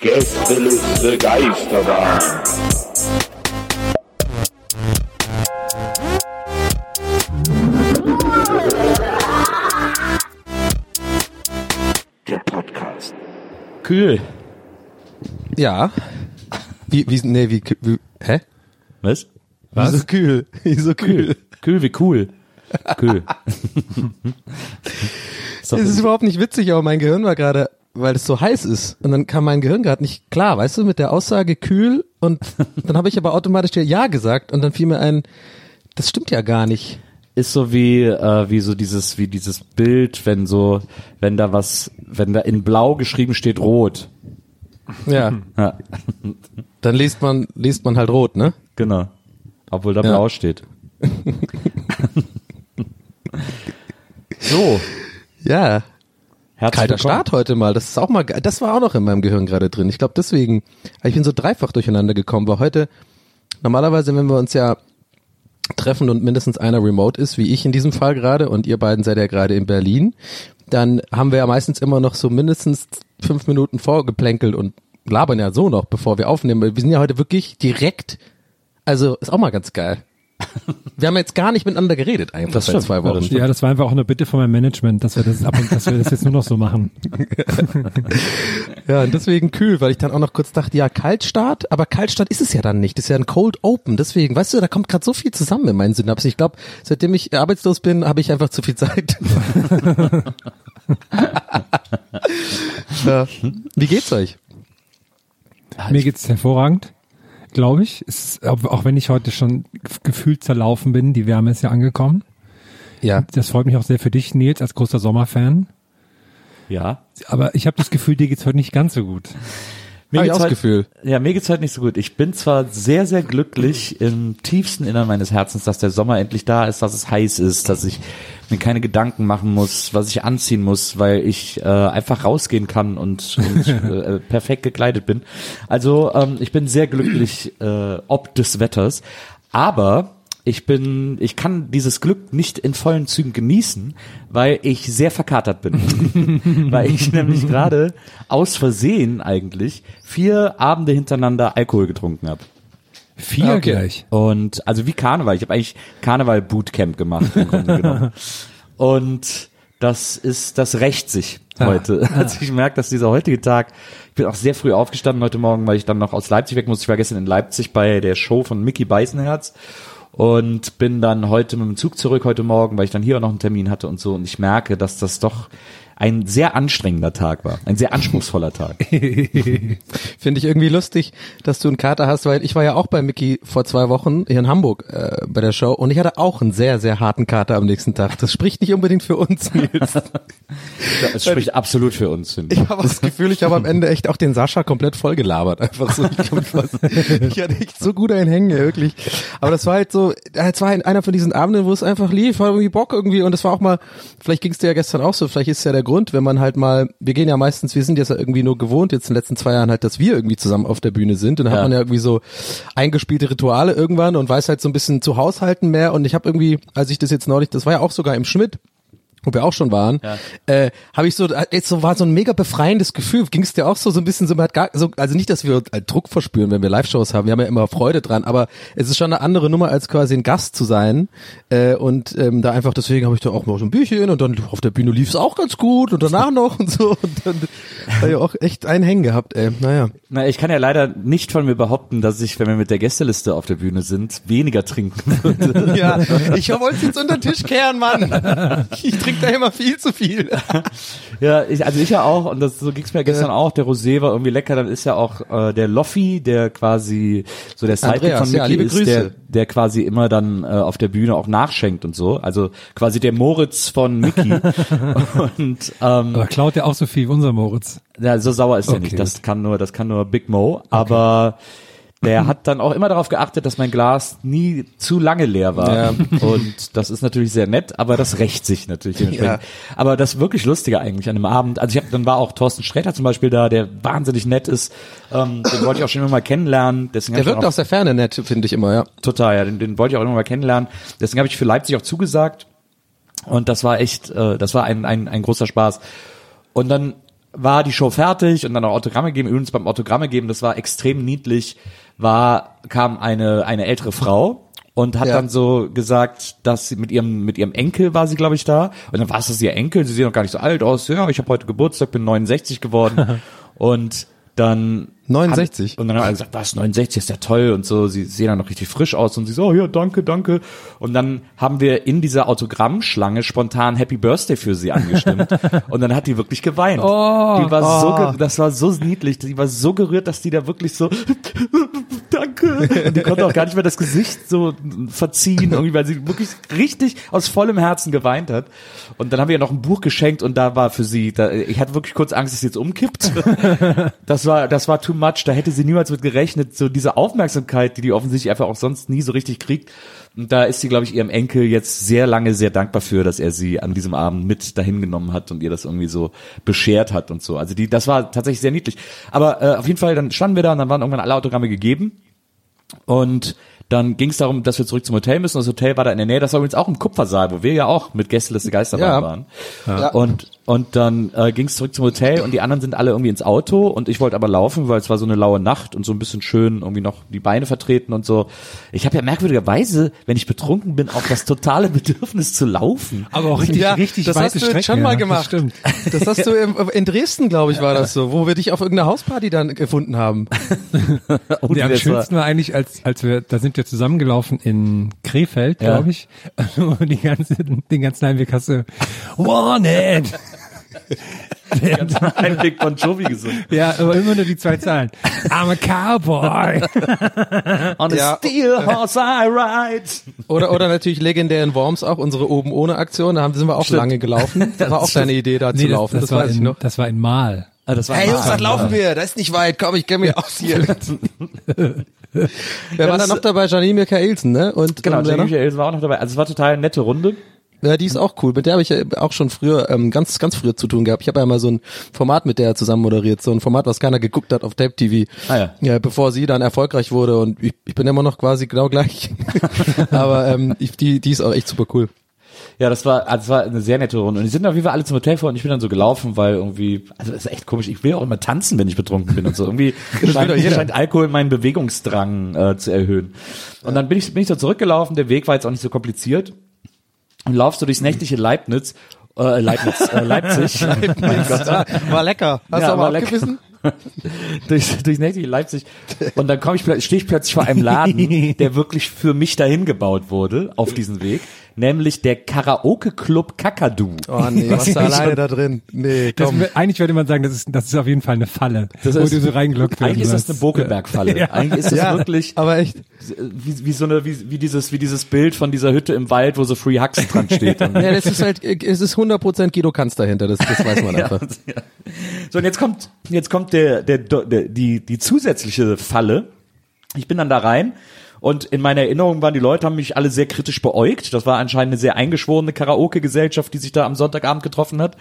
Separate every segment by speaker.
Speaker 1: Gästeliste Geisterbahn. Der Podcast.
Speaker 2: Kühl.
Speaker 3: Ja. Wie, wie, nee, wie, wie hä?
Speaker 2: Was?
Speaker 3: Wieso kühl? Wieso kühl?
Speaker 2: Kühl wie cool. Kühl. so,
Speaker 3: Es ist überhaupt nicht witzig, aber mein Gehirn war gerade, weil es so heiß ist. Und dann kam mein Gehirn gerade nicht klar, weißt du, mit der Aussage kühl. Und dann habe ich aber automatisch ja Ja gesagt. Und dann fiel mir ein, das stimmt ja gar nicht.
Speaker 2: ist so wie äh, wie so dieses wie dieses Bild, wenn so wenn da was, wenn da in Blau geschrieben steht Rot.
Speaker 3: Ja.
Speaker 2: Ja,
Speaker 3: Dann liest man, liest man halt rot, ne?
Speaker 2: genau. Obwohl da
Speaker 3: Ja.
Speaker 2: Blau steht. so,
Speaker 3: Ja.
Speaker 2: herzlich
Speaker 3: Kalter
Speaker 2: willkommen.
Speaker 3: Start heute mal. Das ist auch mal, das war auch noch in meinem Gehirn gerade drin. Ich glaube deswegen, ich bin so dreifach durcheinander gekommen, weil heute, normalerweise, wenn wir uns ja treffen und mindestens einer remote ist, wie ich in diesem Fall gerade, und ihr beiden seid ja gerade in Berlin, dann haben wir ja meistens immer noch so mindestens fünf Minuten vorgeplänkelt und labern ja so noch, bevor wir aufnehmen. Wir sind ja heute wirklich direkt, also ist auch mal ganz geil. Wir haben jetzt gar nicht miteinander geredet eigentlich
Speaker 2: Das
Speaker 3: seit
Speaker 2: stimmt.
Speaker 3: zwei
Speaker 2: Ja, das
Speaker 3: Wochen.
Speaker 4: Ja, das war einfach auch eine Bitte von meinem Management, dass wir das ab und dass wir das jetzt nur noch so machen.
Speaker 3: Ja, und deswegen kühl, weil ich dann auch noch kurz dachte, ja, Kaltstart, aber Kaltstart ist es ja dann nicht. Das ist ja ein Cold Open. Deswegen, weißt du, da kommt gerade so viel zusammen in meinen Synapsen. Ich glaube, seitdem ich arbeitslos bin, habe ich einfach zu viel Zeit. ja. Wie geht's euch?
Speaker 4: Mir geht's hervorragend, glaube ich. Es ist, auch wenn ich heute schon gef- gefühlt zerlaufen bin, die Wärme ist ja angekommen.
Speaker 3: Ja.
Speaker 4: Das freut mich auch sehr für dich, Nils, als großer Sommerfan.
Speaker 2: Ja.
Speaker 4: Aber ich habe das Gefühl, dir geht's heute nicht ganz so gut.
Speaker 2: Mir geht's heute-
Speaker 3: Gefühl.
Speaker 2: Ja, mir geht's heute nicht so gut. Ich bin zwar sehr, sehr glücklich im tiefsten Innern meines Herzens, dass der Sommer endlich da ist, dass es heiß ist, dass ich mir keine Gedanken machen muss, was ich anziehen muss, weil ich äh, einfach rausgehen kann und, und äh, perfekt gekleidet bin. Also ähm, ich bin sehr glücklich äh, ob des Wetters, aber ich bin, ich kann dieses Glück nicht in vollen Zügen genießen, weil ich sehr verkatert bin. weil ich nämlich gerade aus Versehen eigentlich vier Abende hintereinander Alkohol getrunken habe.
Speaker 4: Vier
Speaker 3: Ah, okay.
Speaker 4: gleich.
Speaker 2: Und also wie Karneval. Ich habe eigentlich Karneval Bootcamp gemacht. Und das ist, das rächt sich
Speaker 4: Ah.
Speaker 2: heute. Also ich merke, dass dieser heutige Tag, ich bin auch sehr früh aufgestanden heute Morgen, weil ich dann noch aus Leipzig weg musste. Ich war gestern in Leipzig bei der Show von Mickey Beißenherz und bin dann heute mit dem Zug zurück heute Morgen, weil ich dann hier auch noch einen Termin hatte und so. Und ich merke, dass das doch ein sehr anstrengender Tag war, ein sehr anspruchsvoller Tag.
Speaker 3: Finde ich irgendwie lustig, dass du einen Kater hast, weil ich war ja auch bei Mickey vor zwei Wochen hier in Hamburg äh, bei der Show und ich hatte auch einen sehr, sehr harten Kater am nächsten Tag. Das spricht nicht unbedingt für uns, Nils.
Speaker 2: Das spricht absolut für uns, finde ich.
Speaker 3: Habe das Gefühl, ich habe am Ende echt auch den Sascha komplett voll gelabert. Einfach so. Ich, war- ich hatte echt so gut einen Hängen, wirklich. Aber das war halt so, es war einer von diesen Abenden, wo es einfach lief, war irgendwie Bock irgendwie. Und das war auch mal, vielleicht ging es dir ja gestern auch so, vielleicht ist ja der Grund, wenn man halt mal, wir gehen ja meistens, wir sind jetzt ja irgendwie nur gewohnt, jetzt in den letzten zwei Jahren halt, dass wir irgendwie zusammen auf der Bühne sind. Und dann
Speaker 2: Ja.
Speaker 3: hat man ja irgendwie so eingespielte Rituale irgendwann und weiß halt so ein bisschen zu haushalten mehr. Und ich habe irgendwie, als ich das jetzt neulich, das war ja auch sogar im Schmidt, wo wir auch schon waren,
Speaker 2: Ja.
Speaker 3: äh, habe ich so, jetzt so war so ein mega befreiendes Gefühl. Ging es dir auch so so ein bisschen so, man hat gar, so, also nicht, dass wir äh, Druck verspüren, wenn wir Live-Shows haben. Wir haben ja immer Freude dran, aber es ist schon eine andere Nummer, als quasi ein Gast zu sein. Äh, und ähm, da einfach deswegen habe ich da auch mal so ein Büchchen und dann auf der Bühne lief es auch ganz gut und danach noch und so und dann habe ich auch echt einen hängen gehabt. Ey, naja.
Speaker 2: Na, ich kann ja leider nicht von mir behaupten, dass ich, wenn wir mit der Gästeliste auf der Bühne sind, weniger trinken würde.
Speaker 3: Ja, ich wollte jetzt unter den Tisch kehren, Mann. Ich trinke da immer viel zu viel.
Speaker 2: Ja, ich, also ich ja auch, und das, so ging's mir gestern auch, der Rosé war irgendwie lecker, dann ist ja auch äh, der Loffi, der quasi so der Sidekick
Speaker 3: Andreas,
Speaker 2: von Mickey
Speaker 3: ja, liebe
Speaker 2: ist,
Speaker 3: Grüße.
Speaker 2: der, der quasi immer dann äh, auf der Bühne auch nachschenkt und so, also quasi der Moritz von Mickey. und ähm,
Speaker 4: Aber klaut der auch so viel wie unser Moritz?
Speaker 2: ja, so sauer ist er
Speaker 4: Okay,
Speaker 2: nicht, das kann nur, das kann nur Big Mo, aber der hat dann auch immer darauf geachtet, dass mein Glas nie zu lange leer war.
Speaker 3: Ja.
Speaker 2: Und das ist natürlich sehr nett, aber das rächt sich natürlich dementsprechend. Aber das wirklich Lustige eigentlich an dem Abend, also ich hab, dann war auch Thorsten Sträter zum Beispiel da, der wahnsinnig nett ist. Ähm, den wollte ich auch schon immer mal kennenlernen. Deswegen
Speaker 3: Der wirkt aus der Ferne nett, finde ich immer, ja.
Speaker 2: Total, ja, den, den wollte ich auch immer mal kennenlernen. Deswegen habe ich für Leipzig auch zugesagt. Und das war echt, äh, das war ein, ein, ein großer Spaß. Und dann war die Show fertig und dann auch Autogramme geben. Übrigens beim Autogramme geben, das war extrem niedlich, war, kam eine, eine ältere Frau und hat
Speaker 3: Ja.
Speaker 2: dann so gesagt, dass sie mit ihrem, mit ihrem Enkel war sie, glaube ich, da. Und dann war es das ihr Enkel, sie sieht noch gar nicht so alt aus. Ja, ich habe heute Geburtstag, bin 69 geworden. und dann
Speaker 3: 69?
Speaker 2: und dann haben alle gesagt, was, 69 ist ja toll und so, sie sehen dann noch richtig frisch aus und sie so, oh, ja, danke, danke. Und dann haben wir in dieser Autogrammschlange spontan Happy Birthday für sie angestimmt und dann hat die wirklich geweint.
Speaker 4: Oh,
Speaker 2: die war so,
Speaker 3: oh.
Speaker 2: ge- das war so niedlich, die war so gerührt, dass die da wirklich so, danke. Und die konnte auch gar nicht mehr das Gesicht so verziehen, irgendwie, weil sie wirklich richtig aus vollem Herzen geweint hat. Und dann haben wir ihr noch ein Buch geschenkt und da war für sie, da, ich hatte wirklich kurz Angst, dass sie jetzt umkippt. Das war, das war too much. Da hätte sie niemals mit gerechnet. So diese Aufmerksamkeit, die die offensichtlich einfach auch sonst nie so richtig kriegt. Und da ist sie, glaube ich, ihrem Enkel jetzt sehr lange sehr dankbar für, dass er sie an diesem Abend mit dahin genommen hat und ihr das irgendwie so beschert hat und so. Also die, das war tatsächlich sehr niedlich. Aber äh, auf jeden Fall, dann standen wir da und dann waren irgendwann alle Autogramme gegeben. Und dann ging es darum, dass wir zurück zum Hotel müssen. Das Hotel war da in der Nähe. Das war übrigens auch im Kupfersaal, wo wir ja auch mit Gästeliste Geisterbahn
Speaker 3: Ja.
Speaker 2: waren. Und und dann äh, ging es zurück zum Hotel und die anderen sind alle irgendwie ins Auto und ich wollte aber laufen, weil es war so eine laue Nacht und so ein bisschen schön irgendwie noch die Beine vertreten und so. Ich habe ja merkwürdigerweise, wenn ich betrunken bin, auch das totale Bedürfnis zu laufen.
Speaker 4: Aber auch richtig,
Speaker 3: Ja,
Speaker 4: richtig
Speaker 3: das
Speaker 4: weite
Speaker 3: hast du
Speaker 4: Strecke.
Speaker 3: jetzt schon mal
Speaker 4: ja,
Speaker 3: gemacht.
Speaker 4: Das stimmt.
Speaker 3: Das hast du im, in Dresden, glaube ich, war das so, wo wir dich auf irgendeiner Hausparty dann gefunden haben.
Speaker 2: Und
Speaker 4: Ja, am
Speaker 2: das war-
Speaker 4: schönsten war eigentlich, als, als wir, da sind wir zusammengelaufen in Krefeld,
Speaker 2: Ja.
Speaker 4: glaube ich. Und die ganze, den ganzen Heimweg hast du Wanted.
Speaker 2: ein Big Bon Jovi gesungen.
Speaker 4: ja, aber immer nur die zwei Zahlen. I'm a cowboy.
Speaker 2: On a
Speaker 3: Ja.
Speaker 2: steel horse I ride.
Speaker 3: Oder, oder natürlich legendär in Worms auch unsere oben ohne Aktion. Da haben, sind wir auch
Speaker 2: Stimmt.
Speaker 3: lange gelaufen. Das war auch deine Idee, da zu laufen. Das,
Speaker 4: war
Speaker 3: weiß ich
Speaker 4: in,
Speaker 3: noch.
Speaker 4: das war in Mal.
Speaker 2: Ah, das war
Speaker 3: Hey Jungs, was laufen wir? Das ist nicht weit. Komm, ich kenne mich aus hier. Wer war da noch dabei? Janine Michaelsen, ne? Und
Speaker 2: Genau,
Speaker 3: und noch?
Speaker 2: Michaelsen war auch noch dabei. Also es war total eine nette Runde.
Speaker 3: Ja, die ist auch cool. Mit der habe ich ja auch schon früher, ähm, ganz, ganz früher zu tun gehabt. Ich habe ja mal so ein Format mit der zusammen moderiert, so ein Format, was keiner geguckt hat auf Tape TV.
Speaker 2: Ah, ja.
Speaker 3: ja. Bevor sie dann erfolgreich wurde und ich, ich bin immer noch quasi genau gleich. Aber ähm, ich, die, die ist auch echt super cool.
Speaker 2: Ja, das war, es war eine sehr nette Runde. Und die sind auf jeden Fall alle zum Hotel vor und ich bin dann so gelaufen, weil irgendwie, also das ist echt komisch. Ich will auch immer tanzen, wenn ich betrunken bin und so. Irgendwie scheint,
Speaker 3: doch jeder.
Speaker 2: scheint Alkohol meinen Bewegungsdrang äh, zu erhöhen. Und dann bin ich, bin ich so zurückgelaufen. Der Weg war jetzt auch nicht so kompliziert. Und laufst du durchs nächtliche Leibniz, äh, Leibniz, äh, Leipzig. Gott.
Speaker 3: War lecker. Hast
Speaker 2: Ja,
Speaker 3: du aber abgebissen?
Speaker 2: durch, durch nächtliche Leipzig. Und dann komme ich, stehe ich plötzlich vor einem Laden, der wirklich für mich dahin gebaut wurde, auf diesen Weg. Nämlich der Karaoke-Club Kakadu.
Speaker 3: Oh nee, was du alleine da drin? Nee,
Speaker 4: Das,
Speaker 3: komm.
Speaker 4: eigentlich würde man sagen, das ist, das ist auf jeden Fall eine Falle,
Speaker 2: Das
Speaker 4: wo
Speaker 2: ist-
Speaker 4: du so reingelockt
Speaker 2: Eigentlich ist das eine. Bokelberg-Falle.
Speaker 4: Ja.
Speaker 2: Eigentlich ist das
Speaker 3: Ja,
Speaker 2: wirklich
Speaker 3: aber echt.
Speaker 2: wie, wie so eine, wie, wie dieses, wie dieses Bild von dieser Hütte im Wald, wo so Free Hugs dran steht.
Speaker 3: Ja, das ist halt, es ist 100% Guido Kanz dahinter, das, das weiß man
Speaker 2: Ja,
Speaker 3: einfach.
Speaker 2: ja. So, und jetzt kommt, jetzt kommt der, der, der, die, die zusätzliche Falle. Ich bin dann da rein Und in meiner Erinnerung waren die Leute, haben mich alle sehr kritisch beäugt. Das war anscheinend eine sehr eingeschworene Karaoke-Gesellschaft, die sich da am Sonntagabend getroffen hat.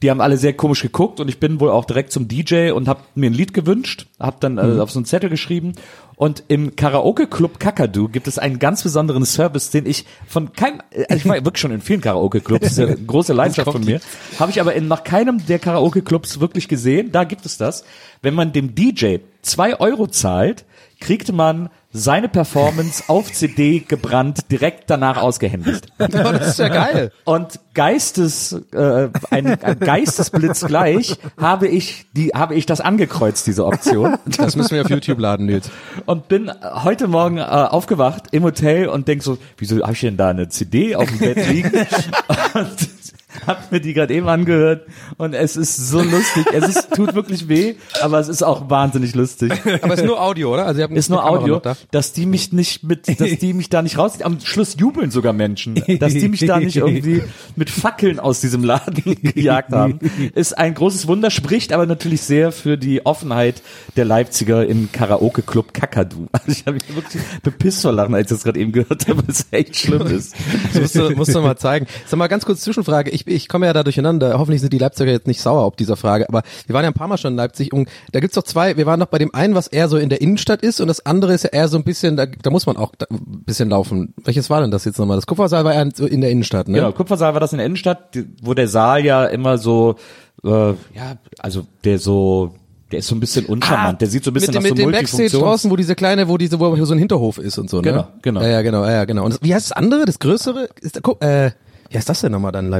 Speaker 2: Die haben alle sehr komisch geguckt und ich bin wohl auch direkt zum DJ und habe mir ein Lied gewünscht, habe dann äh, auf so einen Zettel geschrieben und im Karaoke-Club Kakadu gibt es einen ganz besonderen Service, den ich von keinem, äh, also ich war wirklich schon in vielen Karaoke-Clubs, eine große Leidenschaft von mir, habe ich aber in noch keinem der Karaoke-Clubs wirklich gesehen. Da gibt es das. Wenn man dem DJ zwei Euro zahlt, kriegte man seine Performance auf CD gebrannt, direkt danach ausgehändigt.
Speaker 3: das ist ja geil.
Speaker 2: Und Geistes, äh, ein, ein Geistesblitz gleich habe ich die, habe ich das angekreuzt, diese Option.
Speaker 3: Das müssen wir auf YouTube laden, Nils.
Speaker 2: Und bin heute Morgen äh, aufgewacht im Hotel und denk so, wieso habe ich denn da eine CD auf dem Bett liegen? und hab mir die gerade eben angehört und es ist so lustig. Es ist, tut wirklich weh, aber es ist auch wahnsinnig lustig.
Speaker 3: Aber es ist nur Audio, oder? Also ihr habt
Speaker 2: Ist nur
Speaker 3: Kamera
Speaker 2: Audio,
Speaker 3: da.
Speaker 2: dass die mich nicht mit, dass die mich da nicht raus, am Schluss jubeln sogar Menschen, dass die mich da nicht irgendwie mit Fackeln aus diesem Laden gejagt haben, ist ein großes Wunder, spricht aber natürlich sehr für die Offenheit der Leipziger im Karaoke-Club Kakadu. Also ich habe mich wirklich bepisst vor Lachen, als ich das gerade eben gehört habe, was echt schlimm ist.
Speaker 3: Das musst du, musst du mal zeigen. Sag mal ganz kurz Zwischenfrage. Ich, ich komme ja da durcheinander. Hoffentlich sind die Leipziger jetzt nicht sauer ob dieser Frage. Aber wir waren ja ein paar Mal schon in Leipzig und da gibt's doch zwei. Wir waren noch bei dem einen, was eher so in der Innenstadt ist und das andere ist ja eher so ein bisschen, da, da muss man auch ein bisschen laufen. Welches war denn das jetzt nochmal? Das Kupfersaal war eher so in der Innenstadt, ne?
Speaker 2: Genau, Kupfersaal war das in der Innenstadt, wo der Saal ja immer so, äh, ja, also der so, der ist so ein bisschen uncharmant, der sieht so ein bisschen
Speaker 3: Ah, mit,
Speaker 2: nach
Speaker 3: dem-
Speaker 2: so
Speaker 3: mit dem Backstage draußen, wo diese kleine, wo diese, wo so ein Hinterhof ist und so, ne?
Speaker 2: Genau, genau.
Speaker 3: Ja, ja, genau, ja, ja, genau. Und das, wie heißt das andere, das größere? Ist, da- guck, äh, wie heißt das denn nochmal dann in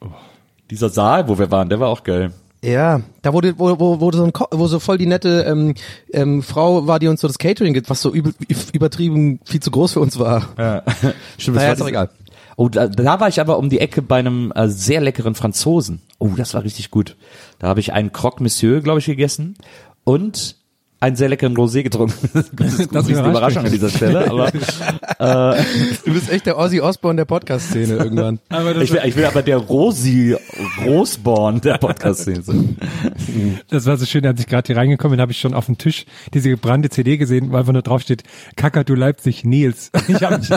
Speaker 3: Leipzig?
Speaker 2: Dieser Saal, wo wir waren, der war auch geil.
Speaker 3: Ja, da wurde, wo, wo, wo so ein, Ko- wo so voll die nette ähm, ähm, Frau war, die uns so das Catering gibt, was so üb übertrieben viel zu groß für uns war.
Speaker 2: Ja. Stimmt,
Speaker 3: Naja,
Speaker 2: war
Speaker 3: ist egal.
Speaker 2: Oh, da, da war ich aber um die Ecke bei einem äh, sehr leckeren Franzosen. Oh, das war richtig gut. Da habe ich einen Croque Monsieur, glaube ich, gegessen und einen sehr leckeren Rosé getrunken. das ist
Speaker 4: Das
Speaker 2: ist eine Überraschung
Speaker 4: mich.
Speaker 2: an dieser Stelle, aber
Speaker 3: Du bist echt der Ozzy Osbourne der Podcast-Szene irgendwann.
Speaker 4: Aber
Speaker 2: ich will, ich will aber der Rosi Rosborn der Podcast-Szene sein.
Speaker 4: Das war so schön, als ich gerade hier reingekommen bin, habe ich schon auf dem Tisch diese gebrannte CD gesehen, wo einfach nur drauf steht, Kakadu Leipzig Nils. Ich habe mich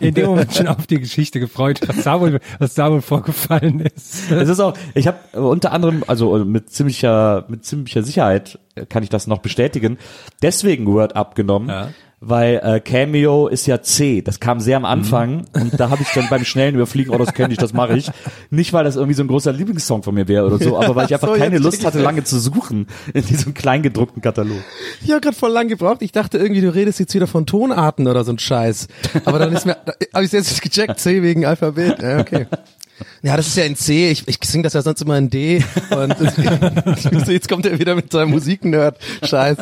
Speaker 4: in dem Moment schon auf die Geschichte gefreut, was da wohl, was da wohl vorgefallen ist.
Speaker 2: Es ist auch, ich habe unter anderem, also mit ziemlicher, mit ziemlicher Sicherheit kann ich das noch bestätigen, deswegen Word abgenommen, weil äh, Cameo ist ja C, das kam sehr am Anfang und da habe ich dann beim schnellen Überfliegen, oh das kenne ich, das mache ich, nicht weil das irgendwie so ein großer Lieblingssong von mir wäre oder so, aber weil ich einfach
Speaker 3: so,
Speaker 2: keine Lust hatte, lange zu suchen in diesem kleingedruckten Katalog.
Speaker 3: Ich habe gerade voll lang gebraucht. Ich dachte irgendwie, du redest jetzt wieder von Tonarten oder so ein Scheiß. Aber dann ist mir, habe ich jetzt gecheckt, C wegen Alphabet. Ja, okay. Ja, das ist ja in C. Ich, ich sing das ja sonst immer in D. Und jetzt kommt er wieder mit seinem Musiknerd. Scheiß.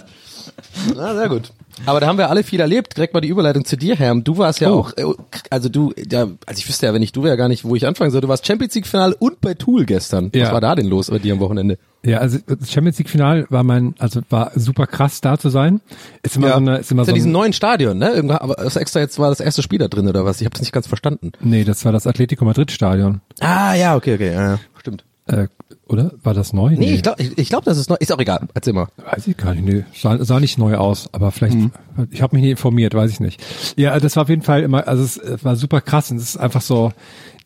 Speaker 3: Na, sehr gut. Aber da haben wir alle viel erlebt. Direkt mal die Überleitung zu dir, Herm. Du warst ja
Speaker 4: Oh.
Speaker 3: auch, äh, also du, ja, also ich wüsste ja, wenn ich du wäre gar nicht, wo ich anfangen soll. Du warst Champions League Finale und bei Tool gestern. Was
Speaker 4: Ja.
Speaker 3: war da denn los bei dir am Wochenende?
Speaker 4: Ja, also das Champions League Final war mein, also war super krass da zu sein. Ist immer so eine, ist immer
Speaker 3: ist ja
Speaker 4: so
Speaker 3: diesen
Speaker 4: ein,
Speaker 3: neuen Stadion, ne? Irgendwann, aber das extra jetzt war das erste Spiel da drin oder was? Ich habe das nicht ganz verstanden.
Speaker 4: nee, das war das Atletico Madrid Stadion.
Speaker 3: Ah, ja, okay, okay, ja, ja, stimmt.
Speaker 4: Äh, oder? War das neu?
Speaker 3: Nee, ich glaube, ich, ich glaub, das ist neu. Ist auch egal. Erzähl mal.
Speaker 4: Weiß ich gar nicht, nee. Sah, sah nicht neu aus, aber vielleicht,
Speaker 3: Mhm.
Speaker 4: ich habe mich nicht informiert, weiß ich nicht. Ja, das war auf jeden Fall immer, also es äh, war super krass und es ist einfach so,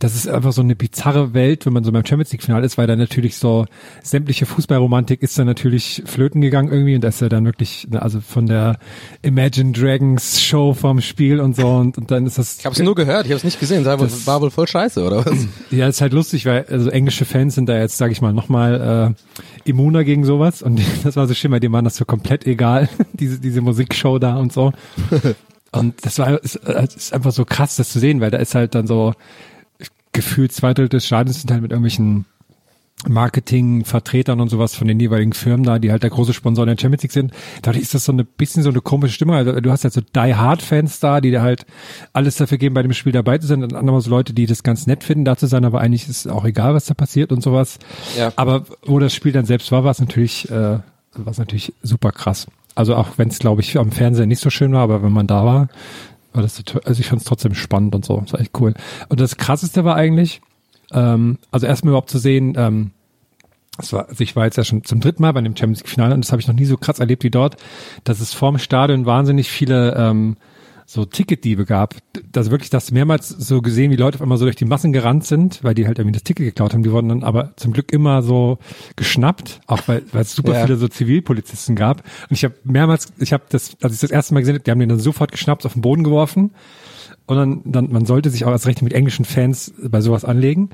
Speaker 4: das ist einfach so eine bizarre Welt, wenn man so beim Champions League Final ist, weil da natürlich so sämtliche Fußballromantik ist da natürlich flöten gegangen irgendwie und da ist ja dann wirklich, also von der Imagine Dragons Show vom Spiel und so und, und dann ist das
Speaker 3: Ich habe es nur gehört, ich habe es nicht gesehen. War, wohl- war wohl voll scheiße, oder was?
Speaker 4: ja, ist halt lustig, weil also englische Fans sind da jetzt, sage ich mal, nochmal äh, immuner gegen sowas. Und das war so schön, bei dem war das so komplett egal, diese, diese Musikshow da und so. Und das war ist, ist einfach so krass, das zu sehen, weil da ist halt dann so gefühlt zwei Drittel des Stadions sind halt mit irgendwelchen Marketingvertretern und sowas von den jeweiligen Firmen da, die halt der große Sponsor der Champions League sind. Dadurch ist das so eine bisschen so eine komische Stimmung. Also du hast halt so Die Hard Fans da, die da halt alles dafür geben, bei dem Spiel dabei zu sein. Und andere so Leute, die das ganz nett finden, da zu sein, aber eigentlich ist auch egal, was da passiert und sowas.
Speaker 3: Ja.
Speaker 4: Aber wo das Spiel dann selbst war, war es natürlich, äh, war es natürlich super krass. Also auch wenn es, glaube ich, am Fernseher nicht so schön war, aber wenn man da war, war das, also ich fand es trotzdem spannend und so. Das war echt cool. Und das krasseste war eigentlich, ähm, also erstmal überhaupt zu sehen, ähm, das war, also ich war jetzt ja schon zum dritten Mal bei dem Champions League Finale und das habe ich noch nie so krass erlebt wie dort, dass es vorm Stadion wahnsinnig viele ähm, so Ticketdiebe gab. Das wirklich das mehrmals so gesehen, wie Leute auf einmal so durch die Massen gerannt sind, weil die halt irgendwie das Ticket geklaut haben. Die wurden dann aber zum Glück immer so geschnappt, auch weil, weil es super
Speaker 3: Ja.
Speaker 4: viele so Zivilpolizisten gab. Und ich habe mehrmals, ich habe das, als ich das erste Mal gesehen habe, die haben den dann sofort geschnappt, auf den Boden geworfen. Und dann, dann, man sollte sich auch als Recht mit englischen Fans bei sowas anlegen.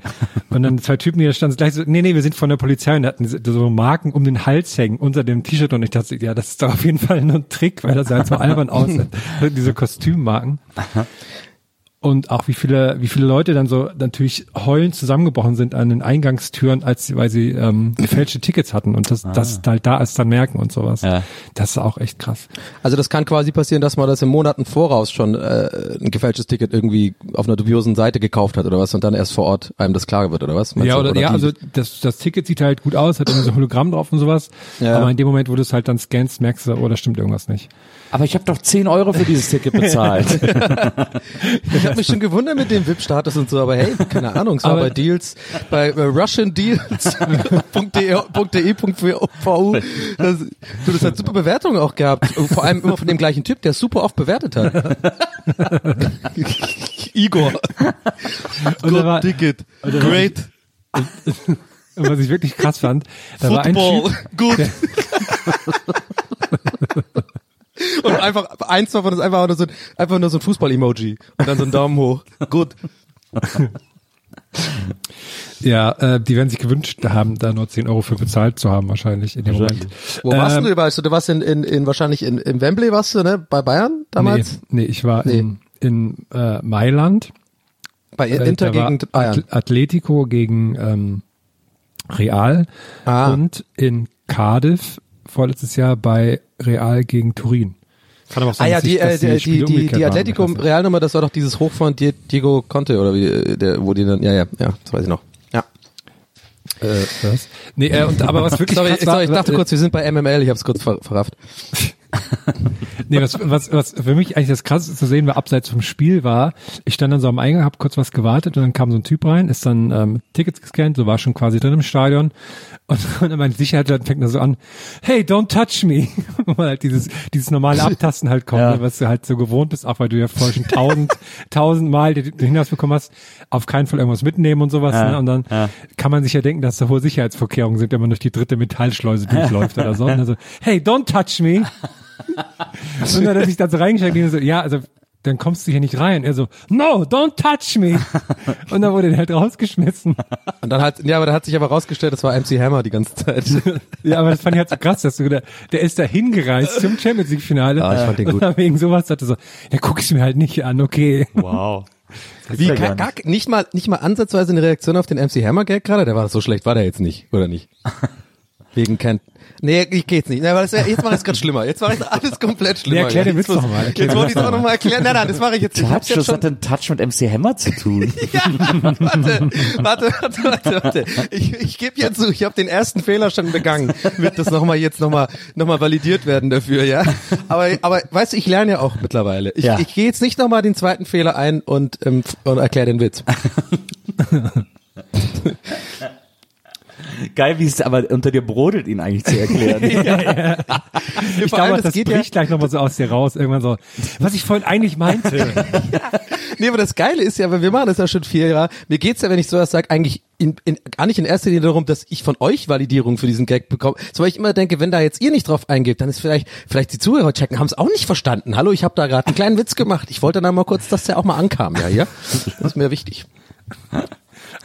Speaker 4: Und dann zwei Typen, die da standen, gleich so, nee, nee, wir sind von der Polizei und hatten so Marken um den Hals hängen unter dem T-Shirt und ich dachte, ja, das ist doch auf jeden Fall nur ein Trick, weil das halt so albern aussieht. Diese Kostümmarken. Und auch wie viele, wie viele Leute dann so natürlich heulend zusammengebrochen sind an den Eingangstüren, als sie, weil sie ähm, gefälschte Tickets hatten und das, das halt da ist dann merken und sowas.
Speaker 2: Ja.
Speaker 4: Das ist auch echt krass.
Speaker 3: Also das kann quasi passieren, dass man das im Monaten voraus schon äh, ein gefälschtes Ticket irgendwie auf einer dubiosen Seite gekauft hat oder was und dann erst vor Ort einem das klar wird oder was? Meinst
Speaker 4: ja,
Speaker 3: du?
Speaker 4: oder, ja,
Speaker 3: die-
Speaker 4: also das, das Ticket sieht halt gut aus, hat immer so ein Hologramm drauf und sowas.
Speaker 3: Ja.
Speaker 4: Aber in dem Moment, wo du es halt dann scannst, merkst du, oh, da stimmt irgendwas nicht.
Speaker 2: Aber ich habe doch 10 Euro für dieses Ticket bezahlt.
Speaker 3: Ich habe mich schon gewundert mit dem VIP-Status und so, aber hey, keine Ahnung, es war
Speaker 4: Aber-
Speaker 3: bei Deals, bei äh, russiandeals.de.vu. Das, du, das hat super Bewertungen auch gehabt. Vor allem immer von dem gleichen Typ, der super oft bewertet hat. Igor.
Speaker 4: Und da war-
Speaker 3: Ticket. Great.
Speaker 4: Und was ich wirklich krass fand, da war ein
Speaker 3: Football.
Speaker 4: Typ,
Speaker 3: Gut. Und einfach, eins davon ist einfach nur so, ein- einfach nur so ein Fußball-Emoji. Und dann so ein Daumen hoch. Gut.
Speaker 4: ja, äh, die werden sich gewünscht haben, da nur 10 Euro für bezahlt zu haben, wahrscheinlich in dem Moment.
Speaker 3: Wo warst
Speaker 4: Ähm,
Speaker 3: du überall? Du warst in, in, in wahrscheinlich in, in Wembley warst du, ne? Bei Bayern damals?
Speaker 4: Nee, nee, ich war in, in äh, Mailand.
Speaker 3: Bei
Speaker 4: Äh,
Speaker 3: Inter
Speaker 4: war
Speaker 3: gegen Bayern.
Speaker 4: Atl- Atletico gegen ähm, Real
Speaker 3: Ah.
Speaker 4: und in Cardiff vorletztes Jahr bei Real gegen Turin. Kann aber auch
Speaker 3: Ah
Speaker 4: sein,
Speaker 3: ja,
Speaker 4: dass
Speaker 3: die,
Speaker 4: ich-
Speaker 3: äh,
Speaker 4: dass
Speaker 3: die, die,
Speaker 4: Spiele
Speaker 3: die, die
Speaker 4: waren.
Speaker 3: Atletico. Realnummer, das war doch dieses Hoch von Di- Diego Conte oder wie, äh, der, wo die dann, ja, ja, ja, das weiß ich noch. Ja.
Speaker 4: Äh, was? Nee, äh, und, aber was wirklich
Speaker 3: Sorry,
Speaker 4: krass war,
Speaker 3: sorry, ich dachte
Speaker 4: äh,
Speaker 3: kurz, wir sind bei MML, ich hab's kurz ver verrafft.
Speaker 4: Nee, was, was, was für mich eigentlich das krasseste zu sehen war, abseits vom Spiel war, ich stand dann so am Eingang, hab kurz was gewartet und dann kam so ein Typ rein, ist dann ähm, Tickets gescannt, so war schon quasi drin im Stadion und, und dann mein Sicherheitsleiter fängt dann so an, hey, don't touch me, weil halt dieses, dieses normale Abtasten halt kommt,
Speaker 2: Ja.
Speaker 4: ne, was du halt so gewohnt bist, auch weil du ja vorher schon tausend, tausend Mal den den Hinweis bekommen hast, auf keinen Fall irgendwas mitnehmen und sowas,
Speaker 2: Ja,
Speaker 4: ne? und dann
Speaker 2: ja.
Speaker 4: kann man sich ja denken, dass da hohe Sicherheitsvorkehrungen sind, wenn man durch die dritte Metallschleuse durchläuft oder so. Und dann so, hey, don't touch me. Und dann hat er sich da so reingesteckt und so, ja, also dann kommst du hier nicht rein. Er so, no, don't touch me. Und dann wurde er halt rausgeschmissen.
Speaker 3: Und dann hat, ja, aber da hat sich aber rausgestellt, das war MC Hammer die ganze Zeit.
Speaker 4: Ja, aber das fand ich halt so krass, dass du, der, der ist da hingereist zum Champions League Finale.
Speaker 3: Ah, ich fand den
Speaker 4: Und
Speaker 3: gut.
Speaker 4: dann wegen sowas hat er so, ja, guck ich mir halt nicht an, okay.
Speaker 2: Wow.
Speaker 3: Wie,
Speaker 2: ja
Speaker 3: gar,
Speaker 2: gar
Speaker 3: gar, nicht mal, nicht mal ansatzweise eine Reaktion auf den MC Hammer Gag gerade? Der war so schlecht, war der jetzt nicht, oder nicht? Wegen Ken. Nee, ich geht's nicht. Nee, aber das jetzt mache ich es gerade schlimmer. Jetzt mache ich alles komplett schlimmer.
Speaker 4: Nee, erklär den
Speaker 3: Jetzt
Speaker 4: Witz doch mal.
Speaker 3: Jetzt wollte ich es auch nochmal erklären. Nein, nein, das mache ich jetzt nicht. Ich hab's
Speaker 2: Touch,
Speaker 3: jetzt
Speaker 2: was
Speaker 3: schon
Speaker 2: hat denn Touch mit MC Hammer zu tun?
Speaker 3: Ja, warte, warte, warte, warte, warte. Ich, ich gebe jetzt zu, ich habe den ersten Fehler schon begangen. Wird das nochmal jetzt nochmal noch mal validiert werden dafür, ja? Aber, aber weißt du, ich lerne ja auch mittlerweile. Ich,
Speaker 2: Ja.
Speaker 3: ich gehe jetzt nicht nochmal den zweiten Fehler ein und, ähm, und erkläre den Witz.
Speaker 2: Geil, wie es aber unter dir brodelt, ihn eigentlich zu erklären.
Speaker 4: Ich
Speaker 3: Vor allem,
Speaker 4: glaube, das,
Speaker 3: geht ja,
Speaker 4: bricht gleich nochmal so aus dir raus. Irgendwann so, was ich vorhin eigentlich meinte.
Speaker 3: nee, aber das Geile ist ja, weil wir machen das ja schon vier Jahre. Mir geht's ja, wenn ich sowas sage, eigentlich in, in, gar nicht in erster Linie darum, dass ich von euch Validierung für diesen Gag bekomme. So, weil ich immer denke, wenn da jetzt ihr nicht drauf eingebt, dann ist vielleicht, vielleicht die Zuhörer checken, haben es auch nicht verstanden. Hallo, ich habe da gerade einen kleinen Witz gemacht. Ich wollte dann mal kurz, dass der auch mal ankam, ja, hier. Das ist mir wichtig.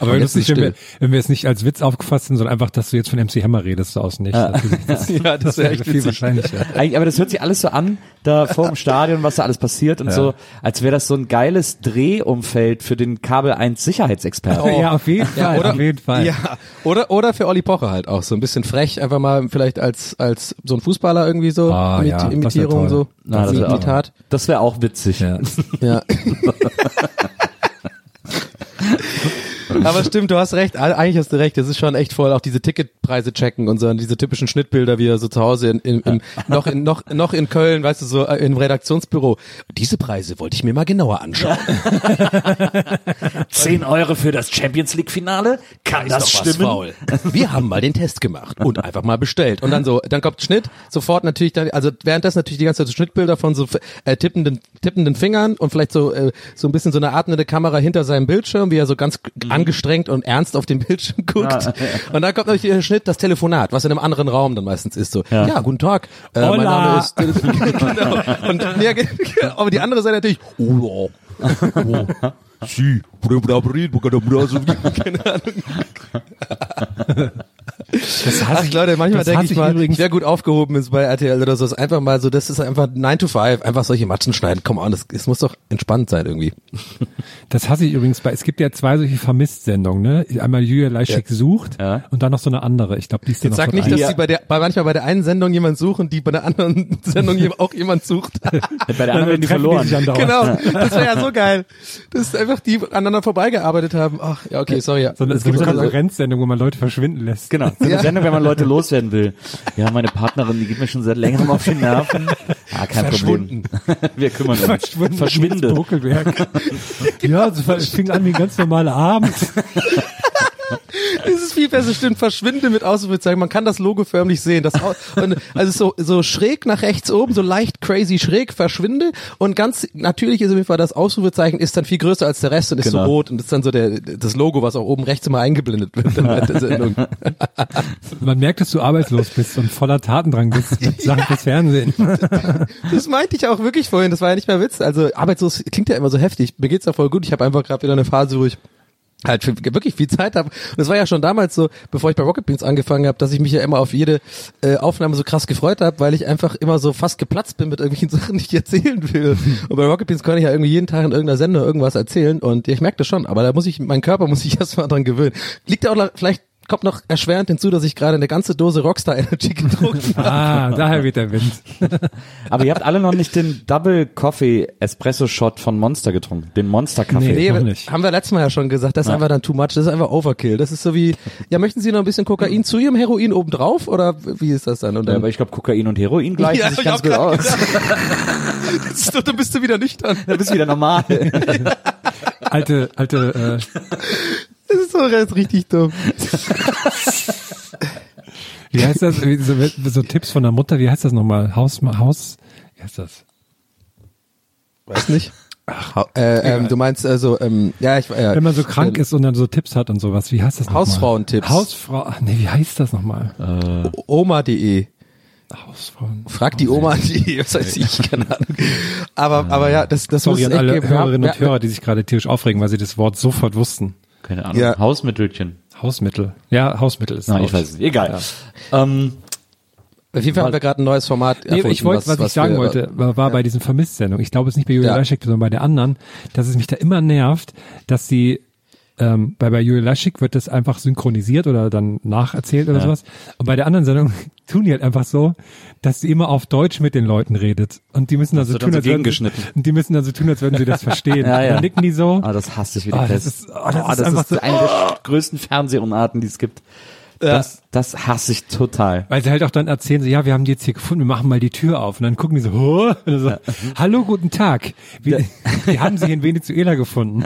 Speaker 4: Aber
Speaker 3: jetzt
Speaker 4: lustig,
Speaker 3: ist
Speaker 4: wenn wir, wenn wir es nicht als Witz aufgefasst sind, sondern einfach, dass du jetzt von MC Hammer redest, so aus dem Nichts. Das,
Speaker 3: Ja, das wäre echt
Speaker 4: viel
Speaker 3: witzig.
Speaker 4: wahrscheinlicher.
Speaker 2: Eigentlich, aber das hört sich alles so an, da vor dem Stadion, was da alles passiert und so, als wäre das so ein geiles Drehumfeld für den Kabel 1 Sicherheitsexperten.
Speaker 4: Ja, auf jeden Fall,
Speaker 3: oder,
Speaker 4: auf jeden Fall.
Speaker 3: Ja, oder, oder für Olli Pocher halt auch so ein bisschen frech, einfach mal vielleicht als, als so ein Fußballer irgendwie so,
Speaker 4: Ah, ja, das wär
Speaker 3: Imitierung, so,
Speaker 2: Na, das wäre auch-. Das wäre auch witzig.
Speaker 4: Ja.
Speaker 3: Ja. Aber stimmt, du hast recht. Eigentlich hast du recht. Das ist schon echt voll. Auch diese Ticketpreise checken und so, diese typischen Schnittbilder, wie er so zu Hause in, in, im, noch in, noch, noch in Köln, weißt du, so äh, im Redaktionsbüro. Diese Preise wollte ich mir mal genauer anschauen.
Speaker 2: 10 Euro für das Champions League Finale? Kann
Speaker 3: Da was faul. Wir haben mal den Test gemacht und einfach mal bestellt. Und dann so, dann kommt Schnitt, sofort natürlich dann, also währenddessen natürlich die ganze Zeit so Schnittbilder von so äh, tippenden, tippenden Fingern und vielleicht so, äh, so ein bisschen so eine atmende Kamera hinter seinem Bildschirm, wie er so ganz angestrengt und ernst auf den Bildschirm guckt. Und dann kommt natürlich der Schnitt, das Telefonat, was in einem anderen Raum dann meistens ist. So, ja, guten Tag, äh, mein. Name ist genau. Und ja, aber die andere Seite natürlich, oh, oh, oh. Sie, keine Ahnung.
Speaker 4: Das hasse
Speaker 3: Ach Leute, manchmal
Speaker 4: das
Speaker 3: denke ich
Speaker 4: ich
Speaker 3: mal,
Speaker 4: übrigens-
Speaker 3: wer gut aufgehoben ist bei RTL oder so, ist einfach mal so, das ist einfach 9 to 5, einfach solche Matschen schneiden. Komm on, das, es muss doch entspannt sein irgendwie.
Speaker 4: Das hasse ich übrigens bei, es gibt ja zwei solche Vermisst-Sendungen, ne? Einmal Julia Leischek sucht
Speaker 2: Ja.
Speaker 4: und dann noch so eine andere. Ich glaube, die ist dann
Speaker 3: Jetzt
Speaker 4: noch
Speaker 3: sag nicht,
Speaker 4: ein-
Speaker 3: dass sie bei der, bei manchmal bei der einen Sendung jemand suchen, die bei der anderen Sendung auch jemand sucht.
Speaker 2: Bei der anderen werden die verloren.
Speaker 4: andauernd.
Speaker 3: genau, das wäre ja so geil. Das ist einfach die aneinander vorbeigearbeitet haben. Ach, ja, okay, sorry. Ja.
Speaker 4: So eine,
Speaker 3: Es
Speaker 4: so eine
Speaker 3: gibt so-
Speaker 4: Konkurrenzsendung, wo man Leute verschwinden lässt.
Speaker 2: Genau, so eine
Speaker 3: Ja.
Speaker 2: Sendung, wenn man Leute loswerden will. Ja, meine Partnerin, die geht mir schon seit längerem auf die Nerven. Ah, kein Problem. Wir kümmern uns.
Speaker 4: Verschwunden.
Speaker 2: Verschwinde.
Speaker 4: Ja, es fing an wie ein ganz normaler Abend.
Speaker 3: Es ist viel besser, stimmt. Verschwinde mit Ausrufezeichen. Man kann das Logo förmlich sehen. Das, also so, so schräg nach rechts oben, so leicht crazy schräg, verschwinde. Und ganz natürlich ist auf jeden Fall das Ausrufezeichen ist dann viel größer als der Rest und ist so
Speaker 2: Genau.
Speaker 3: rot. Und ist dann so der, das Logo, was auch oben rechts immer eingeblendet wird während der Sendung.
Speaker 4: Man merkt, dass du arbeitslos bist und voller Tatendrang bist mit Sachen fürs Fernsehen.
Speaker 3: Das meinte ich auch wirklich vorhin. Das war ja nicht mehr Witz. Also arbeitslos klingt ja immer so heftig. Mir geht's ja voll gut. Ich habe einfach gerade wieder eine Phase, wo ich halt für, wirklich viel Zeit habe. Und es war ja schon damals so, bevor ich bei Rocket Beans angefangen habe, dass ich mich ja immer auf jede äh, Aufnahme so krass gefreut habe, weil ich einfach immer so fast geplatzt bin mit irgendwelchen Sachen, die ich erzählen will. Und bei Rocket Beans kann ich ja irgendwie jeden Tag in irgendeiner Sendung irgendwas erzählen und ich merke das schon, aber da muss ich, mein Körper muss sich erstmal dran gewöhnen. Liegt ja auch vielleicht kommt noch erschwerend hinzu, dass ich gerade eine ganze Dose Rockstar Energy getrunken habe.
Speaker 4: Ah, daher weht der Wind.
Speaker 2: Aber ihr habt alle noch nicht den Double Coffee Espresso Shot von Monster getrunken. Den Monster Kaffee.
Speaker 4: Nee.
Speaker 3: Nee,
Speaker 4: noch
Speaker 3: aber
Speaker 4: nicht.
Speaker 3: haben wir letztes Mal ja schon gesagt, das ist
Speaker 2: Ja.
Speaker 3: einfach dann too much, das ist einfach Overkill. Das ist so wie, ja, möchten Sie noch ein bisschen Kokain zu Ihrem Heroin obendrauf oder wie ist das dann? Und
Speaker 2: Ja,
Speaker 3: dann,
Speaker 2: aber ich glaube, Kokain und Heroin gleichen
Speaker 3: Ja,
Speaker 2: sich ganz gut aus.
Speaker 3: das ist doch, dann bist du wieder nüchtern.
Speaker 2: Dann bist du wieder normal.
Speaker 4: Alte, alte, äh,
Speaker 3: Das ist doch jetzt richtig dumm.
Speaker 4: wie heißt das? So, so Tipps von der Mutter, wie heißt das nochmal? Haus, Haus, wie heißt das?
Speaker 3: Weiß nicht. Ach, äh, ähm, du meinst also, ähm, ja, ich äh,
Speaker 4: Wenn man so krank
Speaker 3: äh,
Speaker 4: ist und dann so Tipps hat und sowas, wie heißt das nochmal?
Speaker 3: Hausfrauentipps.
Speaker 4: Hausfrau, ach nee, wie heißt das nochmal?
Speaker 3: Oma.de.
Speaker 4: Hausfrauen.
Speaker 3: Frag die Oma.de, was weiß ich, keine Ahnung. Aber, aber ja, das, das
Speaker 4: Sorry
Speaker 3: muss
Speaker 4: an
Speaker 3: es echt
Speaker 4: alle
Speaker 3: geben.
Speaker 4: Hörerinnen
Speaker 3: ja,
Speaker 4: und Hörer, die sich gerade tierisch aufregen, weil sie das Wort sofort wussten.
Speaker 2: Keine Ahnung.
Speaker 3: Ja.
Speaker 2: Hausmittelchen.
Speaker 4: Hausmittel. Ja, Hausmittel ist
Speaker 2: Nein,
Speaker 4: raus.
Speaker 2: ich weiß es nicht. Egal. Ähm,
Speaker 3: Auf jeden Fall haben wir gerade ein neues Format
Speaker 4: Nee,
Speaker 3: erfunden.
Speaker 4: ich wollte, was, ich sagen
Speaker 3: wir-
Speaker 4: wollte, war, war bei diesen Vermisst-Sendungen. Ich glaube, es ist nicht bei Julia
Speaker 3: Ja.
Speaker 4: Leischek, sondern bei der anderen, dass es mich da immer nervt, dass sie ähm, bei, bei Julia Leischek wird das einfach synchronisiert oder dann nacherzählt oder
Speaker 2: Ja.
Speaker 4: sowas. Und bei der anderen Sendung tun die halt einfach so, dass sie immer auf Deutsch mit den Leuten redet. Und die müssen dann so
Speaker 2: wird
Speaker 4: tun,
Speaker 2: so
Speaker 4: als würden und die müssen dann so tun, als würden sie das verstehen.
Speaker 2: Ja, ja.
Speaker 4: Dann nicken die so.
Speaker 2: ah, das hasse ich wie die
Speaker 4: Ah, das ist- ah, das
Speaker 2: Oh,
Speaker 4: ist einfach so-
Speaker 2: eine der größten Fernsehunarten, die es gibt. Das, das hasse ich total.
Speaker 4: Weil sie halt auch dann erzählen, so, ja, wir haben die jetzt hier gefunden, wir machen mal die Tür auf. Und dann gucken die so, oh, dann so hallo, guten Tag. Wir, wir haben sie in Venezuela gefunden.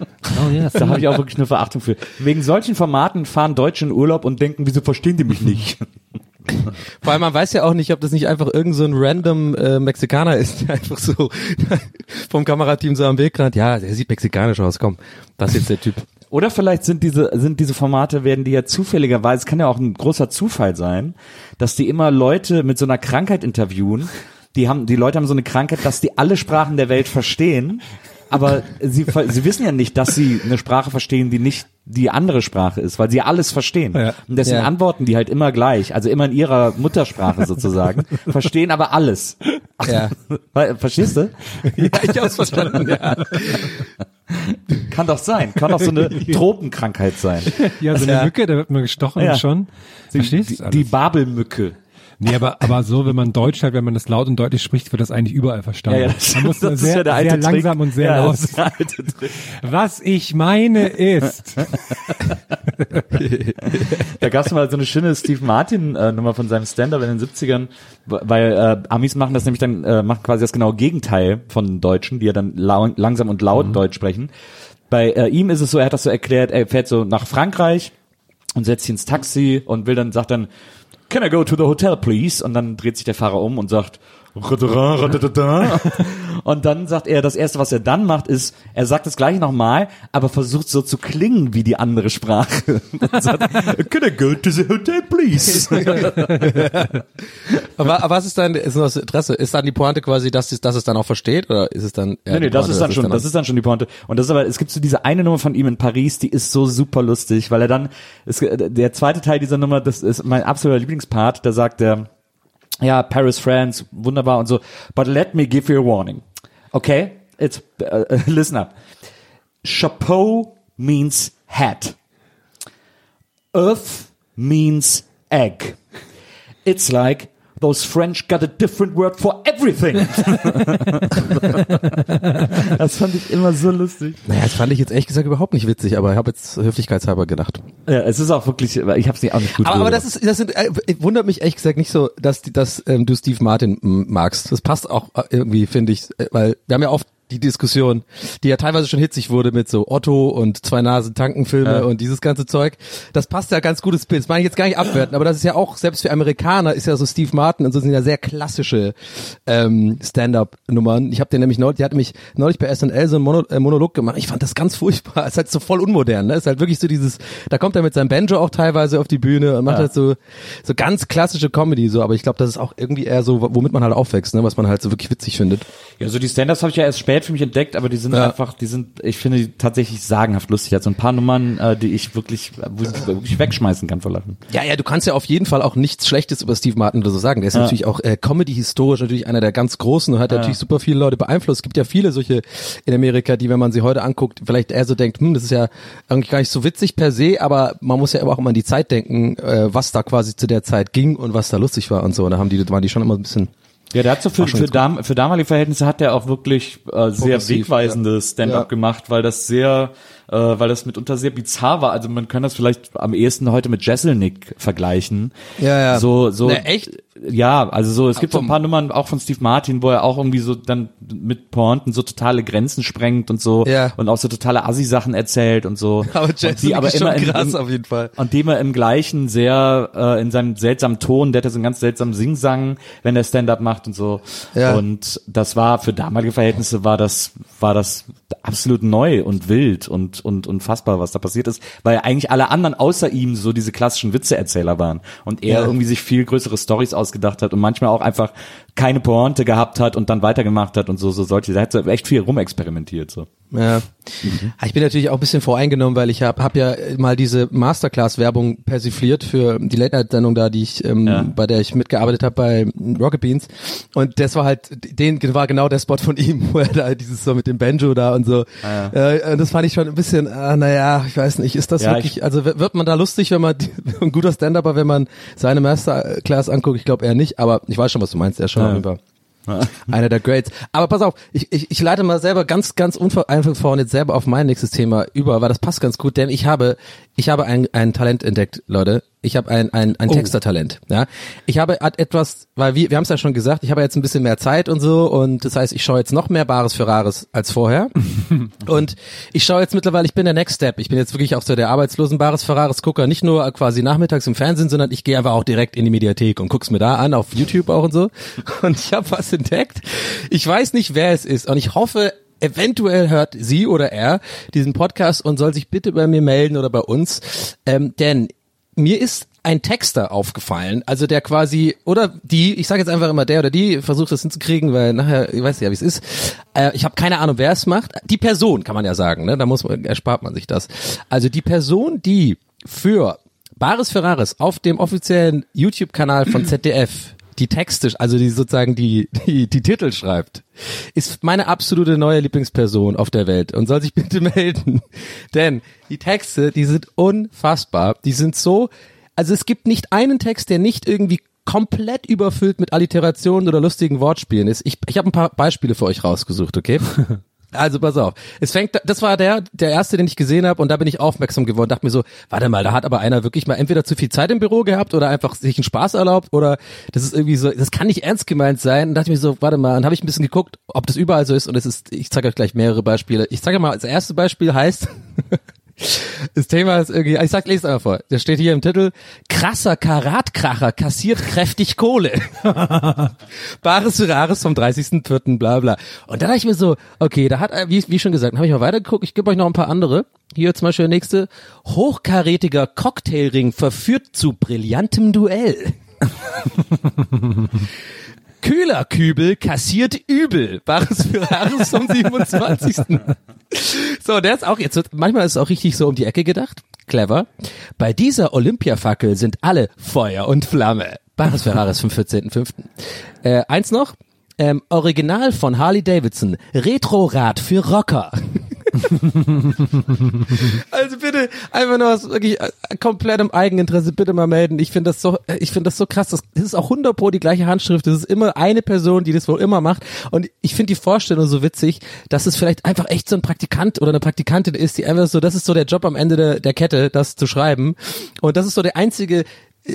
Speaker 2: Oh yes. Da habe ich auch wirklich eine Verachtung für. Wegen solchen Formaten fahren Deutsche in Urlaub und denken, wieso verstehen die mich nicht?
Speaker 3: Vor allem, man weiß ja auch nicht, ob das nicht einfach irgend so ein random äh, Mexikaner ist, der einfach so vom Kamerateam so am Weg rennt. Ja, der sieht mexikanisch aus, komm, das ist jetzt der Typ.
Speaker 2: Oder vielleicht sind diese, sind diese Formate, werden die ja zufälligerweise, es kann ja auch ein großer Zufall sein, dass die immer Leute mit so einer Krankheit interviewen. Die haben, die Leute haben so eine Krankheit, dass die alle Sprachen der Welt verstehen. Aber sie, sie wissen ja nicht, dass sie eine Sprache verstehen, die nicht die andere Sprache ist, weil sie alles verstehen.
Speaker 4: Ja.
Speaker 2: Und deswegen
Speaker 3: Ja.
Speaker 2: antworten die halt immer gleich, also immer in ihrer Muttersprache sozusagen, verstehen aber alles.
Speaker 3: Ja,
Speaker 2: Verstehst du?
Speaker 3: ja ich hab's verstanden. Ja.
Speaker 2: Kann doch sein. Kann doch so eine Tropenkrankheit sein.
Speaker 4: Ja, so eine. Mücke, da wird man gestochen schon. Verstehst
Speaker 2: Die,
Speaker 4: du?
Speaker 2: die Babelmücke.
Speaker 4: Nee, aber, aber so, wenn man Deutsch hat, wenn man das laut und deutlich spricht, wird das eigentlich überall verstanden.
Speaker 2: Ja, ja, das-
Speaker 4: man muss
Speaker 2: das ist
Speaker 4: sehr,
Speaker 2: ja der alte
Speaker 4: sehr
Speaker 2: Trick.
Speaker 4: langsam und sehr
Speaker 2: Ja,
Speaker 4: laut.
Speaker 2: das ist der alte Trick.
Speaker 4: Was ich meine ist,
Speaker 2: Da gab es mal so eine schöne Steve Martin äh, Nummer von seinem Stand-up in den 70ern, weil äh, Amis machen das nämlich dann, äh, machen quasi das genaue Gegenteil von Deutschen, die ja dann langsam und laut Deutsch sprechen. Bei äh, ihm ist es so, er hat das so erklärt, er fährt so nach Frankreich und setzt sich ins Taxi und will dann, sagt dann, can I go to the hotel please? Und dann dreht sich der Fahrer um und sagt, und dann sagt er, das erste, was er dann macht, ist, er sagt das gleiche nochmal, aber versucht so zu klingen wie die andere Sprache. Und sagt, Can I go to the hotel, please?
Speaker 3: Aber, aber was ist dann, ist das Interesse, ist dann die Pointe quasi, dass es, dass es dann auch versteht, oder ist es dann, ja,
Speaker 2: nee, nee,
Speaker 3: die
Speaker 2: das
Speaker 3: Pointe,
Speaker 2: ist dann schon, das ist dann schon die Pointe. Und das ist aber, es gibt so diese eine Nummer von ihm in Paris, die ist so super lustig, weil er dann, es, der zweite Teil dieser Nummer, das ist mein absoluter Lieblingspart, da sagt er, ja, Paris, France, wunderbar und so, but let me give you a warning. Okay? It's, uh, listen up. Chapeau means hat. Earth means egg. It's like those French got a different word for everything. das fand ich immer so lustig.
Speaker 3: Naja, das fand ich jetzt ehrlich gesagt überhaupt nicht witzig, aber ich habe jetzt höflichkeitshalber gedacht.
Speaker 2: Ja, es ist auch wirklich, ich habe es nicht auch nicht gut
Speaker 3: Aber, aber das ist, das sind, äh, wundert mich ehrlich gesagt nicht so, dass, dass ähm, du Steve Martin magst. Das passt auch äh, irgendwie, finde ich, äh, weil wir haben ja oft die Diskussion, die ja teilweise schon hitzig wurde mit so Otto und zwei Nasen Tankenfilme
Speaker 2: Ja.
Speaker 3: und dieses ganze Zeug. Das passt ja ganz gutes Bild. Das meine ich jetzt gar nicht abwerten, aber das ist ja auch, selbst für Amerikaner ist ja so Steve Martin und so sind ja sehr klassische ähm, Stand-up-Nummern. Ich habe den nämlich neulich, die hat mich neulich bei SNL so einen Mono, äh, Monolog gemacht. Ich fand das ganz furchtbar. Es ist halt so voll unmodern. Ne? Es ist halt wirklich so dieses, da kommt er mit seinem Banjo auch teilweise auf die Bühne und macht
Speaker 2: Ja.
Speaker 3: halt so so ganz klassische Comedy so. Aber ich glaube, das ist auch irgendwie eher so, womit man halt aufwächst, ne? was man halt so wirklich witzig findet.
Speaker 2: Ja, so die Stand-ups habe ich ja erst spät für mich entdeckt, aber die sind
Speaker 3: Ja.
Speaker 2: einfach, die sind, ich finde die tatsächlich sagenhaft lustig. Also ein paar Nummern, äh, die ich wirklich, wo ich wirklich wegschmeißen kann vor Lachen.
Speaker 3: Ja, ja, du kannst ja auf jeden Fall auch nichts Schlechtes über Steve Martin oder so sagen. Der ist natürlich auch äh, Comedy-historisch natürlich einer der ganz großen und hat natürlich super viele Leute beeinflusst. Es gibt ja viele solche in Amerika, die, wenn man sie heute anguckt, vielleicht eher so denkt, hm, das ist ja eigentlich gar nicht so witzig per se, aber man muss ja aber auch immer an die Zeit denken, äh, was da quasi zu der Zeit ging und was da lustig war und so. Und da haben die, waren die schon immer ein bisschen
Speaker 2: Ja, der hat so für, für, dam für damalige Verhältnisse hat der auch wirklich äh, sehr wegweisende Stand-up
Speaker 3: Ja.
Speaker 2: gemacht, weil das sehr, äh, weil das mitunter sehr bizarr war. Also man kann das vielleicht am ehesten heute mit Jesselnick vergleichen.
Speaker 3: Ja, ja.
Speaker 2: So, so.
Speaker 3: Na, echt?
Speaker 2: Ja, also so, es gibt so ein paar Nummern auch von Steve Martin, wo er auch irgendwie so dann mit Pointen so totale Grenzen sprengt und so
Speaker 3: Ja.
Speaker 2: und auch so totale Assi-Sachen erzählt und so.
Speaker 3: Aber
Speaker 2: und
Speaker 3: Jesselnick ist schon krass auf jeden Fall.
Speaker 2: Und dem er im gleichen sehr, äh, in seinem seltsamen Ton, der hat ja so einen ganz seltsamen Singsang, wenn er Stand-up macht und so.
Speaker 3: Ja.
Speaker 2: Und das war, für damalige Verhältnisse war das, war das absolut neu und wild und, und unfassbar, was da passiert ist, weil eigentlich alle anderen außer ihm so diese klassischen Witzeerzähler waren und er
Speaker 3: Ja.
Speaker 2: irgendwie sich viel größere Stories ausgedacht hat und manchmal auch einfach keine Pointe gehabt hat und dann weitergemacht hat und so, so solche, da hat er echt viel rumexperimentiert, so.
Speaker 3: Ja.
Speaker 2: Mhm.
Speaker 3: Ich bin natürlich auch ein bisschen voreingenommen, weil ich habe hab ja mal diese Masterclass-Werbung persifliert für die Late-Night-Sendung da, die ich, ähm,
Speaker 2: Ja.
Speaker 3: bei der ich mitgearbeitet habe bei Rocket Beans. Und das war halt, den war genau der Spot von ihm, wo er da dieses so mit dem Banjo da und so. Äh, und das fand ich schon ein bisschen, äh, naja, ich weiß nicht, ist das
Speaker 2: Ja,
Speaker 3: wirklich, also w- wird man da lustig, wenn man ein guter Stand-Upper, wenn man seine Masterclass anguckt? Ich glaube eher nicht, aber ich weiß schon, was du meinst, er schon Fall. Einer der Greats. Aber pass auf, ich, ich, ich leite mal selber ganz, ganz unvereinfacht jetzt selber auf mein nächstes Thema über, weil das passt ganz gut, denn ich habe, ich habe ein, ein Talent entdeckt, Leute. Ich habe ein, ein, ein Textertalent. Ja, ich habe etwas, weil wir, wir haben es ja schon gesagt, ich habe jetzt ein bisschen mehr Zeit und so und das heißt, ich schaue jetzt noch mehr Bares für Rares als vorher. und ich schaue jetzt mittlerweile, ich bin der Next Step. Ich bin jetzt wirklich auch so der arbeitslosen Bares für Rares Gucker, nicht nur quasi nachmittags im Fernsehen, sondern ich gehe einfach auch direkt in die Mediathek und guck's mir da an, auf YouTube auch und so. Und ich habe was entdeckt. Ich weiß nicht, wer es ist und ich hoffe, eventuell hört sie oder er diesen Podcast und soll sich bitte bei mir melden oder bei uns, ähm, denn mir ist ein Texter aufgefallen, also der quasi, oder die, ich sage jetzt einfach immer der oder die, versucht das hinzukriegen, weil nachher, ich weiß ja, wie es ist. Äh, ich habe keine Ahnung, wer es macht. Die Person, kann man ja sagen, ne? Da muss man, erspart man sich das. Also die Person, die für Bares Ferraris auf dem offiziellen YouTube-Kanal von ZDF die Texte, also die sozusagen die, die, die Titel schreibt, ist meine absolute neue Lieblingsperson auf der Welt und soll sich bitte melden. Denn die Texte, die sind unfassbar. Die sind so, also es gibt nicht einen Text, der nicht irgendwie komplett überfüllt mit Alliterationen oder lustigen Wortspielen ist. Ich, ich habe ein paar Beispiele für euch rausgesucht, okay? Also pass auf. Es fängt, das war der, der erste, den ich gesehen habe, und da bin ich aufmerksam geworden. Dachte mir so, warte mal, da hat aber einer wirklich mal entweder zu viel Zeit im Büro gehabt oder einfach sich einen Spaß erlaubt oder das ist irgendwie so, das kann nicht ernst gemeint sein. Und dachte ich mir so, warte mal, dann habe ich ein bisschen geguckt, ob das überall so ist. Und es ist, ich zeige euch gleich mehrere Beispiele. Ich zeige mal, das erste Beispiel heißt. Das Thema ist irgendwie, ich sag, lese einfach vor. Da steht hier im Titel, krasser Karatkracher kassiert kräftig Kohle. Bares für Rares vom 30.04. bla bla. Und dann dachte ich mir so, okay, da hat, wie, wie schon gesagt, habe ich mal weitergeguckt, ich gebe euch noch ein paar andere. Hier zum Beispiel der nächste, hochkarätiger Cocktailring verführt zu brillantem Duell. Kühlerkübel kassiert übel. Bares für Rares vom 27. So, der ist auch jetzt, manchmal ist es auch richtig so um die Ecke gedacht. Clever. Bei dieser Olympiafackel sind alle Feuer und Flamme. Bares Ferraris vom 14.05. Äh, eins noch. Ähm, Original von Harley Davidson. Retrorad für Rocker. also bitte einfach nur aus wirklich äh, komplettem Eigeninteresse bitte mal melden. Ich finde das so, ich finde das so krass. Das, das ist auch 100 pro die gleiche Handschrift. Das ist immer eine Person, die das wohl immer macht. Und ich finde die Vorstellung so witzig, dass es vielleicht einfach echt so ein Praktikant oder eine Praktikantin ist, die einfach so, das ist so der Job am Ende der, der Kette, das zu schreiben. Und das ist so der einzige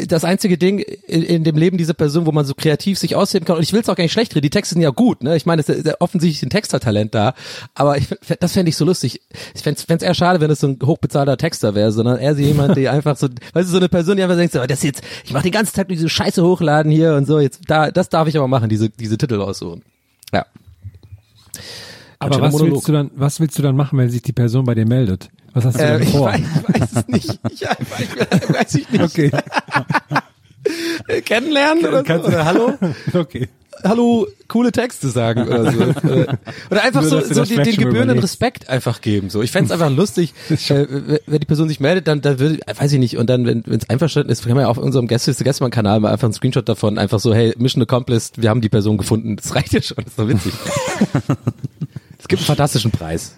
Speaker 3: das einzige Ding in, in, dem Leben dieser Person, wo man so kreativ sich ausheben kann. Und ich will es auch gar nicht schlecht reden. Die Texte sind ja gut. Ne? Ich meine, es ist offensichtlich ein Textertalent da. Aber ich, das fände ich so lustig. Ich fände es eher schade, wenn es so ein hochbezahlter Texter wäre, sondern eher so jemand, der einfach so, weißt du, so eine Person, die einfach denkt, so, das jetzt, ich mache die ganze Zeit diese Scheiße hochladen hier und so. Jetzt da, das darf ich aber machen, diese diese Titel aussuchen. Ja.
Speaker 4: Aber was willst du dann, was willst du dann machen, wenn sich die Person bei dir meldet? Was hast du
Speaker 3: äh,
Speaker 4: denn vor?
Speaker 3: Ich weiß, ich weiß es nicht. Ich, ich, ich, weiß ich nicht.
Speaker 4: Okay.
Speaker 3: Kennenlernen oder, so? oder hallo?
Speaker 4: Okay.
Speaker 3: Hallo, coole Texte sagen oder so. oder einfach
Speaker 4: Nur,
Speaker 3: so, so den, den gebührenden. Respekt einfach geben. So, ich fänd's einfach lustig, äh, wenn die Person sich meldet, dann, dann würde, weiß ich nicht, und dann, wenn es einverstanden ist, können wir ja auf unserem Gästeliste Gästemann-Kanal mal einfach einen Screenshot davon, einfach so, hey, Mission accomplished, wir haben die Person gefunden. Das reicht ja schon, das ist doch witzig. es gibt einen fantastischen Preis.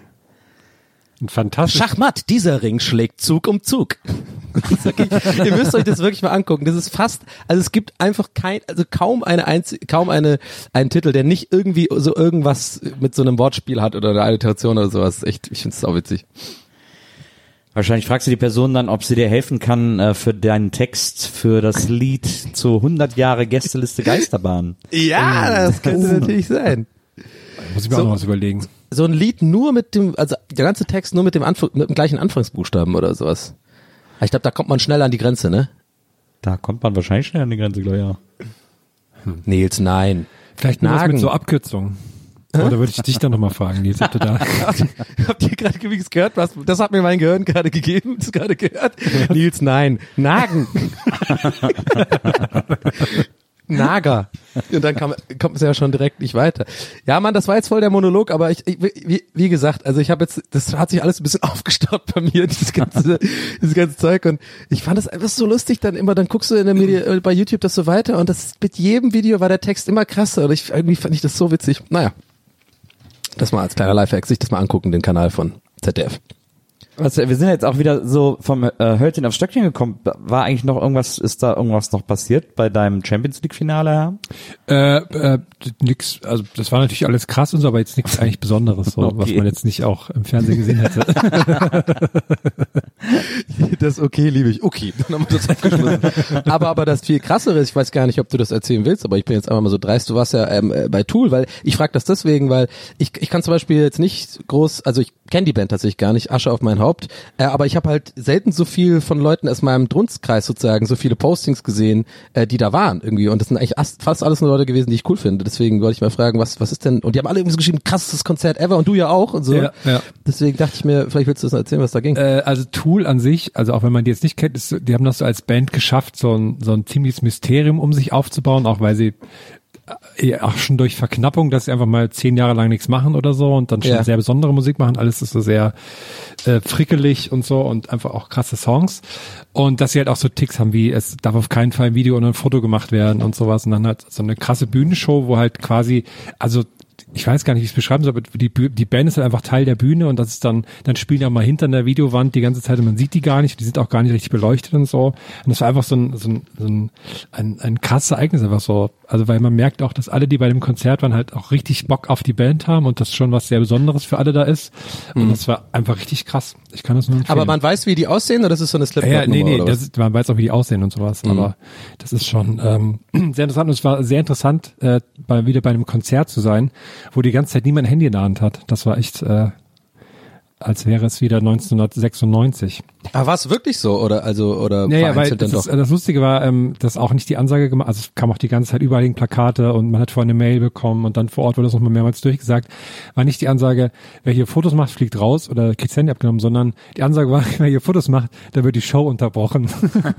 Speaker 4: Ein fantastisch.
Speaker 3: Schachmatt, dieser Ring schlägt Zug um Zug. Wirklich, ihr müsst euch das wirklich mal angucken. Das ist fast, also es gibt einfach kein, also kaum eine einzige, kaum eine, einen Titel, der nicht irgendwie so irgendwas mit so einem Wortspiel hat oder eine Alliteration oder sowas. Echt, ich find's auch witzig.
Speaker 2: Wahrscheinlich fragst du die Person dann, ob sie dir helfen kann äh, für deinen Text für das Lied zu 100 Jahre Gästeliste Geisterbahn.
Speaker 3: Ja, das könnte natürlich sein.
Speaker 4: Muss ich mir
Speaker 3: So.
Speaker 4: auch noch was überlegen.
Speaker 3: So ein Lied nur mit dem, also der ganze Text nur mit dem, Anf mit dem gleichen Anfangsbuchstaben oder sowas. Ich glaube, da kommt man schnell an die Grenze, ne?
Speaker 2: Da kommt man wahrscheinlich schnell an die Grenze, glaube ich, ja.
Speaker 3: Nils, nein.
Speaker 4: Vielleicht nur mit so Abkürzungen. Oder würde ich dich dann nochmal fragen, Nils, ob du da.
Speaker 3: Habt ihr gerade übrigens gehört? Was, das hat mir mein Gehirn gerade gegeben. Das gerade gehört. Nils, nein. Nagen. Nager. Und dann kam, kommt es ja schon direkt nicht weiter. Ja, Mann, das war jetzt voll der Monolog, aber ich, ich wie, wie gesagt, also ich habe jetzt, das hat sich alles ein bisschen aufgestaut bei mir, dieses ganze, dieses ganze Zeug und ich fand das einfach so lustig, dann immer, dann guckst du in der Medi äh, bei YouTube das so weiter und das mit jedem Video war der Text immer krasser und ich, irgendwie fand ich das so witzig. Naja. Das mal als kleiner Lifehack, sich das mal angucken, den Kanal von ZDF.
Speaker 2: Was, wir sind jetzt auch wieder so vom äh, Hölzchen auf Stöckchen gekommen. War eigentlich noch irgendwas, ist da irgendwas noch passiert bei deinem Champions League Finale, Herr?
Speaker 4: Äh, äh, nix, also das war natürlich alles krass und so, aber jetzt nichts eigentlich Besonderes, so, was
Speaker 2: Okay.
Speaker 4: man jetzt nicht auch im Fernsehen gesehen hätte.
Speaker 3: Das okay, liebe ich. Okay, dann haben wir das abgeschlossen. aber, aber das viel krassere ist, ich weiß gar nicht, ob du das erzählen willst, aber ich bin jetzt einfach mal so dreist, du warst ja ähm, äh, bei Tool, weil ich frage das deswegen, weil ich, ich kann zum Beispiel jetzt nicht groß, also ich kenne die Band tatsächlich gar nicht, Asche auf mein Haupt, äh, aber ich habe halt selten so viel von Leuten aus meinem Dunstkreis sozusagen, so viele Postings gesehen, äh, die da waren irgendwie und das sind eigentlich as- fast alles nur Leute gewesen, die ich cool finde, deswegen wollte ich mal fragen, was, was ist denn, und die haben alle irgendwie so geschrieben, krassestes Konzert ever und du ja auch und so.
Speaker 4: Ja, ja.
Speaker 3: Deswegen dachte ich mir, vielleicht willst du das erzählen, was da ging.
Speaker 4: Äh, also Tool an sich, also auch wenn man die jetzt nicht kennt, ist, die haben das so als Band geschafft, so ein, so ein ziemliches Mysterium um sich aufzubauen, auch weil sie äh, auch schon durch Verknappung, dass sie einfach mal zehn Jahre lang nichts machen oder so und dann schon
Speaker 3: Ja.
Speaker 4: sehr besondere Musik machen. Alles ist so sehr äh, frickelig und so und einfach auch krasse Songs. Und dass sie halt auch so Ticks haben wie, es darf auf keinen Fall ein Video oder ein Foto gemacht werden und sowas. Und dann halt so eine krasse Bühnenshow, wo halt quasi, also ich weiß gar nicht, wie ich es beschreiben soll, aber die, die Band ist halt einfach Teil der Bühne und das ist dann, dann spielen die auch mal hinter der Videowand die ganze Zeit und man sieht die gar nicht, die sind auch gar nicht richtig beleuchtet und so. Und das war einfach so ein, so ein, so ein, ein, ein krasses Ereignis einfach so. Also weil man merkt auch, dass alle, die bei dem Konzert waren, halt auch richtig Bock auf die Band haben und das schon was sehr Besonderes für alle da ist. Und das war einfach richtig krass. Ich kann das nur empfehlen.
Speaker 3: Aber man weiß, wie die aussehen oder das ist so eine slipknot
Speaker 4: Ja, ja, nee, nee, das ist, man weiß auch, wie die aussehen und sowas, aber das ist schon ähm, sehr interessant und es war sehr interessant, äh, bei, wieder bei einem Konzert zu sein, wo die ganze Zeit niemand ein Handy in der Hand hat. Das war echt, äh, als wäre es wieder 1996.
Speaker 3: Ah, war es wirklich so oder also oder
Speaker 4: Ja, ja, weil das, ist, das Lustige war, ähm, dass auch nicht die Ansage gemacht, also es kam auch die ganze Zeit überall hingen Plakate und man hat vorher eine Mail bekommen und dann vor Ort wurde das nochmal mehrmals durchgesagt. War nicht die Ansage, wer hier Fotos macht, fliegt raus oder kriegt Handy abgenommen, sondern die Ansage war, wer hier Fotos macht, da wird die Show unterbrochen.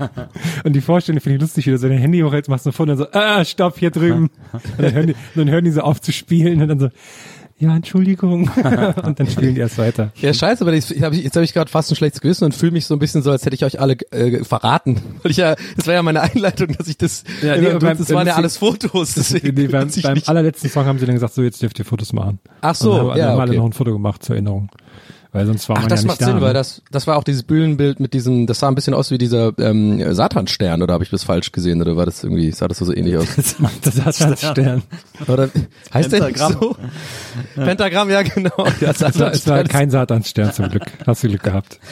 Speaker 4: und die Vorstellung finde ich lustig, wie du so dein Handy hochhältst, machst ein Foto und dann so, ah, stopp, hier drüben. und dann hören die, dann hören die so auf zu spielen und dann so, ja, Entschuldigung. und dann spielen die erst weiter.
Speaker 3: Ja, scheiße, aber ich, ich hab, jetzt habe ich gerade fast ein schlechtes Gewissen und fühle mich so ein bisschen so, als hätte ich euch alle äh, verraten. Weil ich ja, das war ja meine Einleitung, dass ich das,
Speaker 4: Ja, nee,
Speaker 3: das,
Speaker 4: beim-
Speaker 3: das waren ja alles Fotos. Deswegen
Speaker 4: Nee, beim, beim allerletzten Song haben sie dann gesagt, so jetzt dürft ihr Fotos machen.
Speaker 3: Ach so,
Speaker 4: und dann haben,
Speaker 3: ja,
Speaker 4: alle
Speaker 3: okay.
Speaker 4: noch ein Foto gemacht zur Erinnerung. Weil sonst war
Speaker 3: Ach,
Speaker 4: man
Speaker 3: das
Speaker 4: ja nicht
Speaker 3: macht
Speaker 4: da.
Speaker 3: Sinn,
Speaker 4: ne?
Speaker 3: weil das, das war auch dieses Bühnenbild mit diesem, das sah ein bisschen aus wie dieser ähm, Satanstern, oder habe ich das falsch gesehen, oder war das irgendwie, sah das so ähnlich aus?
Speaker 4: das hat als Stern.
Speaker 3: Oder heißt der
Speaker 2: Pentagramm.
Speaker 3: nicht so? Pentagramm, ja genau. Ja,
Speaker 4: Es war, es war
Speaker 3: Satanstern.
Speaker 4: kein Satansstern zum Glück. Hast du Glück gehabt.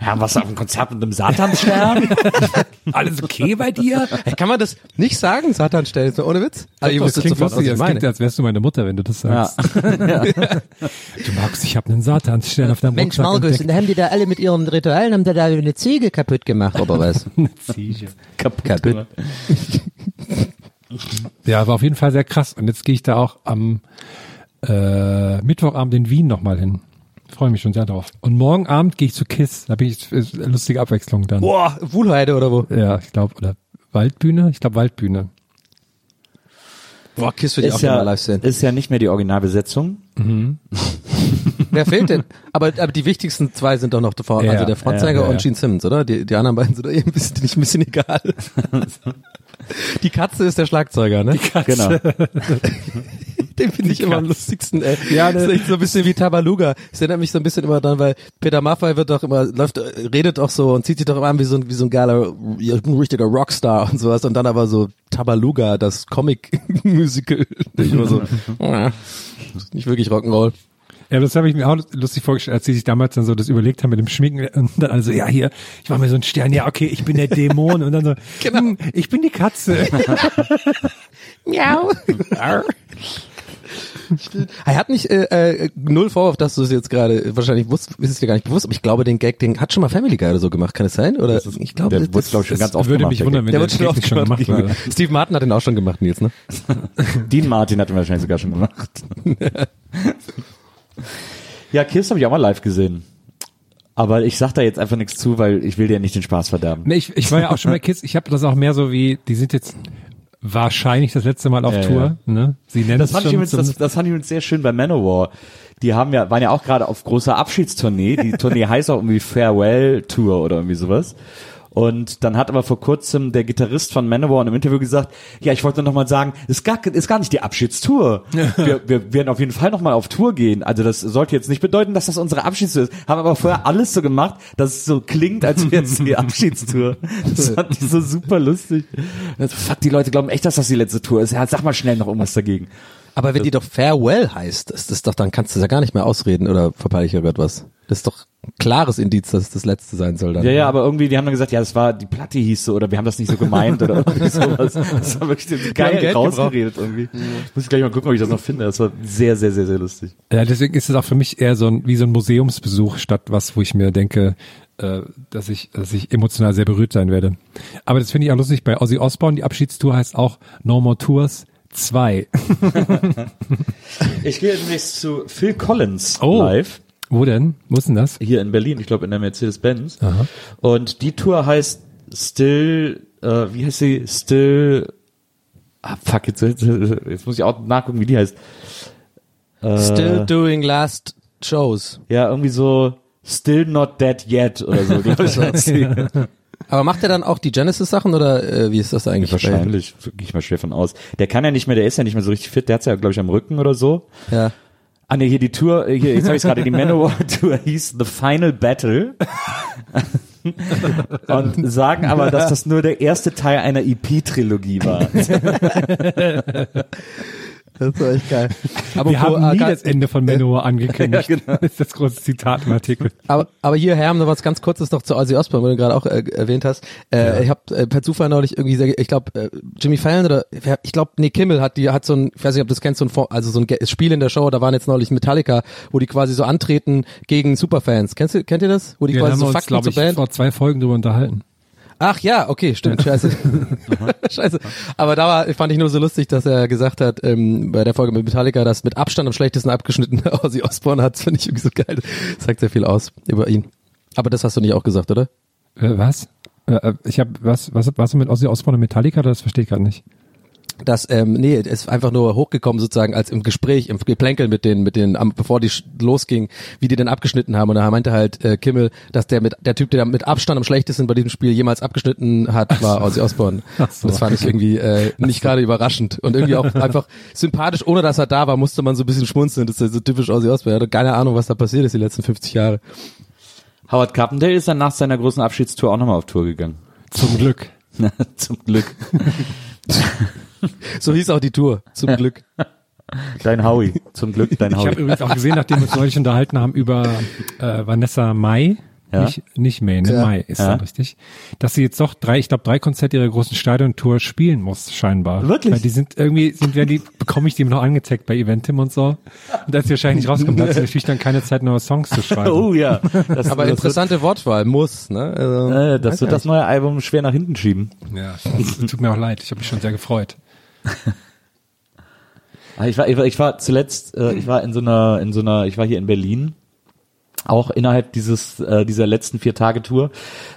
Speaker 2: Ja, was auf dem Konzert mit einem Satansstern?
Speaker 4: Alles okay bei dir?
Speaker 3: Hey, kann man das nicht sagen, Satanstern, so ohne Witz? Also, wusstet
Speaker 4: klingt
Speaker 3: sofort, was
Speaker 4: lustig,
Speaker 3: ich
Speaker 4: das klingt,
Speaker 3: meine.
Speaker 4: als wärst du meine Mutter, wenn du das
Speaker 2: ja.
Speaker 4: sagst. Du magst, ich habe einen Satansstern auf deinem
Speaker 3: Mensch,
Speaker 4: Rucksack
Speaker 3: Markus,
Speaker 4: entdeckt.
Speaker 3: und haben die da alle mit ihren Ritualen, haben da da eine Ziege kaputt gemacht, oder was?
Speaker 2: Kaputt.
Speaker 3: Kaputt.
Speaker 4: Ja, war auf jeden Fall sehr krass. Und jetzt gehe ich da auch am äh, Mittwochabend in Wien nochmal hin. Freue mich schon sehr drauf. Und morgen Abend gehe ich zu KISS. Da bin ich lustige Abwechslung dann.
Speaker 3: Boah, Wuhlheide oder wo?
Speaker 4: Ja, ich glaube, oder Waldbühne? Ich glaube Waldbühne.
Speaker 3: Boah, Kiss würde ich auch
Speaker 2: ja,
Speaker 3: mal live sehen.
Speaker 2: ist ja nicht mehr die Originalbesetzung.
Speaker 3: Wer fehlt denn? Aber, aber die wichtigsten zwei sind doch noch davor,
Speaker 4: Ja,
Speaker 3: also der Frontsänger
Speaker 4: ja, ja,
Speaker 3: und
Speaker 4: ja.
Speaker 3: Gene Simmons, oder? Die, die anderen beiden sind doch eh ein bisschen, nicht ein bisschen egal. Die Katze ist der Schlagzeuger, ne?
Speaker 2: Genau.
Speaker 3: Den finde ich immer am lustigsten, ey.
Speaker 4: Ja,
Speaker 3: das ist
Speaker 4: ne.
Speaker 3: echt so ein bisschen wie Tabaluga. Das erinnert mich so ein bisschen immer dran, weil Peter Maffay wird doch immer, läuft, äh, redet auch so und zieht sich doch immer an wie so ein, wie so ein geiler, ja, ein richtiger Rockstar und sowas und dann aber so Tabaluga, das Comic-Musical. Ich immer so, nicht wirklich Rock'n'Roll.
Speaker 4: Ja, das habe ich mir auch lustig vorgestellt, als sie sich damals dann so das überlegt haben mit dem Schminken und dann also, ja, hier, ich mache mir so einen Stern, ja, okay, ich bin der Dämon und dann so,
Speaker 3: Genau.
Speaker 4: hm, ich bin die Katze.
Speaker 3: Miau. Er hat nicht äh, äh, null Vorwurf, dass du es jetzt gerade wahrscheinlich wusst, ist es dir gar nicht bewusst, aber ich glaube, den Gag, den hat schon mal Family Guy oder so gemacht, kann es sein? Oder ich glaube,
Speaker 2: Der
Speaker 3: das-
Speaker 2: wurde, glaube ich, schon ganz oft
Speaker 4: Würde
Speaker 2: gemacht.
Speaker 4: mich
Speaker 2: der
Speaker 4: wundern, wenn
Speaker 3: der
Speaker 4: der,
Speaker 3: wird schon
Speaker 4: Gag gemacht wurde.
Speaker 3: Steve Martin hat den auch schon gemacht, Nils, ne?
Speaker 2: Dean Martin hat ihn wahrscheinlich sogar schon gemacht. ja, Kiss habe ich auch mal live gesehen. Aber ich sag da jetzt einfach nichts zu, weil ich will dir nicht den Spaß verderben.
Speaker 4: Nee, ich, ich war ja auch schon bei Kids, ich habe das auch mehr so wie, die sind jetzt wahrscheinlich das letzte Mal auf
Speaker 2: Ja,
Speaker 4: Tour, ne? Sie nennen
Speaker 2: Das
Speaker 4: es
Speaker 2: fand, ich
Speaker 4: schon
Speaker 2: übrigens, das, das fand ich übrigens sehr schön bei Manowar. Die haben ja, waren ja auch gerade auf großer Abschiedstournee. Die Tournee heißt auch irgendwie Farewell Tour oder irgendwie sowas. Und dann hat aber vor kurzem der Gitarrist von Manowar in einem Interview gesagt, ja, ich wollte noch mal sagen, ist gar, ist gar nicht die Abschiedstour. Wir, wir werden auf jeden Fall noch mal auf Tour gehen. Also das sollte jetzt nicht bedeuten, dass das unsere Abschiedstour ist. Haben aber vorher alles so gemacht, dass es so klingt, als wäre es die Abschiedstour. Das fand ich so super lustig. Fuck, die Leute glauben echt, dass das die letzte Tour ist. Ja, sag mal schnell noch irgendwas dagegen.
Speaker 3: Aber wenn die doch Farewell heißt, ist das doch, dann kannst du das ja gar nicht mehr ausreden oder verpeile ich ja gerade was. Das ist doch ein klares Indiz, dass es das letzte sein soll dann.
Speaker 2: Ja, ja, aber irgendwie, die haben dann gesagt, ja, das war, die Platte hieß so, oder wir haben das nicht so gemeint, oder irgendwie sowas. Das war wirklich geil
Speaker 3: Geld
Speaker 2: rausgeredet irgendwie. Muss ich gleich mal gucken, ob ich das noch finde. Das war sehr, sehr, sehr, sehr lustig.
Speaker 4: Ja, deswegen ist es auch für mich eher so ein, wie so ein Museumsbesuch statt was, wo ich mir denke, äh, dass ich, dass ich emotional sehr berührt sein werde. Aber das finde ich auch lustig bei Ozzy Osbourne. Die Abschiedstour heißt auch No More Tours 2.
Speaker 2: Ich gehe demnächst zu Phil Collins
Speaker 4: Oh.
Speaker 2: live.
Speaker 4: Wo denn? Wo ist denn das?
Speaker 2: Hier in Berlin, ich glaube in der Mercedes-Benz. Und die Tour heißt Still, äh, wie heißt sie? Still, ah, fuck, jetzt, jetzt, muss ich auch nachgucken, wie die heißt. Äh,
Speaker 3: Still doing last shows.
Speaker 2: Ja, irgendwie so Still not dead yet oder so. Die
Speaker 3: Aber macht er dann auch die Genesis-Sachen oder äh, wie ist das eigentlich?
Speaker 2: Wahrscheinlich, gehe ich mal schwer von aus. Der kann ja nicht mehr, der ist ja nicht mehr so richtig fit, der hat's ja, glaube ich, am Rücken oder so.
Speaker 3: Ja.
Speaker 2: Ah ne, hier die Tour, äh, hier, jetzt habe ich gerade, die Manowar-Tour hieß The Final Battle. Und sagen aber, dass das nur der erste Teil einer EP-Trilogie war.
Speaker 3: Das war echt geil. Aber,
Speaker 4: Wir haben
Speaker 3: äh,
Speaker 4: nie das Ende von Manowar angekündigt. Das ist das große Zitat im Artikel.
Speaker 3: Aber, aber hier, Herm, noch was ganz Kurzes noch zu Ozzy Osbourne, weil du gerade auch äh, erwähnt hast. Äh, Ich habe äh, per Zufall neulich irgendwie, sehr, ich glaube, äh, Jimmy Fallon oder ich glaube, nee, Kimmel hat die hat so ein, ich weiß nicht, ob du das kennst, so ein, also so ein Spiel in der Show. Da waren jetzt neulich Metallica, wo die quasi so antreten gegen Superfans. Kennst du, kennt ihr das? Wo die
Speaker 4: Wir
Speaker 3: quasi so
Speaker 4: uns,
Speaker 3: Fakten
Speaker 4: glaube
Speaker 3: zur
Speaker 4: ich,
Speaker 3: Band.
Speaker 4: vor zwei Folgen drüber unterhalten.
Speaker 3: Ach ja, okay, stimmt, scheiße. scheiße. Aber da war, fand ich nur so lustig, dass er gesagt hat, ähm, bei der Folge mit Metallica, dass mit Abstand am schlechtesten abgeschnitten Ozzy Osbourne hat, finde ich irgendwie so geil. Das sagt sehr viel aus über ihn. Aber das hast du nicht auch gesagt, oder?
Speaker 4: Äh, was? Äh, äh, ich habe was, was, was mit Ozzy Osbourne und Metallica? Das verstehe ich gerade nicht.
Speaker 3: Das, ähm, nee, es ist einfach nur hochgekommen sozusagen als im Gespräch, im Geplänkel mit den, mit den, am, bevor die losging, wie die denn abgeschnitten haben. Und da meinte halt äh, Kimmel, dass der mit der Typ, der mit Abstand am schlechtesten bei diesem Spiel jemals abgeschnitten hat, war Ozzy Osbourne.
Speaker 4: So.
Speaker 3: Das fand ich irgendwie äh, nicht gerade überraschend und irgendwie auch einfach sympathisch, ohne dass er da war, musste man so ein bisschen schmunzeln. Das ist ja so typisch Ozzy Osbourne. Er hatte keine Ahnung, was da passiert ist die letzten 50 Jahre.
Speaker 2: Howard Carpendale ist dann nach seiner großen Abschiedstour auch nochmal auf Tour gegangen.
Speaker 4: Zum Glück.
Speaker 2: Zum Glück.
Speaker 3: So hieß auch die Tour, zum Glück.
Speaker 2: Dein Howie. Zum Glück, dein
Speaker 4: Ich habe
Speaker 2: Howie.
Speaker 4: übrigens auch gesehen, nachdem wir uns neulich unterhalten haben über äh, Vanessa Mai,
Speaker 2: Ja.
Speaker 4: nicht, nicht May, ne?
Speaker 3: Ja.
Speaker 4: Mai ist
Speaker 2: Ja.
Speaker 4: dann richtig, dass sie jetzt doch drei, ich glaube drei Konzerte ihrer großen Stadiontour spielen muss, scheinbar.
Speaker 2: Wirklich?
Speaker 4: Weil die sind irgendwie, sind werden die, bekomme ich die noch angezeigt bei Eventim und so. Und als sie wahrscheinlich nicht rauskommt, hat sie natürlich dann keine Zeit, neue Songs zu schreiben.
Speaker 2: Oh ja. Das,
Speaker 3: Aber
Speaker 2: das
Speaker 3: interessante Wortwahl, muss, ne? Also,
Speaker 2: Wird, äh, das wird das neue Album schwer nach hinten schieben.
Speaker 4: Ja, tut mir auch leid, ich habe mich schon sehr gefreut.
Speaker 2: Ah, Ich war, ich war, ich war zuletzt, äh, ich war in so einer, in so einer, ich war hier in Berlin. Auch innerhalb dieses äh, dieser letzten vier Tage Tour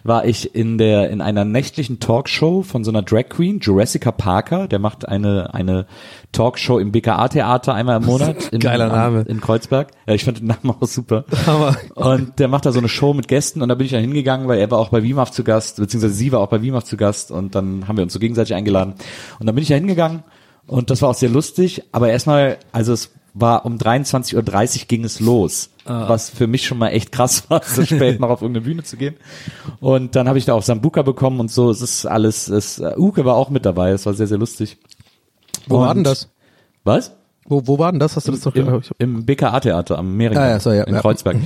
Speaker 2: war ich in der in einer nächtlichen Talkshow von so einer Drag Queen Jurassica Parker. Der macht eine eine Talkshow im BKA Theater einmal im Monat in,
Speaker 3: Geiler Name.
Speaker 2: in Kreuzberg. Ja, ich fand den Namen auch super.
Speaker 3: Aber-
Speaker 2: Und der macht da so eine Show mit Gästen und da bin ich dann hingegangen, weil er war auch bei WIMAF zu Gast, beziehungsweise sie war auch bei WIMAF zu Gast und dann haben wir uns so gegenseitig eingeladen. Und dann bin ich da hingegangen und das war auch sehr lustig, aber erstmal, also es war um 23.30 Uhr ging es los, was für mich schon mal echt krass war, so spät noch auf irgendeine Bühne zu gehen. Und dann habe ich da auch Sambuka bekommen und so, es ist alles, es, uh, Uke war auch mit dabei, es war sehr, sehr lustig.
Speaker 3: Wo war
Speaker 2: Und-
Speaker 3: denn das?
Speaker 2: Was?
Speaker 3: Wo, wo war denn das? Hast du das doch
Speaker 2: Im, im BKA-Theater am Mehring
Speaker 3: Ah, ja, so, ja,
Speaker 2: in
Speaker 3: ja.
Speaker 2: Kreuzberg.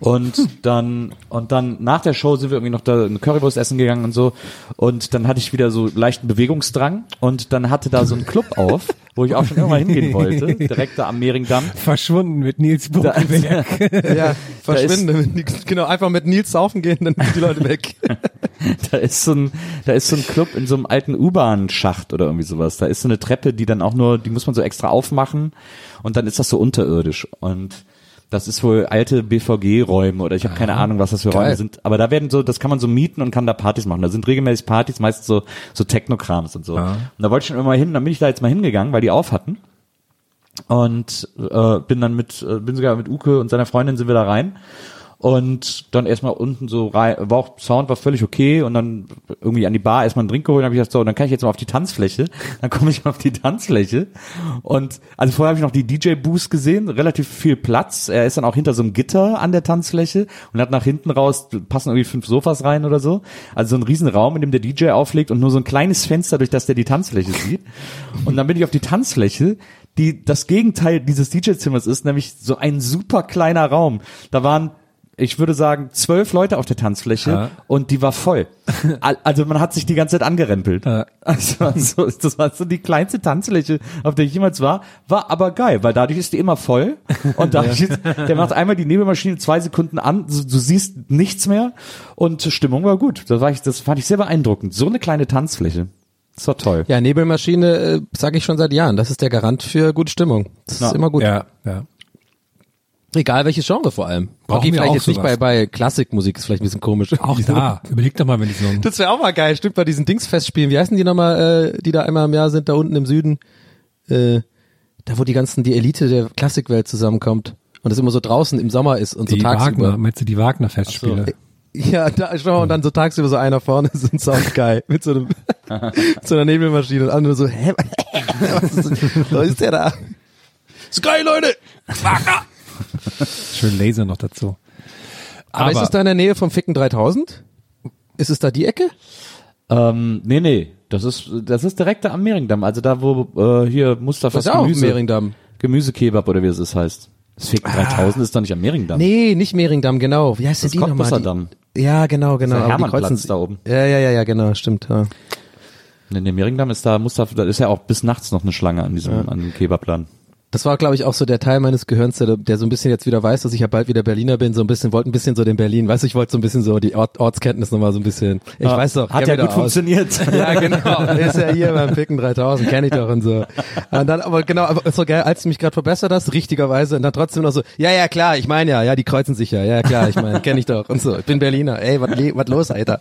Speaker 2: Und dann und dann nach der Show sind wir irgendwie noch da eine Currywurst essen gegangen und so. Und dann hatte ich wieder so leichten Bewegungsdrang und dann hatte da so ein Club auf, wo ich auch schon immer hingehen wollte, direkt da am Mehringdamm.
Speaker 4: Verschwunden mit Nils
Speaker 2: Da,
Speaker 4: Buckelberg.
Speaker 3: Ja, verschwinden. genau, einfach mit Nils saufen gehen, dann sind die Leute weg.
Speaker 2: da ist so ein, da ist so ein Club in so einem alten U-Bahn-Schacht oder irgendwie sowas. Da ist so eine Treppe, die dann auch nur, die muss man so extra aufmachen und dann ist das so unterirdisch und das ist wohl alte BVG-Räume oder ich habe keine Ahnung, was das für
Speaker 3: Geil.
Speaker 2: Räume sind. Aber da werden so, das kann man so mieten und kann da Partys machen. Da sind regelmäßig Partys, meistens so, so Technokrams und so. Und da wollte ich schon immer mal hin, dann bin ich da jetzt mal hingegangen, weil die auf hatten. Und äh, bin dann mit, äh, bin sogar mit Uke und seiner Freundin sind wir da rein. Und dann erstmal unten so rein, war auch, Sound war völlig okay und dann irgendwie an die Bar erstmal einen Drink geholt, habe ich gesagt, so, dann kann ich jetzt mal auf die Tanzfläche. Dann komme ich auf die Tanzfläche und also vorher habe ich noch die DJ-Booth gesehen, relativ viel Platz. Er ist dann auch hinter so einem Gitter an der Tanzfläche und hat nach hinten raus, passen irgendwie fünf Sofas rein oder so. Also so ein riesen Raum, in dem der DJ auflegt und nur so ein kleines Fenster, durch das der die Tanzfläche sieht. Und dann bin ich auf die Tanzfläche, die das Gegenteil dieses DJ-Zimmers ist, nämlich so ein super kleiner Raum. Da waren ich würde sagen, zwölf Leute auf der Tanzfläche
Speaker 4: Ja.
Speaker 2: und die war voll. Al- Also man hat sich die ganze Zeit angerempelt.
Speaker 4: Ja.
Speaker 2: Also war so, das war so die kleinste Tanzfläche, auf der ich jemals war, war aber geil, weil dadurch ist die immer voll und dadurch ist, der macht einmal die Nebelmaschine zwei Sekunden an, du, du siehst nichts mehr und Stimmung war gut. Das, war ich, das fand ich sehr beeindruckend. So eine kleine Tanzfläche. Das war toll.
Speaker 3: Ja, Nebelmaschine, äh, sage ich schon seit Jahren. Das ist der Garant für gute Stimmung. Das
Speaker 2: Ja.
Speaker 3: ist immer gut.
Speaker 4: Ja, ja.
Speaker 3: Egal welches Genre vor allem.
Speaker 4: Brauchen
Speaker 3: okay,
Speaker 4: wir
Speaker 3: vielleicht
Speaker 4: auch
Speaker 3: jetzt nicht bei,
Speaker 4: sowas.
Speaker 3: bei Klassikmusik, ist vielleicht ein bisschen komisch.
Speaker 4: Auch da. Überleg doch mal, wenn ich so ein
Speaker 3: Das wäre auch mal geil. Stimmt, bei diesen Dingsfestspielen. Wie heißen die nochmal, äh, die da einmal im Jahr sind, da unten im Süden? Äh, da wo die ganzen, die Elite der Klassikwelt zusammenkommt. Und das immer so draußen im Sommer ist und so
Speaker 4: die
Speaker 3: tagsüber.
Speaker 4: Wagner, meinst du die Wagner-Festspiele?
Speaker 3: Ja, da, schau, und dann so tagsüber so einer vorne, so ein Soundguy mit so einem, so einer Nebelmaschine und andere so, hä, was ist, was ist der da? Sky, Leute!
Speaker 4: Schön Laser noch dazu.
Speaker 3: Aber, ist es da in der Nähe vom Ficken 3000? Ist es da die Ecke?
Speaker 2: Ähm, nee, nee, das ist, das ist direkt da am Mehringdamm, also da, wo äh, hier Mustafas
Speaker 3: Das ist ja auch
Speaker 2: Gemüse,
Speaker 3: Mehringdamm.
Speaker 2: Gemüsekebab oder wie es das heißt. Das Ficken 3000 ist doch nicht am Mehringdamm.
Speaker 3: Nee, nicht Mehringdamm, genau. Wie heißt
Speaker 2: Das
Speaker 3: denn die nochmal? Die- Ja, genau, genau.
Speaker 2: Der
Speaker 3: aber die
Speaker 2: Hermannplatz
Speaker 3: kreuzen-
Speaker 2: ist da oben.
Speaker 3: Ja, ja, ja, ja, genau, stimmt. Ja.
Speaker 2: Nee, nee, Mehringdamm ist da, Mustafa, da ist ja auch bis nachts noch eine Schlange an diesem, an dem Kebabladen.
Speaker 3: Das war, glaube ich, auch so der Teil meines Gehirns, der, der so ein bisschen jetzt wieder weiß, dass ich ja bald wieder Berliner bin, so ein bisschen, wollte ein bisschen so den Berlin, weißt du, ich wollte so ein bisschen so die Ort, Ortskenntnis nochmal so ein bisschen, ich
Speaker 2: Ah,
Speaker 3: weiß doch.
Speaker 2: hat ja gut
Speaker 3: aus.
Speaker 2: funktioniert.
Speaker 3: Ja, genau, ist ja hier beim Ficken 3000, kenne ich doch und so. Und dann, aber genau, aber so geil, als du mich gerade verbessert hast, richtigerweise, und dann trotzdem noch so, ja, ja, klar, ich meine ja, ja, die kreuzen sich ja, ja, klar, ich meine, kenne ich doch und so, ich bin Berliner, ey, was los, Alter?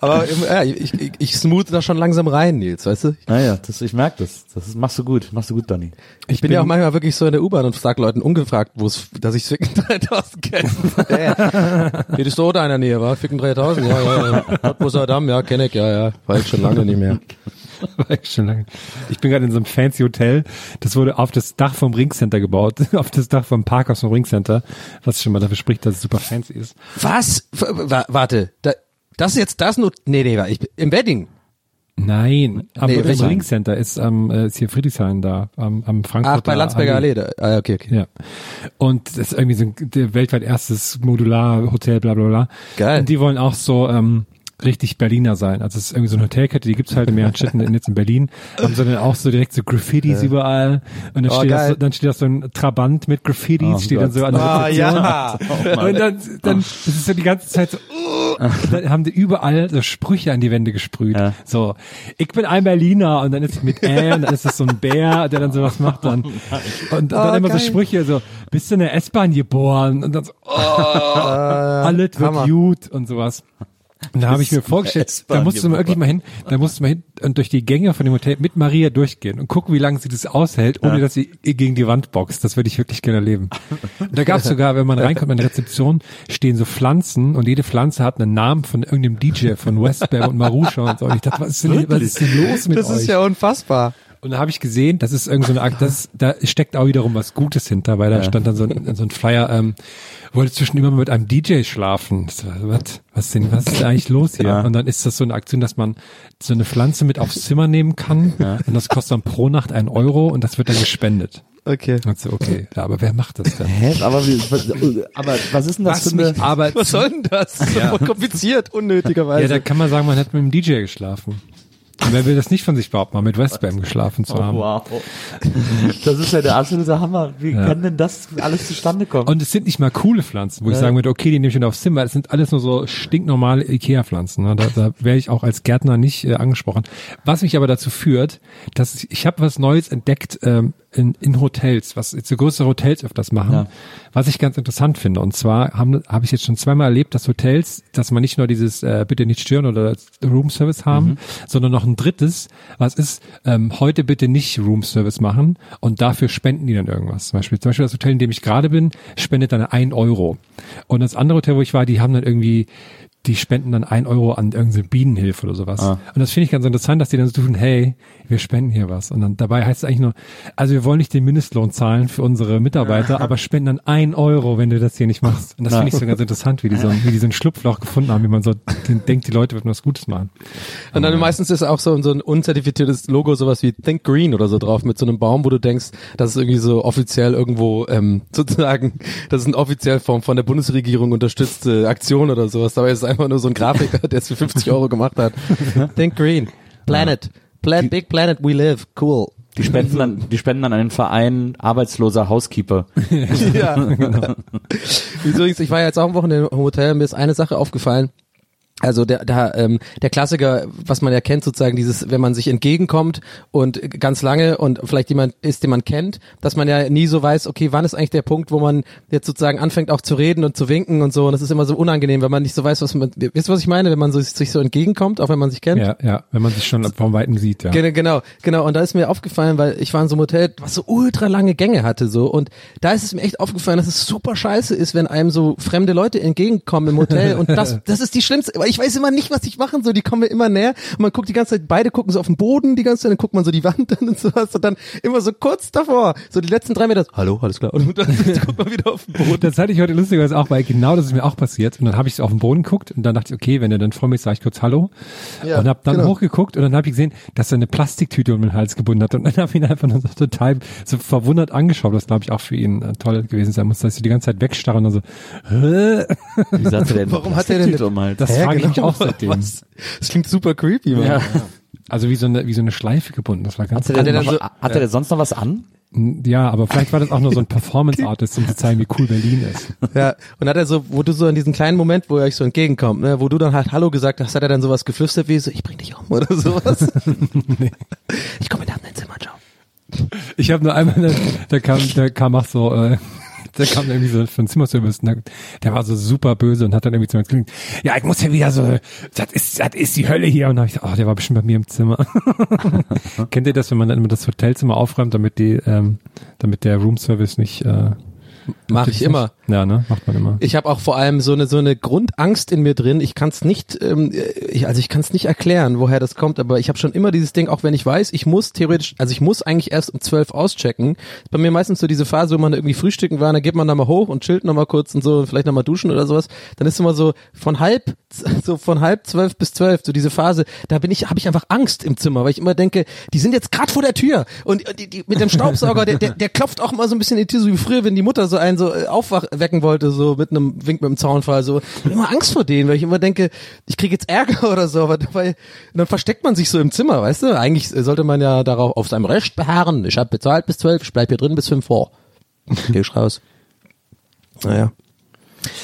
Speaker 3: aber ja, ich, ich, ich smooth da schon langsam rein, Nils, weißt du?
Speaker 2: Naja, das, ich merk das. Das ist, machst du gut, machst du gut, Donny.
Speaker 3: Ich bin, ja auch manchmal wirklich so in der U-Bahn und sag Leuten ungefragt, wo es, dass ich Ficken 3000 kenne. Ja. Hier ist so da in der Nähe, war Ficken 3000, ja, ja, ja. Cottbusser Damm, ja, kenne ich, ja, ja, war ich schon lange nicht mehr.
Speaker 4: War ich schon lange. Ich bin gerade in so einem fancy Hotel. Das wurde auf das Dach vom Ringcenter gebaut. auf das Dach vom Parkhaus vom Ringcenter. Was schon mal dafür spricht, dass es super fancy ist.
Speaker 3: Was? Wa warte, da, das ist jetzt das nur, nee, nee, ich, im Wedding.
Speaker 4: Nein, aber
Speaker 3: Nee?
Speaker 4: Ringcenter ist am äh, ist hier Friedrichshain da, am, am Frankfurter
Speaker 3: Ach, bei Landsberger Allee, da, ah, okay, okay.
Speaker 4: Ja. Und das ist irgendwie so ein weltweit erstes Modular-Hotel, bla bla bla.
Speaker 3: Geil.
Speaker 4: Und die wollen auch so ähm, richtig Berliner sein. Also es ist irgendwie so eine Hotelkette, die gibt's halt in mehreren Städten jetzt in Berlin. Haben sie dann auch so direkt so Graffitis überall. Und dann,
Speaker 3: Oh,
Speaker 4: steht das,
Speaker 3: geil.
Speaker 4: so, dann steht da so ein Trabant mit Graffitis,
Speaker 2: Oh
Speaker 4: steht dann
Speaker 2: Gott.
Speaker 4: so an der
Speaker 3: Ah, ja.
Speaker 4: Und dann, dann das ist so die ganze Zeit so, uh, und dann haben die überall so Sprüche an die Wände gesprüht.
Speaker 2: Ja.
Speaker 4: So, ich bin ein Berliner und dann ist es mit äh, und dann ist es so ein Bär, der dann sowas macht dann. Und dann
Speaker 3: Oh,
Speaker 4: immer
Speaker 3: geil.
Speaker 4: so Sprüche, so, bist du in der S-Bahn geboren? Und dann so, oh, alles wird
Speaker 3: Hammer.
Speaker 4: gut und sowas. Und da habe ich mir vorgestellt, da musst du mal wirklich mal hin, da musst du mal hin und durch die Gänge von dem Hotel mit Maria durchgehen und gucken, wie lange sie das aushält, ohne dass sie gegen die Wand boxt. Das würde ich wirklich gerne erleben. Und da gab es sogar, wenn man reinkommt in der Rezeption, stehen so Pflanzen und jede Pflanze hat einen Namen von irgendeinem DJ von Westbam und Marusha und so. Und ich dachte, was ist denn, was ist denn los mit
Speaker 3: Das
Speaker 4: euch?
Speaker 3: ist ja unfassbar.
Speaker 4: Und da habe ich gesehen, das ist irgend so eine Akt, das, da steckt auch wiederum was Gutes hinter, weil da stand dann so ein, so ein Flyer, ähm, wollte zwischendurch mal mit einem DJ schlafen. Was, was denn, was ist eigentlich los hier?
Speaker 2: Ja.
Speaker 4: Und dann ist das so eine Aktion, dass man so eine Pflanze mit aufs Zimmer nehmen kann und das kostet dann pro Nacht ein Euro und das wird dann gespendet.
Speaker 3: Okay.
Speaker 4: Und so, okay, ja, aber wer macht das denn?
Speaker 2: Hä? Aber, wie, was, aber was ist denn das
Speaker 4: Was
Speaker 2: für eine...
Speaker 4: aber,
Speaker 3: Was soll denn das? Das ist
Speaker 4: Ja.
Speaker 3: voll kompliziert, unnötigerweise.
Speaker 4: ja, da kann man sagen, man hat mit dem DJ geschlafen. Wer will das nicht von sich behaupten, mal mit Westbam geschlafen zu haben?
Speaker 2: Oh, wow. Das ist ja der absolute Hammer. Wie
Speaker 4: Ja.
Speaker 2: kann denn das alles zustande kommen?
Speaker 4: Und es sind nicht mal coole Pflanzen, wo ich sagen würde, okay, die nehme ich mit aufs Zimmer. Es sind alles nur so stinknormale Ikea-Pflanzen. Ne? Da, da wäre ich auch als Gärtner nicht äh, angesprochen. Was mich aber dazu führt, dass ich, ich habe was Neues entdeckt ähm, in, in Hotels, was jetzt so größere Hotels öfters machen,
Speaker 2: Ja.
Speaker 4: was ich ganz interessant finde. Und zwar habe hab ich jetzt schon zweimal erlebt, dass Hotels, dass man nicht nur dieses äh, bitte nicht stören oder Room Service haben, sondern noch ein drittes, was ist, ähm, heute bitte nicht Room Service machen und dafür spenden die dann irgendwas. Zum Beispiel, zum Beispiel das Hotel, in dem ich gerade bin, spendet dann ein Euro. Und das andere Hotel, wo ich war, die haben dann irgendwie die spenden dann ein Euro an irgendeine Bienenhilfe oder sowas. Und das finde ich ganz interessant, dass die dann so tun, hey, wir spenden hier was. Und dann dabei heißt es eigentlich nur, also wir wollen nicht den Mindestlohn zahlen für unsere Mitarbeiter, aber spenden dann ein Euro, wenn du das hier nicht machst. Und das finde ich so ganz interessant, wie die so, wie die so ein Schlupfloch gefunden haben, wie man so den, denkt, die Leute würden was Gutes machen.
Speaker 3: Und dann meistens ist auch so, so ein unzertifiziertes Logo, sowas wie Think Green oder so drauf, mit so einem Baum, wo du denkst, das ist irgendwie so offiziell irgendwo, ähm, sozusagen, das ist eine offiziell von, von der Bundesregierung unterstützte Aktion oder sowas. Dabei ist einfach nur so ein Grafiker, der es für 50 Euro gemacht hat. Think Green. Planet. Planet, big planet we live. Cool.
Speaker 2: Die spenden dann, die spenden dann an den Verein arbeitsloser Housekeeper.
Speaker 3: ja, genau. Übrigens, ich war ja jetzt auch am Wochenende im Hotel, mir ist eine Sache aufgefallen. Also der, da, ähm, der Klassiker, was man ja kennt, sozusagen dieses, wenn man sich entgegenkommt und ganz lange und vielleicht jemand ist, den man kennt, dass man ja nie so weiß, okay, wann ist eigentlich der Punkt, wo man jetzt sozusagen anfängt auch zu reden und zu winken und so. Und das ist immer so unangenehm, wenn man nicht so weiß, was man, wisst ihr, was ich meine, wenn man so, sich so entgegenkommt, auch wenn man sich kennt?
Speaker 4: Ja, ja, wenn man sich schon vom Weiten sieht, ja.
Speaker 3: Genau, genau, genau. Und da ist mir aufgefallen, weil ich war in so einem Hotel, was so ultra lange Gänge hatte, so. Und da ist es mir echt aufgefallen, dass es super scheiße ist, wenn einem so fremde Leute entgegenkommen im Hotel. Und das, das ist die schlimmste, ich weiß immer nicht, was ich machen soll. Die kommen mir immer näher. Und man guckt die ganze Zeit, beide gucken so auf den Boden die ganze Zeit, dann guckt man so die Wand an und sowas. Und dann immer so kurz davor, so die letzten drei Meter, hallo, alles klar. Und dann guckt man wieder auf den Boden.
Speaker 4: Das hatte ich heute lustigerweise auch, weil genau das ist mir auch passiert. Und dann habe ich so auf den Boden geguckt und dann dachte ich, okay, wenn er dann vor mir ist, sage ich kurz Hallo.
Speaker 3: Ja,
Speaker 4: und habe dann
Speaker 3: genau.
Speaker 4: hochgeguckt und dann habe ich gesehen, dass er eine Plastiktüte um den Hals gebunden hat. Und dann habe ich ihn einfach nur so total so verwundert angeschaut, was glaube ich auch für ihn äh, toll gewesen sein muss, dass sie die ganze Zeit wegstarren und so, Hä?
Speaker 2: Wie sagt er denn?
Speaker 3: Warum hat er denn
Speaker 2: um den Hals?
Speaker 4: Das
Speaker 3: Hä,
Speaker 4: frage ich mich
Speaker 3: genau,
Speaker 4: auch seitdem.
Speaker 3: was? Das klingt super creepy, Mann.
Speaker 2: Ja.
Speaker 4: Also wie so eine, wie so eine Schleife gebunden. Das war ganz
Speaker 2: Hat er, denn
Speaker 3: Hat er
Speaker 2: noch,
Speaker 3: dann so-
Speaker 2: hat er denn sonst noch was an?
Speaker 4: Ja, aber vielleicht war das auch nur so ein Performance-Artist, um zu zeigen, wie cool Berlin ist.
Speaker 3: Ja, und hat er so, wo du so in diesen kleinen Moment, wo er euch so entgegenkommt, ne, wo du dann halt Hallo gesagt hast, hat er dann sowas geflüstert wie so, ich bring dich um oder sowas? Ich komme in dein Zimmer, ciao.
Speaker 4: Ich habe nur einmal, da kam, da kam auch so, äh, da kam irgendwie so von Zimmerservice, und der, war so super böse und hat dann irgendwie zu mir gesagt, ja, ich muss ja wieder so, das ist, das ist die Hölle hier. Und dann hab ich gesagt, oh, der war bestimmt bei mir im Zimmer. Kennt ihr das, wenn man dann immer das Hotelzimmer aufräumt, damit die, ähm, damit der Roomservice nicht, äh,
Speaker 3: Mach ich immer.
Speaker 4: Ja, ne, macht man immer.
Speaker 3: Ich habe auch vor allem so eine so eine Grundangst in mir drin. Ich kann es nicht, ähm, ich, also ich kann es nicht erklären, woher das kommt. Aber ich habe schon immer dieses Ding, auch wenn ich weiß, ich muss theoretisch, also ich muss eigentlich erst um zwölf auschecken. Ist bei mir meistens so diese Phase, wo man irgendwie frühstücken war, dann geht man da mal hoch und chillt noch mal kurz und so, vielleicht noch mal duschen oder sowas. Dann ist immer so von halb, so von halb zwölf bis zwölf, so diese Phase. Da bin ich, habe ich einfach Angst im Zimmer, weil ich immer denke, die sind jetzt gerade vor der Tür und die, die, mit dem Staubsauger, der, der, der klopft auch mal so ein bisschen in die Tür, so wie früher, wenn die Mutter so einen so äh, aufwecken wollte, so mit einem Wink mit dem Zaunfall, so. Immer Angst vor denen, weil ich immer denke, ich kriege jetzt Ärger oder so, aber dabei, dann versteckt man sich so im Zimmer, weißt du? Eigentlich sollte man ja darauf auf seinem Recht beharren. Ich habe bezahlt bis zwölf, ich bleib hier drin bis fünf vor. Geh ich raus. Naja.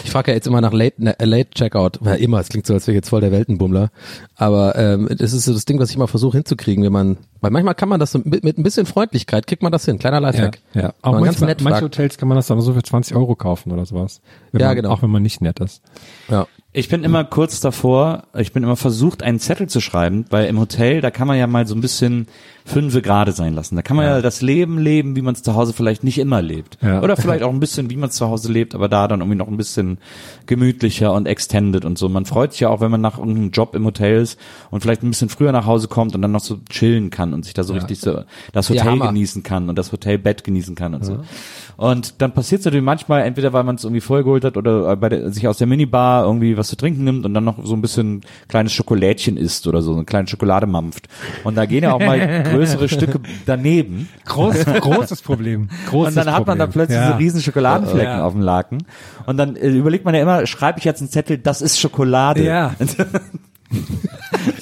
Speaker 3: Ich frage ja jetzt immer nach Late, ne, Late Checkout, weil immer, es klingt so, als wäre ich jetzt voll der Weltenbummler. Aber ähm, das ist so das Ding, was ich immer versuche hinzukriegen, wenn man, weil manchmal kann man das so mit, mit ein bisschen Freundlichkeit, kriegt man das hin, kleiner
Speaker 4: Ja,
Speaker 3: Lifehack.
Speaker 4: ja.
Speaker 3: Wenn
Speaker 4: Auch
Speaker 3: man ganz
Speaker 4: manchmal,
Speaker 3: nett
Speaker 4: manche
Speaker 3: fragt.
Speaker 4: Hotels kann man das aber so für 20 Euro kaufen oder sowas. Wenn
Speaker 3: Ja,
Speaker 4: man,
Speaker 3: genau.
Speaker 4: Auch wenn man nicht nett ist.
Speaker 3: Ja.
Speaker 2: Ich bin immer kurz davor, ich bin immer versucht, einen Zettel zu schreiben, weil im Hotel, da kann man ja mal so ein bisschen fünfe gerade sein lassen. Da kann man ja, das Leben leben, wie man es zu Hause vielleicht nicht immer lebt.
Speaker 4: Ja.
Speaker 2: Oder vielleicht auch ein bisschen, wie man es zu Hause lebt, aber da dann irgendwie noch ein bisschen gemütlicher und extended und so. Man freut sich ja auch, wenn man nach irgendeinem Job im Hotel ist und vielleicht ein bisschen früher nach Hause kommt und dann noch so chillen kann und sich da so richtig so das
Speaker 3: Ja,
Speaker 2: Hotel genießen kann und das Hotelbett genießen kann und so. Und dann passiert es natürlich manchmal, entweder weil man es irgendwie vorher geholt hat oder bei der, sich aus der Minibar irgendwie was zu trinken nimmt und dann noch so ein bisschen kleines Schokolädchen isst oder so, eine kleine Schokolade mampft. Und da gehen ja auch mal größere Stücke daneben.
Speaker 4: Groß, großes Problem. Großes
Speaker 2: Und dann hat man da plötzlich
Speaker 4: ja.
Speaker 2: so riesen Schokoladenflecken
Speaker 4: Ja.
Speaker 2: auf dem Laken. Und dann äh, überlegt man ja immer, schreibe ich jetzt einen Zettel, das ist Schokolade.
Speaker 4: Ja.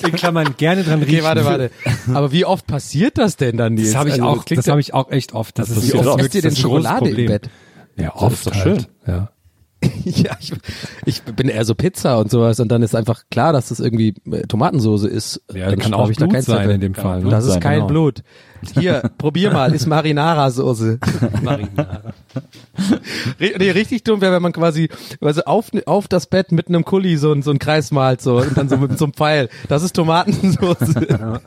Speaker 4: In Klammern gerne dran riechen.
Speaker 3: Okay, warte, warte. Aber wie oft passiert das denn dann jetzt?
Speaker 4: Das habe ich
Speaker 3: Also,
Speaker 4: auch, das habe ich auch echt oft. Das,
Speaker 2: Das
Speaker 4: ist
Speaker 2: passiert
Speaker 4: oft
Speaker 3: denn
Speaker 4: das ist ein großes
Speaker 3: Schokolade im. Bett?
Speaker 4: Ja, oft
Speaker 2: ist doch
Speaker 4: halt.
Speaker 2: schön.
Speaker 4: Ja.
Speaker 3: Ja, ich, ich bin eher so Pizza und sowas und dann ist einfach klar, dass das irgendwie äh, Tomatensoße ist.
Speaker 4: Ja,
Speaker 3: dann
Speaker 4: kann
Speaker 3: brauche
Speaker 4: auch
Speaker 3: ich da
Speaker 4: Blut
Speaker 3: kein
Speaker 4: sein
Speaker 3: Zettel.
Speaker 4: in dem Fall.
Speaker 3: Das ist kein
Speaker 2: genau.
Speaker 3: Blut. Hier, probier mal, ist Marinara-Soße. Ri- nee, richtig dumm wäre, wenn man quasi also auf, auf das Bett mit einem Kuli so, ein- so einen Kreis malt so und dann so mit so einem Pfeil. Das ist Tomatensoße.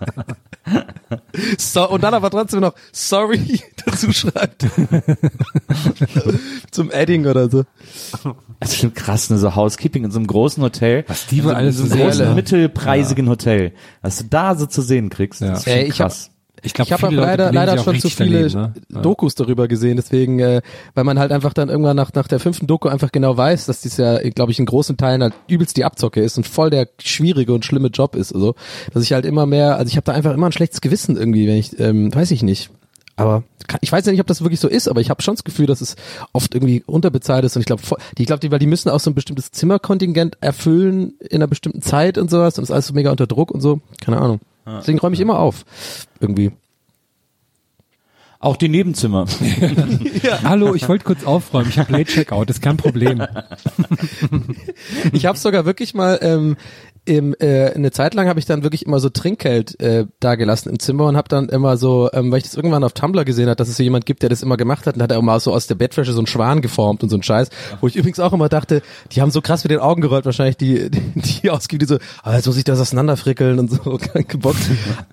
Speaker 3: so, und dann aber trotzdem noch sorry dazu schreibt. Zum Adding oder so.
Speaker 2: Das ist schon krass, ne, so Housekeeping in so einem großen Hotel. Was
Speaker 4: die wohl alles
Speaker 2: in so
Speaker 4: so
Speaker 2: einem großen, mittelpreisigen Hotel. Was du da so zu sehen kriegst,
Speaker 4: Ja.
Speaker 2: das ist schon
Speaker 3: Ey, ich hab-
Speaker 2: krass.
Speaker 4: Ich glaube,
Speaker 3: ich habe leider, leider schon zu viele Dokus darüber gesehen, deswegen, äh, weil man halt einfach dann irgendwann nach, nach der fünften Doku einfach genau weiß, dass dies ja, glaube ich, in großen Teilen halt übelst die Abzocke ist und voll der schwierige und schlimme Job ist. Also, dass ich halt immer mehr, also ich habe da einfach immer ein schlechtes Gewissen irgendwie, wenn ich, ähm, weiß ich nicht. Aber ich weiß ja nicht, ob das wirklich so ist, aber ich habe schon das Gefühl, dass es oft irgendwie unterbezahlt ist und ich glaube, die, ich glaube, die, weil die müssen auch so ein bestimmtes Zimmerkontingent erfüllen in einer bestimmten Zeit und sowas und ist alles so mega unter Druck und so. Keine Ahnung. Deswegen räume ich immer auf. Irgendwie.
Speaker 2: Auch die Nebenzimmer.
Speaker 4: Hallo, ich wollte kurz aufräumen. Ich habe Late Checkout, ist kein Problem.
Speaker 3: Ich habe sogar wirklich mal, ähm, im, äh, eine Zeit lang habe ich dann wirklich immer so Trinkgeld äh, da gelassen im Zimmer und habe dann immer so, ähm, weil ich das irgendwann auf Tumblr gesehen habe, dass es so jemand gibt, der das immer gemacht hat, und hat er immer so aus der Bettwäsche so einen Schwan geformt und so einen Scheiß, wo ich übrigens auch immer dachte, die haben so krass mit den Augen gerollt, wahrscheinlich die, die, die ausgibt, die so, ah, jetzt muss ich das auseinanderfrickeln und so, gebockt.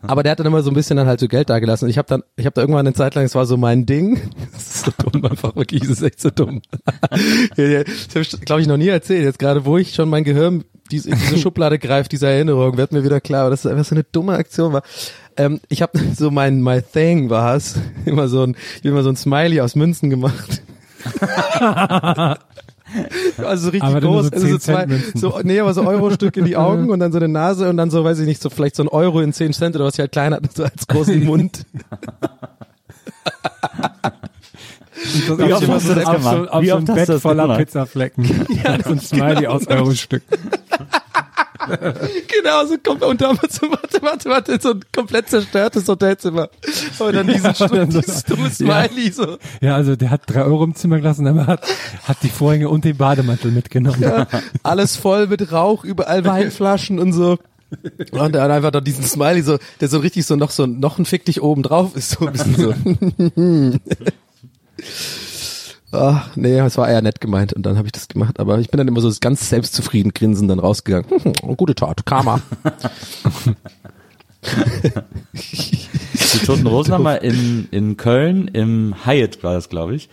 Speaker 3: Aber der hat dann immer so ein bisschen dann halt so Geld da gelassen und ich habe dann, ich habe da irgendwann eine Zeit lang, es war so mein Ding, das ist so dumm einfach, wirklich, das ist echt so dumm. das habe ich, glaube ich, noch nie erzählt, jetzt gerade, wo ich schon mein Gehirn diese, in diese Schublade greift, diese Erinnerung, wird mir wieder klar, dass es einfach so eine dumme Aktion war. Ähm, ich habe so mein My Thing war es, immer so ein, ich hab immer so ein Smiley aus Münzen gemacht. Also richtig
Speaker 4: Aber
Speaker 3: groß,
Speaker 4: so
Speaker 3: also so
Speaker 4: 10 Cent
Speaker 3: zwei, so, nee, aber so Euro-Stück in die Augen und dann so eine Nase und dann so, weiß ich nicht, so vielleicht so ein Euro in 10 Cent oder was ich halt klein hatte, so als großen Mund.
Speaker 2: Wie oft hast du das
Speaker 4: auf
Speaker 2: gemacht?
Speaker 4: so, auf
Speaker 2: Wie
Speaker 4: so
Speaker 2: oft
Speaker 4: einem
Speaker 2: hast
Speaker 4: Bett
Speaker 2: du das
Speaker 4: voller? Pizzaflecken. ja, so ein Smiley aus Euro-Stück.
Speaker 3: genau, so kommt und damals so, warte, warte, warte, so ein komplett zerstörtes Hotelzimmer. Und dann diesen
Speaker 4: Ja, so-
Speaker 3: dieses dumme
Speaker 4: Ja.
Speaker 3: Smiley so.
Speaker 4: Ja, also der hat drei Euro im Zimmer gelassen, aber hat, hat die Vorhänge und den Bademantel mitgenommen.
Speaker 3: Ja, alles voll mit Rauch, überall Weinflaschen und so. Und dann einfach da diesen Smiley so, der so richtig so noch so noch ein Fick dich oben drauf ist, so ein bisschen so. Ach, nee, es war eher nett gemeint und dann habe ich das gemacht, aber ich bin dann immer so ganz selbstzufrieden grinsend dann rausgegangen. Hm, gute Tat, Karma.
Speaker 2: Die Toten Rosen haben wir in, in Köln, im Hyatt war das, glaube ich,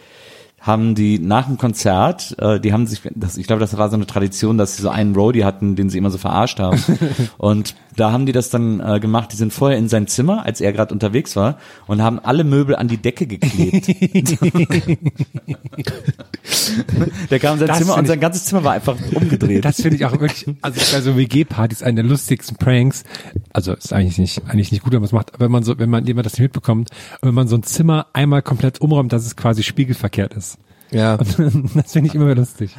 Speaker 2: haben die nach dem Konzert, äh, die haben sich, das, ich glaube, das war so eine Tradition, dass sie so einen Roadie hatten, den sie immer so verarscht haben. und da haben die das dann äh, gemacht, die sind vorher in sein Zimmer, als er gerade unterwegs war, und haben alle Möbel an die Decke geklebt. Der kam in sein
Speaker 4: Das
Speaker 2: Zimmer und
Speaker 4: ich-
Speaker 2: sein ganzes Zimmer war einfach umgedreht.
Speaker 4: Das finde ich auch wirklich, also bei so WG-Partys eine der lustigsten Pranks. Also ist eigentlich nicht, eigentlich nicht gut, wenn man es macht, aber wenn man so, wenn man jemand das nicht mitbekommt, wenn man so ein Zimmer einmal komplett umräumt, dass es quasi spiegelverkehrt ist.
Speaker 3: Ja.
Speaker 4: das finde ich immer lustig.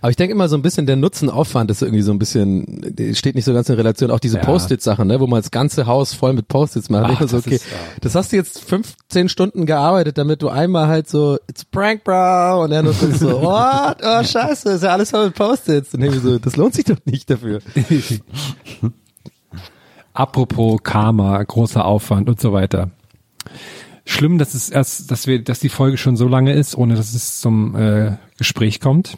Speaker 3: Aber ich denke immer so ein bisschen der Nutzenaufwand ist irgendwie so ein bisschen, steht nicht so ganz in Relation. Auch diese
Speaker 4: Ja.
Speaker 3: Post-it-Sachen, ne, wo man das ganze Haus voll mit Post-its macht.
Speaker 4: Ach,
Speaker 3: mir so,
Speaker 4: das
Speaker 3: okay,
Speaker 4: ist, ja.
Speaker 3: das hast du jetzt 15 Stunden gearbeitet, damit du einmal halt so, it's a prank, bro, und dann ist so, what? Oh, scheiße, ist ja alles voll mit Post-its. Und ich mir so, das lohnt sich doch nicht dafür.
Speaker 4: Apropos Karma, großer Aufwand und so weiter. Schlimm, dass es erst, dass wir, dass die Folge schon so lange ist, ohne dass es zum äh, Gespräch kommt.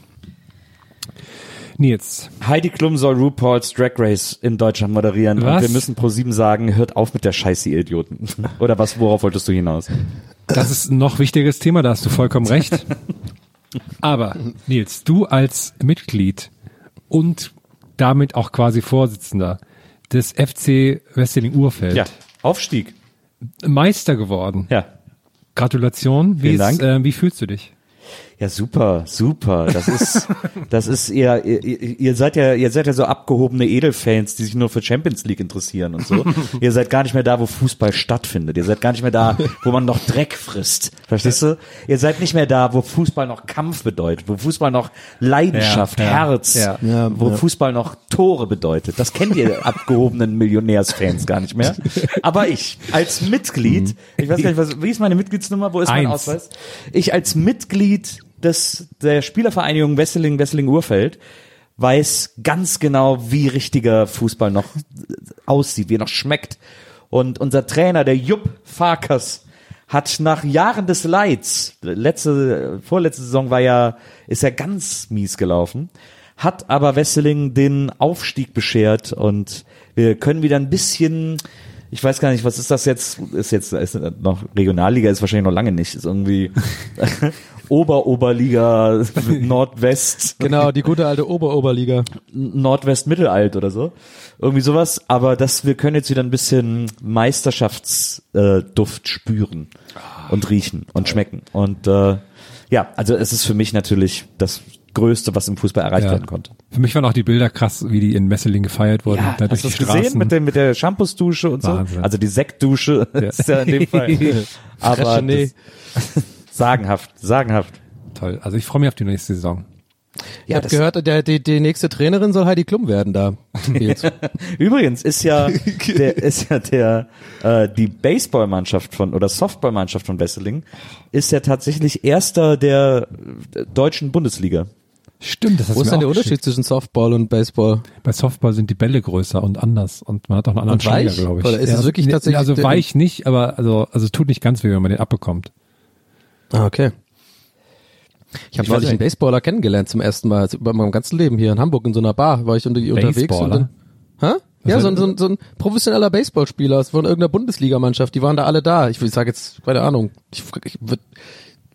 Speaker 4: Nils,
Speaker 2: Heidi Klum soll RuPaul's Drag Race in Deutschland moderieren
Speaker 4: Was?
Speaker 2: und wir müssen pro sieben sagen, hört auf mit der Scheiße, ihr Idioten. Oder was, worauf wolltest du hinaus?
Speaker 4: das ist ein noch wichtiges Thema, da hast du vollkommen recht. Aber Nils, du als Mitglied und damit auch quasi Vorsitzender des FC Wesseling Urfeld
Speaker 2: Ja, Aufstieg.
Speaker 4: Meister geworden.
Speaker 2: Ja.
Speaker 4: Gratulation. Wie,
Speaker 2: Vielen
Speaker 4: ist,
Speaker 2: Dank.
Speaker 4: Äh, wie fühlst du dich?
Speaker 2: Ja, super, super. Das ist, das ist ihr, ihr, ihr seid ja, ihr seid ja so abgehobene Edelfans, die sich nur für Champions League interessieren und so. ihr seid gar nicht mehr da, wo Fußball stattfindet. Ihr seid gar nicht mehr da, wo man noch Dreck frisst. Verstehst du? Ihr seid nicht mehr da, wo Fußball noch Kampf bedeutet, wo Fußball noch Leidenschaft,
Speaker 4: Ja, ja,
Speaker 2: Herz,
Speaker 4: ja.
Speaker 3: Ja,
Speaker 2: wo
Speaker 3: ja.
Speaker 2: Fußball noch Tore bedeutet. Das kennt ihr abgehobenen Millionärsfans gar nicht mehr. Aber ich als Mitglied, ich weiß gar nicht, was, wie ist meine Mitgliedsnummer? Wo ist mein
Speaker 4: Eins.
Speaker 2: Ausweis? Ich als Mitglied des, der Spielervereinigung Wesseling, Wesseling Urfeld weiß ganz genau, wie richtiger Fußball noch aussieht, wie er noch schmeckt. Und unser Trainer, der Jupp Farkas, hat nach Jahren des Leids, letzte, vorletzte Saison war ja, ist ja ganz mies gelaufen, hat aber Wesseling den Aufstieg beschert und wir können wieder ein bisschen, ich weiß gar nicht, was ist das jetzt? Ist jetzt ist noch Regionalliga ist wahrscheinlich noch lange nicht. Ist irgendwie Ober-Oberliga Nordwest,
Speaker 3: Genau, die gute alte Ober-Oberliga.
Speaker 2: Nordwest Mittelalt oder so. Irgendwie sowas, aber dass wir können jetzt wieder ein bisschen Meisterschaftsduft spüren und riechen und schmecken. Und äh, ja, also es ist für mich natürlich das Größte, was im Fußball erreicht
Speaker 4: Ja.
Speaker 2: werden konnte.
Speaker 4: Für mich waren auch die Bilder krass, wie die in Messeling gefeiert wurden. durch
Speaker 2: hast du das gesehen mit, dem, mit der Shampoos-Dusche und
Speaker 4: Wahnsinn.
Speaker 2: so? Also die Sektdusche ist ja in dem Fall. Aber das, sagenhaft, sagenhaft.
Speaker 4: Toll. Also ich freue mich auf die nächste Saison.
Speaker 3: Ich habe gehört, der, die, die nächste Trainerin soll Heidi Klum werden da.
Speaker 2: Übrigens ist ja der ist ja der äh, die Baseballmannschaft von oder Softballmannschaft von Wesseling ist ja tatsächlich erster der äh, deutschen Bundesliga.
Speaker 4: Stimmt, das hast
Speaker 3: Wo ist denn der Unterschied zwischen Softball und Baseball?
Speaker 4: Bei Softball sind die Bälle größer und anders und man hat auch einen anderen? Schläger, glaube ich.
Speaker 3: Oder ist es wirklich tatsächlich
Speaker 4: Also weich nicht, aber also also es tut nicht ganz weh, wenn man den abbekommt.
Speaker 3: Ah, okay. Ich habe neulich einen. Baseballer kennengelernt zum ersten Mal, also bei meinem ganzen Leben hier in Hamburg in so einer Bar, war ich unter, unterwegs und dann, hä? Ja, so ein, so, ein, so ein professioneller Baseballspieler von irgendeiner Bundesligamannschaft, die waren da alle da. Ich, ich sage jetzt, keine Ahnung, ich, ich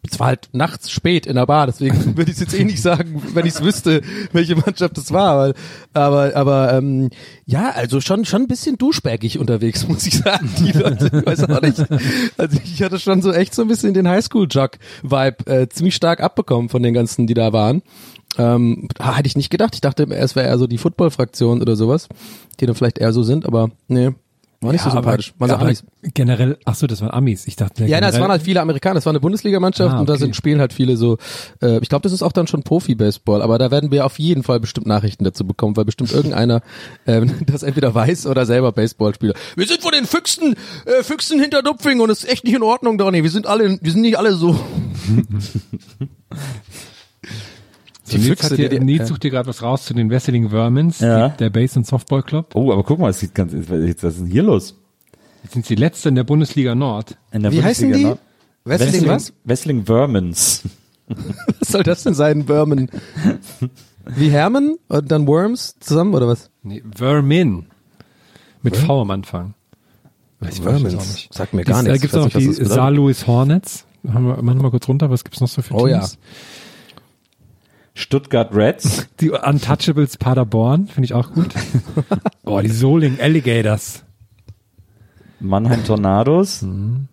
Speaker 3: es war halt nachts spät in der Bar, deswegen würde ich jetzt eh nicht sagen, wenn ich es wüsste, welche Mannschaft es war. Aber, aber, aber ähm, ja, also schon schon ein bisschen duschbäckig unterwegs, muss ich sagen. Die Leute, ich weiß auch nicht. Also ich hatte schon so echt so ein bisschen den Highschool-Jock-Vibe äh, ziemlich stark abbekommen von den ganzen, die da waren. Ähm, hätte ich nicht gedacht. Ich dachte, es wäre eher so die Football-Fraktion oder sowas, die dann vielleicht eher so sind, aber nee, war nicht so sympathisch.
Speaker 4: Aber,
Speaker 3: Waren so Amis.
Speaker 4: generell, ach so, das waren Amis. Ich dachte,
Speaker 3: Ja, na, es waren halt viele Amerikaner, es war eine Bundesligamannschaft
Speaker 4: Ah,
Speaker 3: und da
Speaker 4: okay.
Speaker 3: sind spielen halt viele so, äh, ich glaube, das ist auch dann schon Profi-Baseball, aber da werden wir auf jeden Fall bestimmt Nachrichten dazu bekommen, weil bestimmt irgendeiner ähm, das entweder weiß oder selber Baseball spielt. Wir sind von den Füchsen, äh, Füchsen hinter Dupfing und es ist echt nicht in Ordnung, Donny. Wir sind alle, wir sind nicht alle so.
Speaker 4: So, Nils, hat
Speaker 3: die-
Speaker 4: hier,
Speaker 3: die-
Speaker 4: Nils sucht dir gerade was raus zu den Wrestling Vermins,
Speaker 2: Ja.
Speaker 4: die, der Base- und Softball Club.
Speaker 2: Oh, aber guck mal, es sieht ganz, was ist denn hier los?
Speaker 4: Jetzt sind sie letzte in der Bundesliga Nord.
Speaker 2: In der
Speaker 3: Wie heißen
Speaker 2: Bundesliga
Speaker 3: die?
Speaker 2: Nord-
Speaker 3: Wrestling was?
Speaker 2: Wrestling Vermins.
Speaker 3: Was soll das denn sein, Birman? Wie Herman und dann Worms zusammen oder was?
Speaker 4: Nee, Vermin. Mit V am Anfang. Ich
Speaker 3: Vermins.
Speaker 4: auch nicht.
Speaker 3: Sagt mir
Speaker 4: Dies-
Speaker 3: gar
Speaker 4: Da
Speaker 3: nichts.
Speaker 4: gibt's
Speaker 3: Ich weiß
Speaker 4: auch
Speaker 3: nicht, was
Speaker 4: die. Saar Louis Hornets. Haben wir, machen wir mal kurz runter, was gibt's noch so für
Speaker 3: Oh ja.
Speaker 2: Stuttgart Reds.
Speaker 4: Die Untouchables Paderborn, finde ich auch gut. oh, die Soling Alligators.
Speaker 2: Mannheim Tornados.
Speaker 3: Mhm.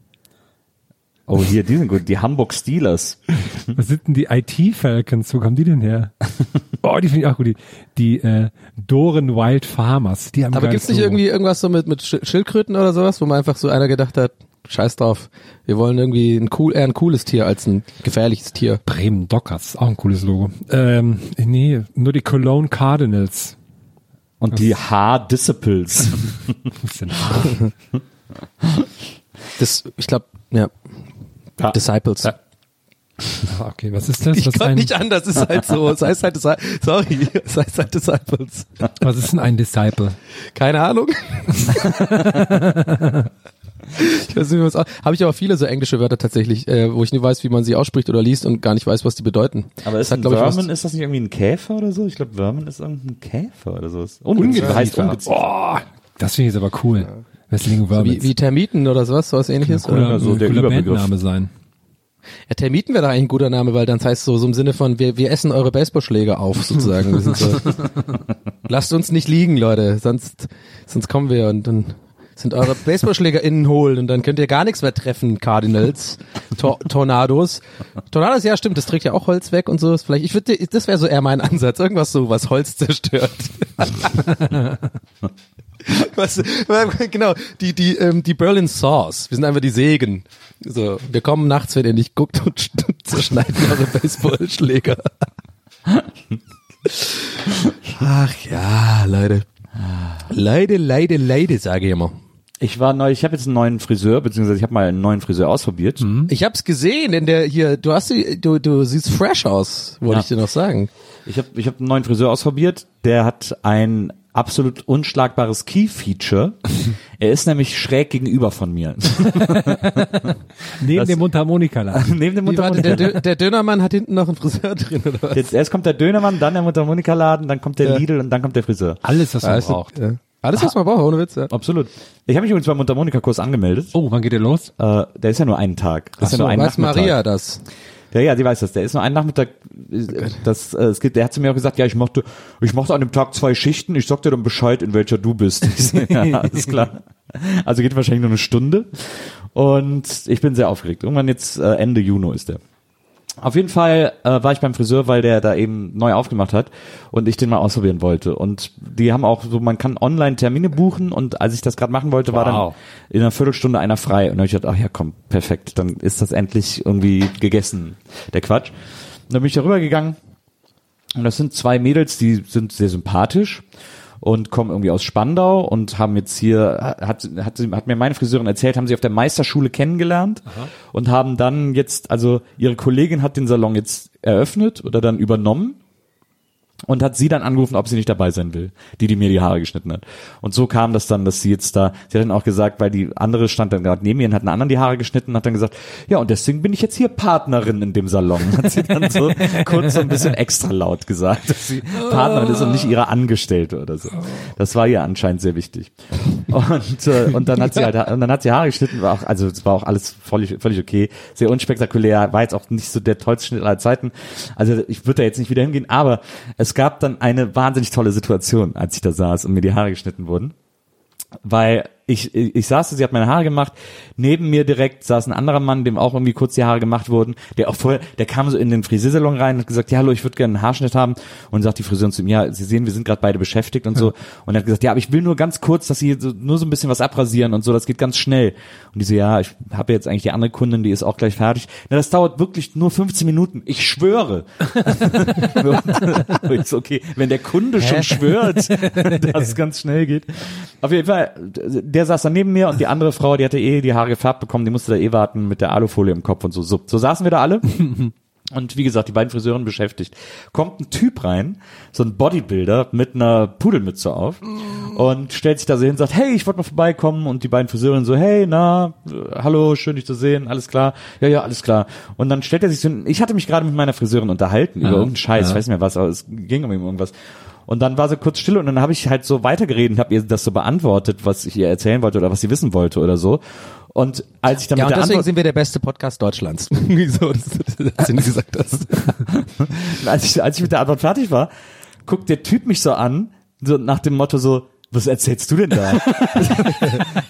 Speaker 2: Oh, hier, die sind gut. Die Hamburg Steelers.
Speaker 4: Was sind denn die IT Falcons? Wo kommen die denn her? Oh, die finde ich auch gut. Die, die äh, Doren Wild Farmers. Die haben
Speaker 3: Aber gibt's nicht irgendwie irgendwas so mit, mit Sch- Schildkröten oder sowas, wo man einfach so einer gedacht hat, scheiß drauf, wir wollen irgendwie ein cool, eher ein cooles Tier als ein gefährliches Tier.
Speaker 4: Bremen Dockers, auch ein cooles Logo. Ähm, nee, nur die Cologne Cardinals.
Speaker 2: Und die H-Disciples.
Speaker 4: Was ist denn H?
Speaker 3: Das, ich glaube, ja,
Speaker 2: Ja.
Speaker 3: Disciples.
Speaker 2: Ja.
Speaker 4: Ah, okay, was ist das?
Speaker 3: Ich
Speaker 4: Was ist,
Speaker 3: kann
Speaker 4: ein,
Speaker 3: nicht anders, ist halt so. Es heißt halt, sorry, es heißt halt Disciples.
Speaker 4: was ist denn ein Disciple?
Speaker 3: Keine Ahnung. ich weiß nicht, wie es Habe ich aber viele so englische Wörter tatsächlich, äh, wo ich nie weiß, wie man sie ausspricht oder liest und gar nicht weiß, was die bedeuten.
Speaker 2: Aber ist
Speaker 3: Das
Speaker 2: ein
Speaker 3: glaub ich, was-
Speaker 2: Vermin, ist das nicht irgendwie ein Käfer oder so? Ich glaube, Vermin ist irgendein Käfer oder so.
Speaker 4: Ungeziefer.
Speaker 2: heißt Ungeziefer.
Speaker 4: Oh, das finde ich jetzt aber cool. Wrestling
Speaker 3: Wie,
Speaker 4: Vermins.
Speaker 3: wie Termiten oder sowas, sowas ähnliches?
Speaker 4: cooler,
Speaker 3: oder?
Speaker 2: so der
Speaker 4: cooler. Bandname sein.
Speaker 3: Ja, Termiten wäre da eigentlich ein guter Name, weil dann heißt so, so im Sinne von, wir, wir essen eure Baseballschläge auf, sozusagen. Wir sind so, lasst uns nicht liegen, Leute, sonst, sonst kommen wir und dann sind eure Baseballschläger innen hohl und dann könnt ihr gar nichts mehr treffen, Cardinals, Tor Tornados. Tornados, ja stimmt, das trägt ja auch Holz weg und so. Ist Vielleicht, ich würde, das wäre so eher mein Ansatz, irgendwas so, was Holz zerstört. Was, genau, die, die, ähm, die Berlin Saws. Wir sind einfach die Sägen. So, wir kommen nachts, wenn ihr nicht guckt und sch- zerschneiden eure Baseballschläger. Ach ja, Leute. Leide, leide, leide, sage ich immer.
Speaker 2: Ich war neu, ich habe jetzt einen neuen Friseur, beziehungsweise ich habe mal einen neuen Friseur ausprobiert.
Speaker 3: Ich hab's gesehen, in der hier, du hast die, du, du siehst fresh aus, wollte
Speaker 2: Ja.
Speaker 3: ich dir noch sagen.
Speaker 2: Ich habe ich hab einen neuen Friseur ausprobiert, der hat ein absolut unschlagbares Key-Feature. er ist nämlich schräg gegenüber von mir.
Speaker 4: Neben
Speaker 2: Das-
Speaker 4: dem Mundharmonika-Laden.
Speaker 2: Neben dem
Speaker 3: Wie, warte,
Speaker 2: Mundharmonika.
Speaker 3: der, der Dönermann hat hinten noch einen Friseur drin, oder was?
Speaker 2: Jetzt erst kommt der Dönermann, dann der Mundharmonika-Laden, dann kommt der
Speaker 3: Ja.
Speaker 2: Lidl und dann kommt der Friseur.
Speaker 4: Alles, was man
Speaker 3: Alles,
Speaker 4: braucht.
Speaker 3: ja. Alles, was man braucht, ohne Witz, ja.
Speaker 2: Absolut. Ich habe mich übrigens beim Mundharmonika-Kurs angemeldet.
Speaker 4: Oh, wann geht der los?
Speaker 2: Äh, der ist ja nur einen Tag. Das ist ja nur ein
Speaker 3: Weiß
Speaker 2: Nachmittag.
Speaker 3: Maria das?
Speaker 2: Ja, ja, die weiß das. Der ist nur einen Nachmittag. Das, äh, es gibt, der hat zu mir auch gesagt, ja, ich mochte, ich mochte an dem Tag zwei Schichten. Ich sag dir dann Bescheid, in welcher du bist. So, ja, alles klar. Also geht wahrscheinlich nur eine Stunde. Und ich bin sehr aufgeregt. Irgendwann jetzt äh, Ende Juni ist der. Auf jeden Fall äh, war ich beim Friseur, weil der da eben neu aufgemacht hat und ich den mal ausprobieren wollte. Und die haben auch so, man kann online Termine buchen und als ich das gerade machen wollte, war dann
Speaker 4: Wow.
Speaker 2: in einer Viertelstunde einer frei. Und dann hab ich gedacht, ach ja, komm, perfekt, dann ist das endlich irgendwie gegessen, der Quatsch. Und dann bin ich da rübergegangen und das sind zwei Mädels, die sind sehr sympathisch und kommen irgendwie aus Spandau und haben jetzt hier, hat, hat, hat mir meine Friseurin erzählt, haben sie auf der Meisterschule kennengelernt und haben dann jetzt, also ihre Kollegin hat den Salon jetzt eröffnet oder dann übernommen und hat sie dann angerufen, ob sie nicht dabei sein will, die, die mir die Haare geschnitten hat. Und so kam das dann, dass sie jetzt da, sie hat dann auch gesagt, weil die andere stand dann gerade neben mir und hat einen anderen die Haare geschnitten hat dann gesagt, ja, und deswegen bin ich jetzt hier Partnerin in dem Salon. Hat sie dann so kurz so ein bisschen extra laut gesagt, dass sie Partnerin ist und nicht ihre Angestellte oder so. Das war ihr anscheinend sehr wichtig. Und, äh, und dann hat sie halt, und dann hat sie Haare geschnitten, war auch, also es war auch alles völlig, völlig okay, sehr unspektakulär, war jetzt auch nicht so der tollste Schnitt aller Zeiten. Also ich würde da jetzt nicht wieder hingehen, aber es gab dann eine wahnsinnig tolle Situation, als ich da saß und mir die Haare geschnitten wurden. Weil ich, ich, ich saß, sie hat meine Haare gemacht, neben mir direkt saß ein anderer Mann, dem auch irgendwie kurz die Haare gemacht wurden, der auch vorher, der kam so in den Friseursalon rein und hat gesagt, ja hallo, ich würde gerne einen Haarschnitt haben. Und sagt die Friseurin zu ihm, ja, Sie sehen, wir sind gerade beide beschäftigt und so. Und er hat gesagt, ja, aber ich will nur ganz kurz, dass Sie so, nur so ein bisschen was abrasieren und so, das geht ganz schnell. Und die so, ja, ich habe jetzt eigentlich die andere Kundin, die ist auch gleich fertig. Na, das dauert wirklich nur 15 Minuten, ich schwöre. Ich so, okay, wenn der Kunde schon schwört, dass es ganz schnell geht. Auf jeden Fall, der saß dann neben mir und die andere Frau, die hatte eh die Haare gefärbt bekommen, die musste da eh warten mit der Alufolie im Kopf und so. So, so saßen wir da alle. Und wie gesagt, die beiden Friseuren beschäftigt. Kommt ein Typ rein, so ein Bodybuilder mit einer Pudelmütze auf und stellt sich da so hin und sagt, hey, ich wollte mal vorbeikommen und die beiden Friseurinnen so, hey, na, äh, hallo, schön dich zu sehen, alles klar? Ja, ja, alles klar. Und dann stellt er sich so, ich hatte mich gerade mit meiner Friseurin unterhalten über irgendeinen Scheiß, ich weiß nicht mehr was, aber es ging um irgendwas. Und dann war sie kurz still und dann habe ich halt so weitergeredet und habe ihr das so beantwortet, was ich ihr erzählen wollte oder was sie wissen wollte oder so. Und als ich dann
Speaker 3: Ja,
Speaker 2: mit
Speaker 3: und
Speaker 2: der
Speaker 3: deswegen
Speaker 2: Antwort,
Speaker 3: sind wir der beste Podcast Deutschlands. Wieso, das, das, das, das gesagt hast.
Speaker 2: als ich, als ich mit der Antwort fertig war, guckt der Typ mich so an, so nach dem Motto so, was erzählst du denn da?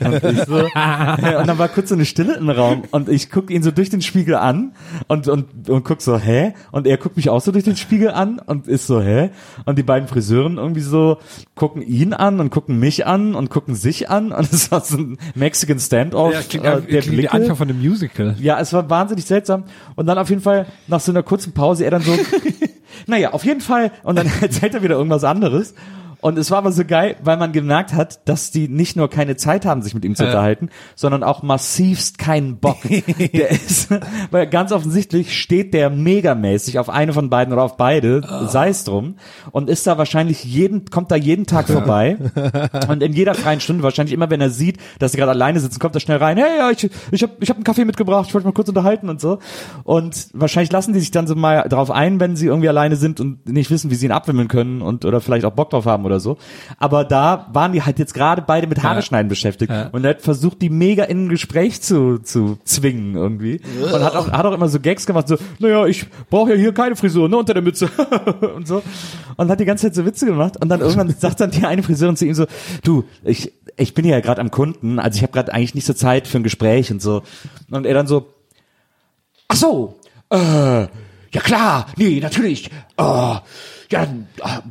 Speaker 2: und, ich so, und dann war kurz so eine Stille im Raum und ich guck ihn so durch den Spiegel an und, und, und guck so, hä? Und er guckt mich auch so durch den Spiegel an und ist so, hä? Und die beiden Friseuren irgendwie so gucken ihn an und gucken mich an und gucken sich an und es war so ein Mexican Standoff
Speaker 4: Ja, klingt,
Speaker 2: äh, der
Speaker 4: klingt
Speaker 2: Blicke.
Speaker 4: Anfang von einem Musical.
Speaker 2: Ja, es war wahnsinnig seltsam. Und dann auf jeden Fall nach so einer kurzen Pause er dann so, naja, auf jeden Fall. Und dann erzählt er wieder irgendwas anderes. Und es war aber so geil, weil man gemerkt hat, dass die nicht nur keine Zeit haben, sich mit ihm zu unterhalten, sondern auch massivst keinen Bock. der ist, weil ganz offensichtlich steht der megamäßig auf eine von beiden oder auf beide, sei es drum, und ist da wahrscheinlich jeden, kommt da jeden Tag vorbei. Und in jeder freien Stunde, wahrscheinlich immer, wenn er sieht, dass sie gerade alleine sitzen, kommt er schnell rein, hey, ja, ich, ich habe ich hab einen Kaffee mitgebracht, ich wollte mal kurz unterhalten und so. Und wahrscheinlich lassen die sich dann so mal drauf ein, wenn sie irgendwie alleine sind und nicht wissen, wie sie ihn abwimmeln können und oder vielleicht auch Bock drauf haben oder so. Aber da waren die halt jetzt gerade beide mit Haare schneiden beschäftigt
Speaker 4: Ja.
Speaker 2: und er hat versucht, die mega in ein Gespräch zu, zu zwingen irgendwie. Und hat auch, hat auch immer so Gags gemacht, so, naja, ich brauche ja hier keine Frisur, ne, unter der Mütze und so. Und hat die ganze Zeit so Witze gemacht und dann irgendwann sagt dann die eine Friseurin zu ihm so, du, ich, ich bin ja gerade am Kunden, also ich habe gerade eigentlich nicht so Zeit für ein Gespräch und so. Und er dann so, ach so, äh, ja klar, nee, natürlich, äh, ja,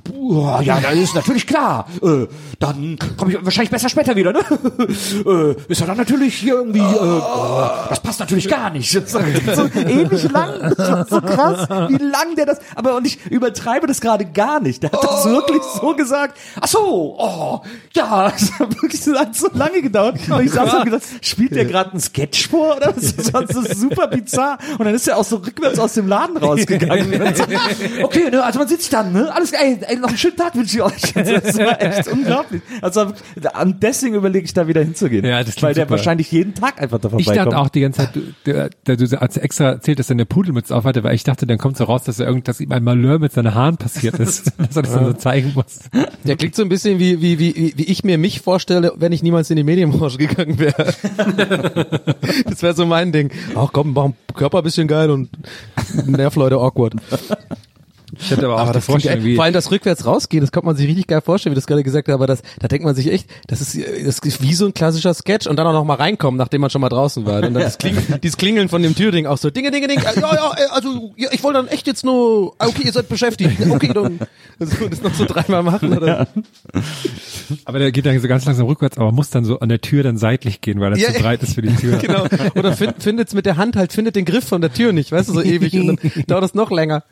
Speaker 2: buh, ja, das ist natürlich klar. Äh, dann komme ich wahrscheinlich besser später wieder, ne? äh, ist ja dann natürlich hier irgendwie, äh, oh, das passt natürlich gar nicht. So, ewig lang, so krass, wie lang der das, aber und ich übertreibe das gerade gar nicht. Der hat das wirklich so gesagt. Ach so, oh, ja, das hat wirklich so, lange gedauert. Und ich saß so und gedacht, spielt der gerade einen Sketch vor oder was? Das so super bizarr. Und dann ist er auch so rückwärts aus dem Laden rausgegangen. Okay, ne, also man sitzt dann, ne, alles, ey, ey, noch einen schönen Tag wünsche ich euch. Das war echt unglaublich. Also und deswegen überlege ich da wieder hinzugehen.
Speaker 4: Ja, das klingt
Speaker 2: weil der
Speaker 4: super.
Speaker 2: wahrscheinlich jeden Tag einfach da
Speaker 4: Ich dachte auch die ganze Zeit, du, der, der, du als du extra erzählt, dass er eine Pudelmütze auf hatte, weil ich dachte, dann kommt so raus, dass er irgend, dass ihm ein Malheur mit seinen Haaren passiert ist, dass er das dann so zeigen muss.
Speaker 3: Der klingt so ein bisschen wie, wie, wie, wie ich mir mich vorstelle, wenn ich niemals in die Medienbranche gegangen wäre. das wäre so mein Ding. Ach komm, mach Körper ein bisschen geil und Nervleute awkward.
Speaker 4: Ich hätte aber auch
Speaker 3: Aber das
Speaker 4: Vorstellung, wie,
Speaker 3: vor allem das rückwärts rausgehen, das kommt man sich richtig geil vorstellen, wie das gerade gesagt hast, aber das, da denkt man sich echt, das ist, das ist wie so ein klassischer Sketch und dann auch noch mal reinkommen, nachdem man schon mal draußen war. Und dann das Kling, dieses Klingeln von dem Türding auch so, Dinge, Dinge, Dinge, ja, ja, äh, also, ja, ich wollte dann echt jetzt nur, ah, okay, ihr seid beschäftigt, okay, dann, das, das noch so dreimal machen, oder?
Speaker 4: aber der geht dann so ganz langsam rückwärts, aber muss dann so an der Tür dann seitlich gehen, weil er
Speaker 3: Ja,
Speaker 4: zu breit ist für die Tür.
Speaker 3: Genau. Oder find, findet's mit der Hand halt, findet den Griff von der Tür nicht, weißt du, so ewig und dann dauert es noch länger.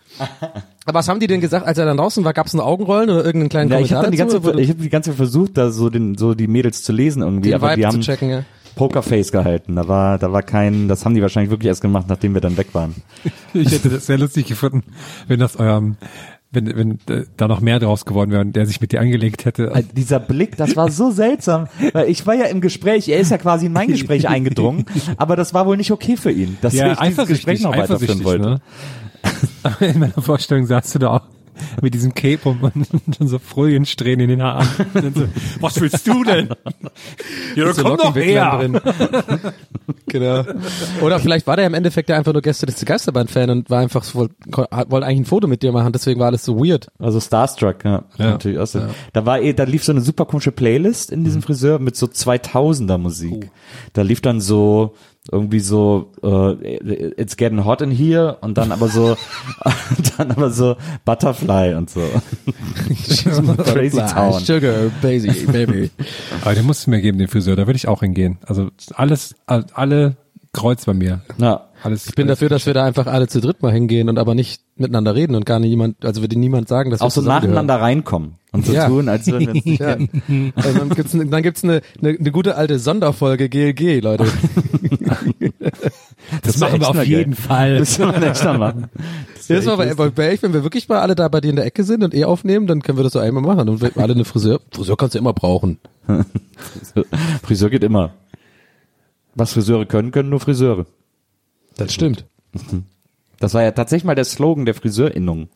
Speaker 3: Aber was haben die denn gesagt, als er dann draußen war? Gab's ein Augenrollen oder irgendeinen kleinen
Speaker 2: ja, ich habe
Speaker 3: Kommentar
Speaker 2: die ganze,
Speaker 3: dazu?
Speaker 2: Ich habe die ganze Zeit versucht, da so den, so die Mädels zu lesen irgendwie,
Speaker 3: den
Speaker 2: aber
Speaker 3: Vibe
Speaker 2: die
Speaker 3: zu
Speaker 2: haben
Speaker 3: checken, ja.
Speaker 2: Pokerface gehalten. Da war, da war kein, das haben die wahrscheinlich wirklich erst gemacht, nachdem wir dann weg waren.
Speaker 4: Ich hätte das sehr lustig gefunden, wenn das eurem wenn, wenn äh, da noch mehr draus geworden wäre und der sich mit dir angelegt hätte.
Speaker 2: Also dieser Blick, das war so seltsam, weil ich war ja im Gespräch, er ist ja quasi in mein Gespräch eingedrungen, aber das war wohl nicht okay für ihn, dass
Speaker 4: ja,
Speaker 2: ich dieses Gespräch noch weiterführen wollte.
Speaker 4: Ne? In meiner Vorstellung saßt du da auch mit diesem Cape und, und dann so Foliensträhnen in den Haaren. Und so, was willst du denn? Ja,
Speaker 3: So
Speaker 4: komm doch her.
Speaker 3: genau. Oder vielleicht war der im Endeffekt ja einfach nur Gäste des Geisterbahn-Fan und war einfach so, wollte eigentlich ein Foto mit dir machen, deswegen war alles so weird.
Speaker 2: Also Starstruck, ja.
Speaker 4: Ja.
Speaker 2: Natürlich auch so. Da war eh, da lief so eine super komische Playlist in diesem Friseur mit so 2000er Musik. Da lief dann so irgendwie so äh, It's getting hot in here und dann aber so dann aber so Butterfly und so. Crazy Town.
Speaker 3: Sugar, baby, baby.
Speaker 4: Aber den musst du mir geben, den Friseur, da würde ich auch hingehen. Also alles, all- alle Kreuz bei mir.
Speaker 2: Ja.
Speaker 4: Alles,
Speaker 3: Ich bin dafür, dass wir da einfach alle zu dritt mal hingehen und aber nicht miteinander reden und gar nicht jemand, also würde niemand sagen, dass wir
Speaker 2: Auch so nacheinander reinkommen und so
Speaker 3: Ja.
Speaker 2: tun, als würden wir uns nicht
Speaker 3: Ja.
Speaker 2: kennen.
Speaker 3: Also dann gibt's, ne- dann gibt's eine, eine, eine gute alte Sonderfolge GLG, Leute.
Speaker 4: das,
Speaker 2: wär
Speaker 4: machen wir auf jeden
Speaker 2: geil.
Speaker 4: Fall.
Speaker 2: Das müssen wir nächstes Mal machen.
Speaker 3: Jedes Mal bei, bei, bei wenn wir wirklich mal alle da bei dir in der Ecke sind und eh aufnehmen, dann können wir das so einmal machen. Und wir alle eine Friseur, Friseur kannst du immer brauchen.
Speaker 2: Friseur geht immer. Was Friseure können, können nur Friseure.
Speaker 3: Das stimmt.
Speaker 2: Das war ja tatsächlich mal der Slogan der Friseurinnung.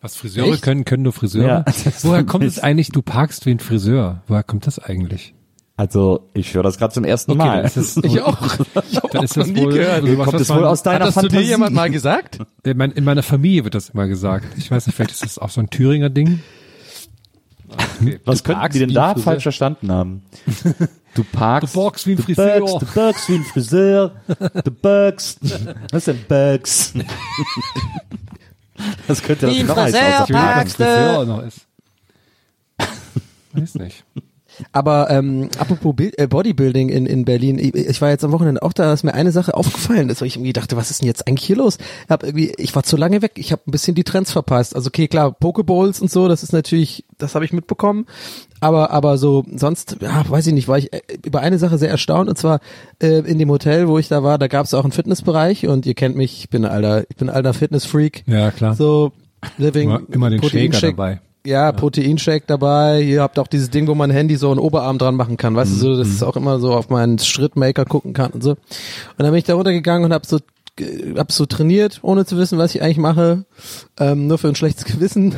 Speaker 4: Was Friseure
Speaker 3: Echt?
Speaker 4: können, können nur Friseure.
Speaker 2: Ja, das
Speaker 4: Woher kommt es eigentlich, du parkst wie ein Friseur? Woher kommt das eigentlich?
Speaker 2: Also, ich höre das gerade zum ersten Mal.
Speaker 4: dann ist das,
Speaker 3: Ich auch. Ich auch
Speaker 4: dann ist das wohl,
Speaker 3: gehört.
Speaker 4: also
Speaker 2: Kommt es wohl aus deiner
Speaker 3: Hat das zu
Speaker 2: Fantasie?
Speaker 3: dir jemand mal gesagt?
Speaker 4: In meiner Familie wird das immer gesagt. Ich weiß nicht, vielleicht ist das auch so ein Thüringer Ding. Okay.
Speaker 2: Was
Speaker 4: Du
Speaker 2: könnten
Speaker 4: parkst
Speaker 2: die denn
Speaker 4: wie ein
Speaker 2: da
Speaker 4: Friseur.
Speaker 2: falsch verstanden haben? Du parkst.
Speaker 4: Du parkst wie ein
Speaker 2: du
Speaker 4: Friseur.
Speaker 2: Du Bugs wie ein Friseur. Du Bugs. Was ist denn Bugs? Das könnte das
Speaker 5: Wie ein
Speaker 2: noch heißen,
Speaker 4: Ich will nicht,
Speaker 2: Parken.
Speaker 4: was Friseur noch ist. Weiß nicht.
Speaker 3: Aber ähm, apropos Bild, äh, Bodybuilding in, in Berlin, ich, ich war jetzt am Wochenende auch da, dass mir eine Sache aufgefallen ist, weil ich irgendwie dachte, was ist denn jetzt eigentlich hier los? Ich, hab irgendwie, ich war zu lange weg, ich habe ein bisschen die Trends verpasst. Also okay, klar, Pokeballs und so, das ist natürlich, das habe ich mitbekommen. Aber aber so sonst, ja, weiß ich nicht, war ich äh, über eine Sache sehr erstaunt und zwar äh, in dem Hotel, wo ich da war, da gab es auch einen Fitnessbereich und ihr kennt mich, ich bin ein alter, ich bin alter Fitnessfreak.
Speaker 4: Ja, klar.
Speaker 3: So Living
Speaker 4: Immer, immer den Shaker dabei.
Speaker 3: Ja, Proteinshake dabei. Ihr habt auch dieses Ding, wo man Handy so einen Oberarm dran machen kann. Weißt du, so, dass es auch immer so auf meinen Schrittmaker gucken kann und so. Und dann bin ich da runtergegangen und hab so hab so trainiert, ohne zu wissen, was ich eigentlich mache, ähm, nur für ein schlechtes Gewissen.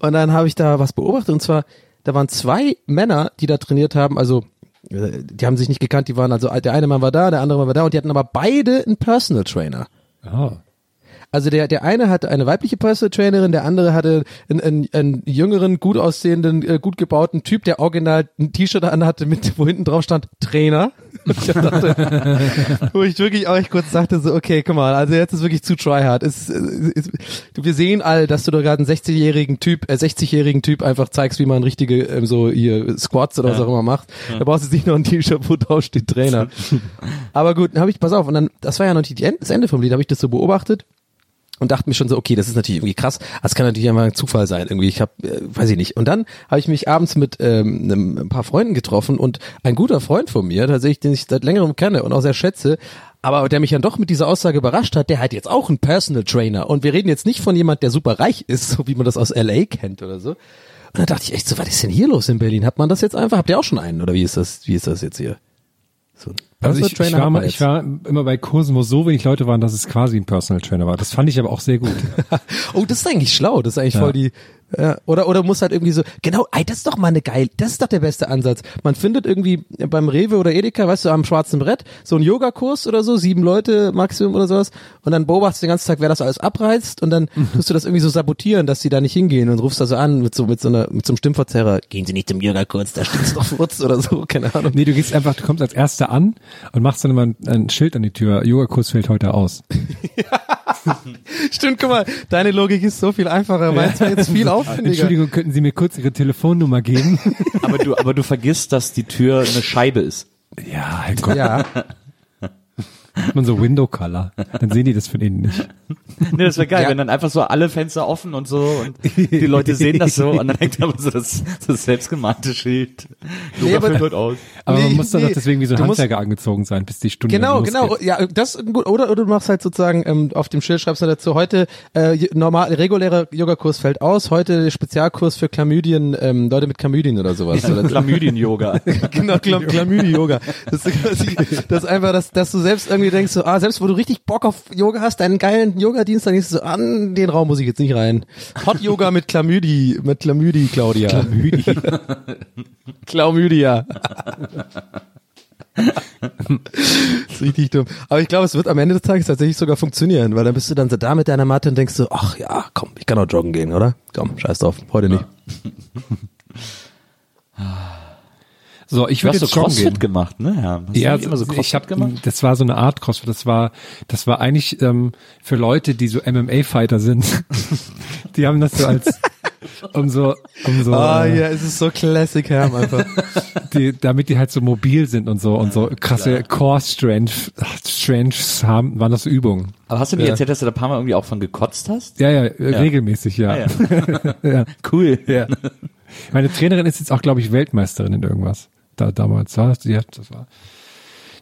Speaker 3: Und dann habe ich da was beobachtet und zwar, da waren zwei Männer, die da trainiert haben, also äh, die haben sich nicht gekannt, die waren also, der eine Mann war da, der andere Mann war da und die hatten aber beide einen Personal Trainer.
Speaker 4: Ah.
Speaker 3: Also der, der eine hatte eine weibliche Personal Trainerin, der andere hatte einen, einen, einen jüngeren, gut aussehenden, äh, gut gebauten Typ, der original ein T-Shirt anhatte, mit, wo hinten drauf stand, Trainer. Und ich dachte, wo ich wirklich auch echt kurz dachte, so, okay, guck mal, also jetzt ist wirklich zu tryhard. Es, es, es, wir sehen all, dass du da gerade einen 60-jährigen Typ, äh, 60-jährigen Typ einfach zeigst, wie man richtige, ähm, so hier Squats oder was auch immer macht. Da brauchst du nicht noch ein T-Shirt, wo drauf steht Trainer. Aber gut, dann habe ich, pass auf, und dann, das war ja noch nicht die das Ende vom Lied, habe ich das so beobachtet und dachte mir schon so, okay, das ist natürlich irgendwie krass. Das kann natürlich einfach ein Zufall sein. Irgendwie, ich habe, äh, weiß ich nicht. Und dann habe ich mich abends mit ähm, ein paar Freunden getroffen und ein guter Freund von mir, tatsächlich, den ich seit längerem kenne und auch sehr schätze, aber der mich dann doch mit dieser Aussage überrascht hat, der hat jetzt auch einen Personal Trainer. Und wir reden jetzt nicht von jemand, der super reich ist, so wie man das aus LA kennt oder so. Und dann dachte ich echt so, was ist denn hier los in Berlin? Hat man das jetzt einfach? Habt ihr auch schon einen? Oder wie ist das, wie ist das jetzt hier? So Personal
Speaker 4: ich, ich,
Speaker 3: Trainer
Speaker 4: war
Speaker 3: hat
Speaker 4: mal, ich war immer bei Kursen, wo so wenig Leute waren, dass es quasi ein Personal Trainer war. Das fand ich aber auch sehr gut.
Speaker 3: Oh, das ist eigentlich schlau. Das ist eigentlich
Speaker 4: Ja.
Speaker 3: voll die. Ja, oder oder muss halt irgendwie so genau, ey, das ist doch mal eine geil, das ist doch der beste Ansatz. Man findet irgendwie beim Rewe oder Edeka, weißt du, am schwarzen Brett so einen Yogakurs oder so, sieben Leute Maximum oder sowas und dann beobachtest du den ganzen Tag, wer das alles abreißt und dann tust du das irgendwie so sabotieren, dass sie da nicht hingehen und rufst da so an mit so mit so einer mit so einem Stimmverzerrer, gehen Sie nicht zum Yogakurs, da steht's doch Furz oder so, keine Ahnung.
Speaker 4: Nee, du gehst einfach, du kommst als Erster an und machst dann immer ein, ein Schild an die Tür. Yogakurs fällt heute aus.
Speaker 3: Stimmt, guck mal, deine Logik ist so viel einfacher, meins war jetzt viel aufwendiger.
Speaker 4: Entschuldigung, könnten Sie mir kurz Ihre Telefonnummer geben?
Speaker 2: Aber du, aber du vergisst, dass die Tür eine Scheibe ist.
Speaker 4: ja, Gott,
Speaker 3: Ja,
Speaker 4: hat man so Window Color. Dann sehen die das von innen nicht.
Speaker 2: Nee, das wäre geil,
Speaker 3: Ja.
Speaker 2: wenn dann einfach so alle Fenster offen und so und die Leute sehen das so und dann hängt aber so das, das selbstgemalte Schild.
Speaker 3: Nee,
Speaker 2: Yoga
Speaker 3: aber-
Speaker 2: fällt heute aus.
Speaker 4: Aber
Speaker 3: Nee,
Speaker 4: man muss dann
Speaker 3: nee.
Speaker 4: doch deswegen wie so ein
Speaker 3: musst-
Speaker 4: Handwerker angezogen sein, bis die Stunde
Speaker 3: Genau,
Speaker 4: losgeht.
Speaker 3: genau. Ja, das gut. Oder, oder du machst halt sozusagen ähm, auf dem Schild schreibst du dazu heute äh, normal regulärer Yogakurs fällt aus, heute Spezialkurs für Chlamydien, ähm, Leute mit Chlamydien oder sowas. Oder
Speaker 2: Chlamydien-Yoga.
Speaker 3: genau, Chlam Chlamydien-Yoga. Das ist quasi, das ist einfach, dass, dass du selbst irgendwie denkst, so, ah, selbst wo du richtig Bock auf Yoga hast, deinen geilen Yoga-Dienst, dann denkst du so, an den Raum muss ich jetzt nicht rein. Hot-Yoga mit Chlamydi, mit Chlamydi, Claudia. Chlamydi. Chlamydia. das ist richtig dumm. Aber ich glaube, es wird am Ende des Tages tatsächlich sogar funktionieren, weil dann bist du dann so da mit deiner Matte und denkst so, ach ja, komm, ich kann auch joggen gehen, oder? Komm, scheiß drauf, heute nicht.
Speaker 4: So, ich würde
Speaker 2: so
Speaker 4: jetzt joggen
Speaker 2: Crossfit
Speaker 4: gehen.
Speaker 2: gemacht, ne? Ja, hast
Speaker 4: Ja,
Speaker 2: du immer so Crossfit
Speaker 4: ich hab,
Speaker 2: gemacht?
Speaker 4: das war so eine Art Crossfit. Das war, das war eigentlich ähm, für Leute, die so MMA-Fighter sind. die haben das so als um so, um so,
Speaker 3: Ah
Speaker 4: äh,
Speaker 3: ja, es ist so Classic Herm einfach.
Speaker 4: die, damit die halt so mobil sind und so und so krasse Core Strength, Strengths haben, waren das so Übungen.
Speaker 2: Aber hast du mir
Speaker 3: Ja.
Speaker 2: erzählt, dass du da ein paar Mal irgendwie auch von gekotzt hast?
Speaker 4: Ja, ja, äh, regelmäßig, ja.
Speaker 2: Ah, ja.
Speaker 4: ja.
Speaker 2: Cool.
Speaker 4: ja. Meine Trainerin ist jetzt auch, glaube ich, Weltmeisterin in irgendwas. Da damals war die hat, das war.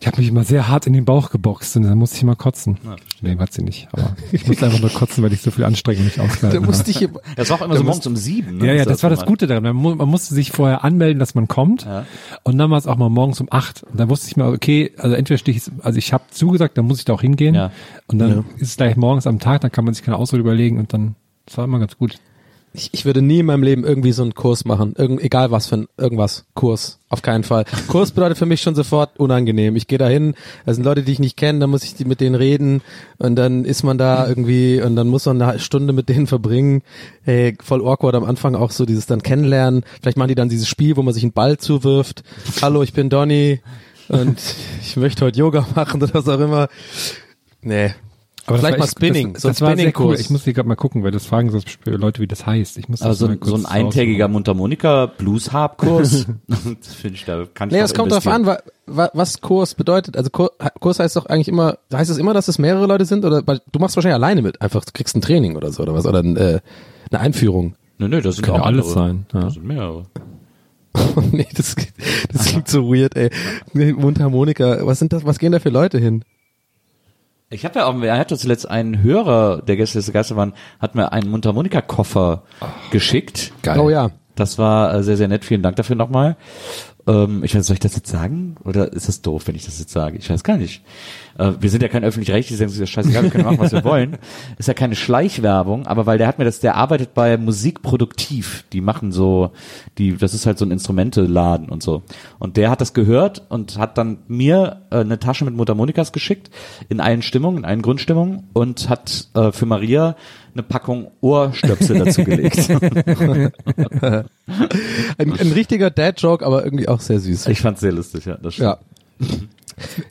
Speaker 4: Ich habe mich immer sehr hart in den Bauch geboxt und dann musste ich mal kotzen. nee, hat sie nicht. Aber ich musste einfach nur kotzen, weil ich so viel Anstrengung nicht
Speaker 3: Da
Speaker 4: ausgehalten habe.
Speaker 3: musste ich,
Speaker 2: Das war auch immer so morgens um sieben. Ne?
Speaker 4: Ja, ja,
Speaker 2: Ist
Speaker 4: das war das
Speaker 2: immer-
Speaker 4: Gute daran. Man, man musste sich vorher anmelden, dass man kommt.
Speaker 2: Ja.
Speaker 4: Und dann war es auch mal morgens um acht. Und dann wusste ich mal, okay, also entweder stehe ich, also ich habe zugesagt, dann muss ich da auch hingehen.
Speaker 2: Ja.
Speaker 4: Und dann ist es gleich morgens am Tag, dann kann man sich keine Ausrede überlegen und dann, das war immer ganz gut.
Speaker 3: Ich, ich würde nie in meinem Leben irgendwie so einen Kurs machen. Irgend, egal was für ein, irgendwas. Kurs. Auf keinen Fall. Kurs bedeutet für mich schon sofort unangenehm. Ich gehe da hin, da sind Leute, die ich nicht kenne, dann muss ich die mit denen reden und dann ist man da irgendwie und dann muss man eine Stunde mit denen verbringen. Hey, voll awkward am Anfang auch so dieses dann kennenlernen. Vielleicht machen die dann dieses Spiel, wo man sich einen Ball zuwirft. Hallo, ich bin Donny und ich möchte heute Yoga machen oder was auch immer. Nee.
Speaker 4: Aber das
Speaker 3: Vielleicht mal Spinning.
Speaker 4: Das,
Speaker 3: so ein
Speaker 4: das war sehr cool.
Speaker 3: Spinning-Kurs.
Speaker 4: Ich muss hier gerade mal gucken, weil das fragen so Leute, wie das heißt. Ich muss das
Speaker 2: Also
Speaker 4: mal
Speaker 2: so, ein eintägiger Mundharmonika Blues Harp Kurs. das finde ich da kann ich
Speaker 3: Nee, es kommt darauf an, wa, wa, was Kurs bedeutet. Also Kur- Kurs heißt doch eigentlich immer, heißt es immer, dass es mehrere Leute sind oder du machst wahrscheinlich alleine mit, einfach du kriegst ein Training oder so oder was oder ein, äh, eine Einführung.
Speaker 2: Nee, nee, das sind
Speaker 4: Kann
Speaker 2: auch
Speaker 4: ja alles
Speaker 2: andere.
Speaker 4: sein, ja.
Speaker 2: Das sind mehrere.
Speaker 3: nee, das, das klingt so weird, ey. Mundharmonika, was sind das, was gehen da für Leute hin?
Speaker 2: Ich habe ja auch, er hatte zuletzt einen Hörer, der Gäste des Geister waren, hat mir einen Mundharmonika-Koffer geschickt.
Speaker 3: Oh ja.
Speaker 2: Das war äh, sehr, sehr nett. Vielen Dank dafür nochmal. Ähm, ich weiß, soll ich das jetzt sagen? Oder ist das doof, wenn ich das jetzt sage? Ich weiß gar nicht. Äh, wir sind ja kein öffentlich-rechtliches, ist ja scheißegal, wir können machen, was wir wollen. Ist ja keine Schleichwerbung, aber weil der hat mir das, der arbeitet bei Musikproduktiv. Die machen so, die, das ist halt so ein Instrumenteladen und so. Und der hat das gehört und hat dann mir äh, eine Tasche mit Mundharmonikas geschickt, in allen Stimmungen, in allen Grundstimmungen und hat äh, für Maria eine Packung Ohrstöpsel dazu gelegt.
Speaker 3: Ein, ein richtiger Dad-Joke, aber irgendwie auch sehr süß.
Speaker 2: Ich fand's sehr lustig, ja. Das stimmt.
Speaker 3: Ja.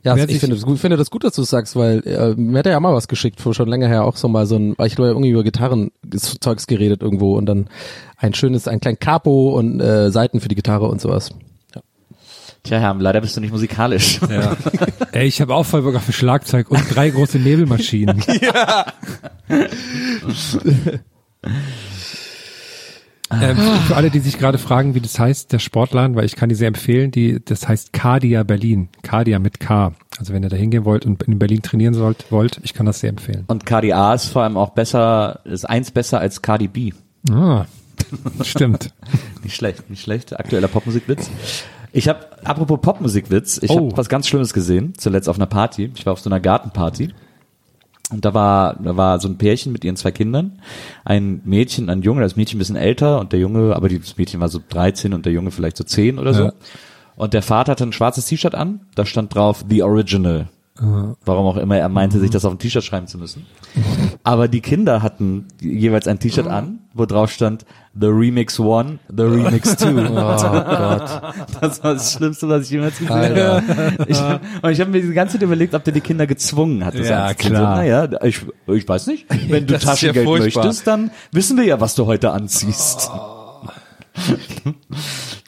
Speaker 3: Ja,
Speaker 4: Wer
Speaker 3: ich finde das gut, finde das gut, dass du es sagst, weil äh, mir hat er ja mal was geschickt, vor schon länger her auch so mal so ein, weil ich glaube irgendwie über Gitarrenzeugs geredet irgendwo und dann ein schönes, ein klein Capo und äh, Seiten für die Gitarre und sowas.
Speaker 2: Tja, Herr, leider bist du nicht musikalisch.
Speaker 4: Ja. Ey, ich habe auch voll Bock auf ein Schlagzeug und drei große Nebelmaschinen. Ähm, für alle, die sich gerade fragen, wie das heißt, der Sportladen, weil ich kann die sehr empfehlen, die, das heißt Cardia Berlin. Cardia mit K. Also wenn ihr da hingehen wollt und in Berlin trainieren sollt, wollt, ich kann das sehr empfehlen.
Speaker 2: Und KDA ist vor allem auch besser, ist eins besser als Cardi B.
Speaker 4: Ah, stimmt.
Speaker 2: Nicht schlecht, nicht schlecht. Aktueller Popmusikwitz. Ich habe, apropos Popmusikwitz, ich
Speaker 4: Oh.
Speaker 2: habe was ganz Schlimmes gesehen, zuletzt auf einer Party. Ich war auf so einer Gartenparty. Und da war, da war so ein Pärchen mit ihren zwei Kindern. Ein Mädchen, ein Junge, das Mädchen ein bisschen älter und der Junge, aber das Mädchen war so 13 und der Junge vielleicht so 10 oder so.
Speaker 4: Ja.
Speaker 2: Und der Vater hatte ein schwarzes T-Shirt an, da stand drauf The Original. Warum auch immer er meinte, sich das auf ein T-Shirt schreiben zu müssen. Aber die Kinder hatten jeweils ein T-Shirt an, wo drauf stand The Remix One, The Remix Two. Oh Gott. Das war das Schlimmste, was ich jemals gesehen habe. Ich, und ich habe mir die ganze Zeit überlegt, ob der die Kinder gezwungen hat. das
Speaker 4: Ja,
Speaker 2: anzuziehen.
Speaker 4: klar.
Speaker 2: Naja, ich, ich weiß nicht. Wenn du
Speaker 3: Das ja
Speaker 2: Taschengeld
Speaker 3: furchtbar.
Speaker 2: möchtest, dann wissen wir ja, was du heute anziehst. Das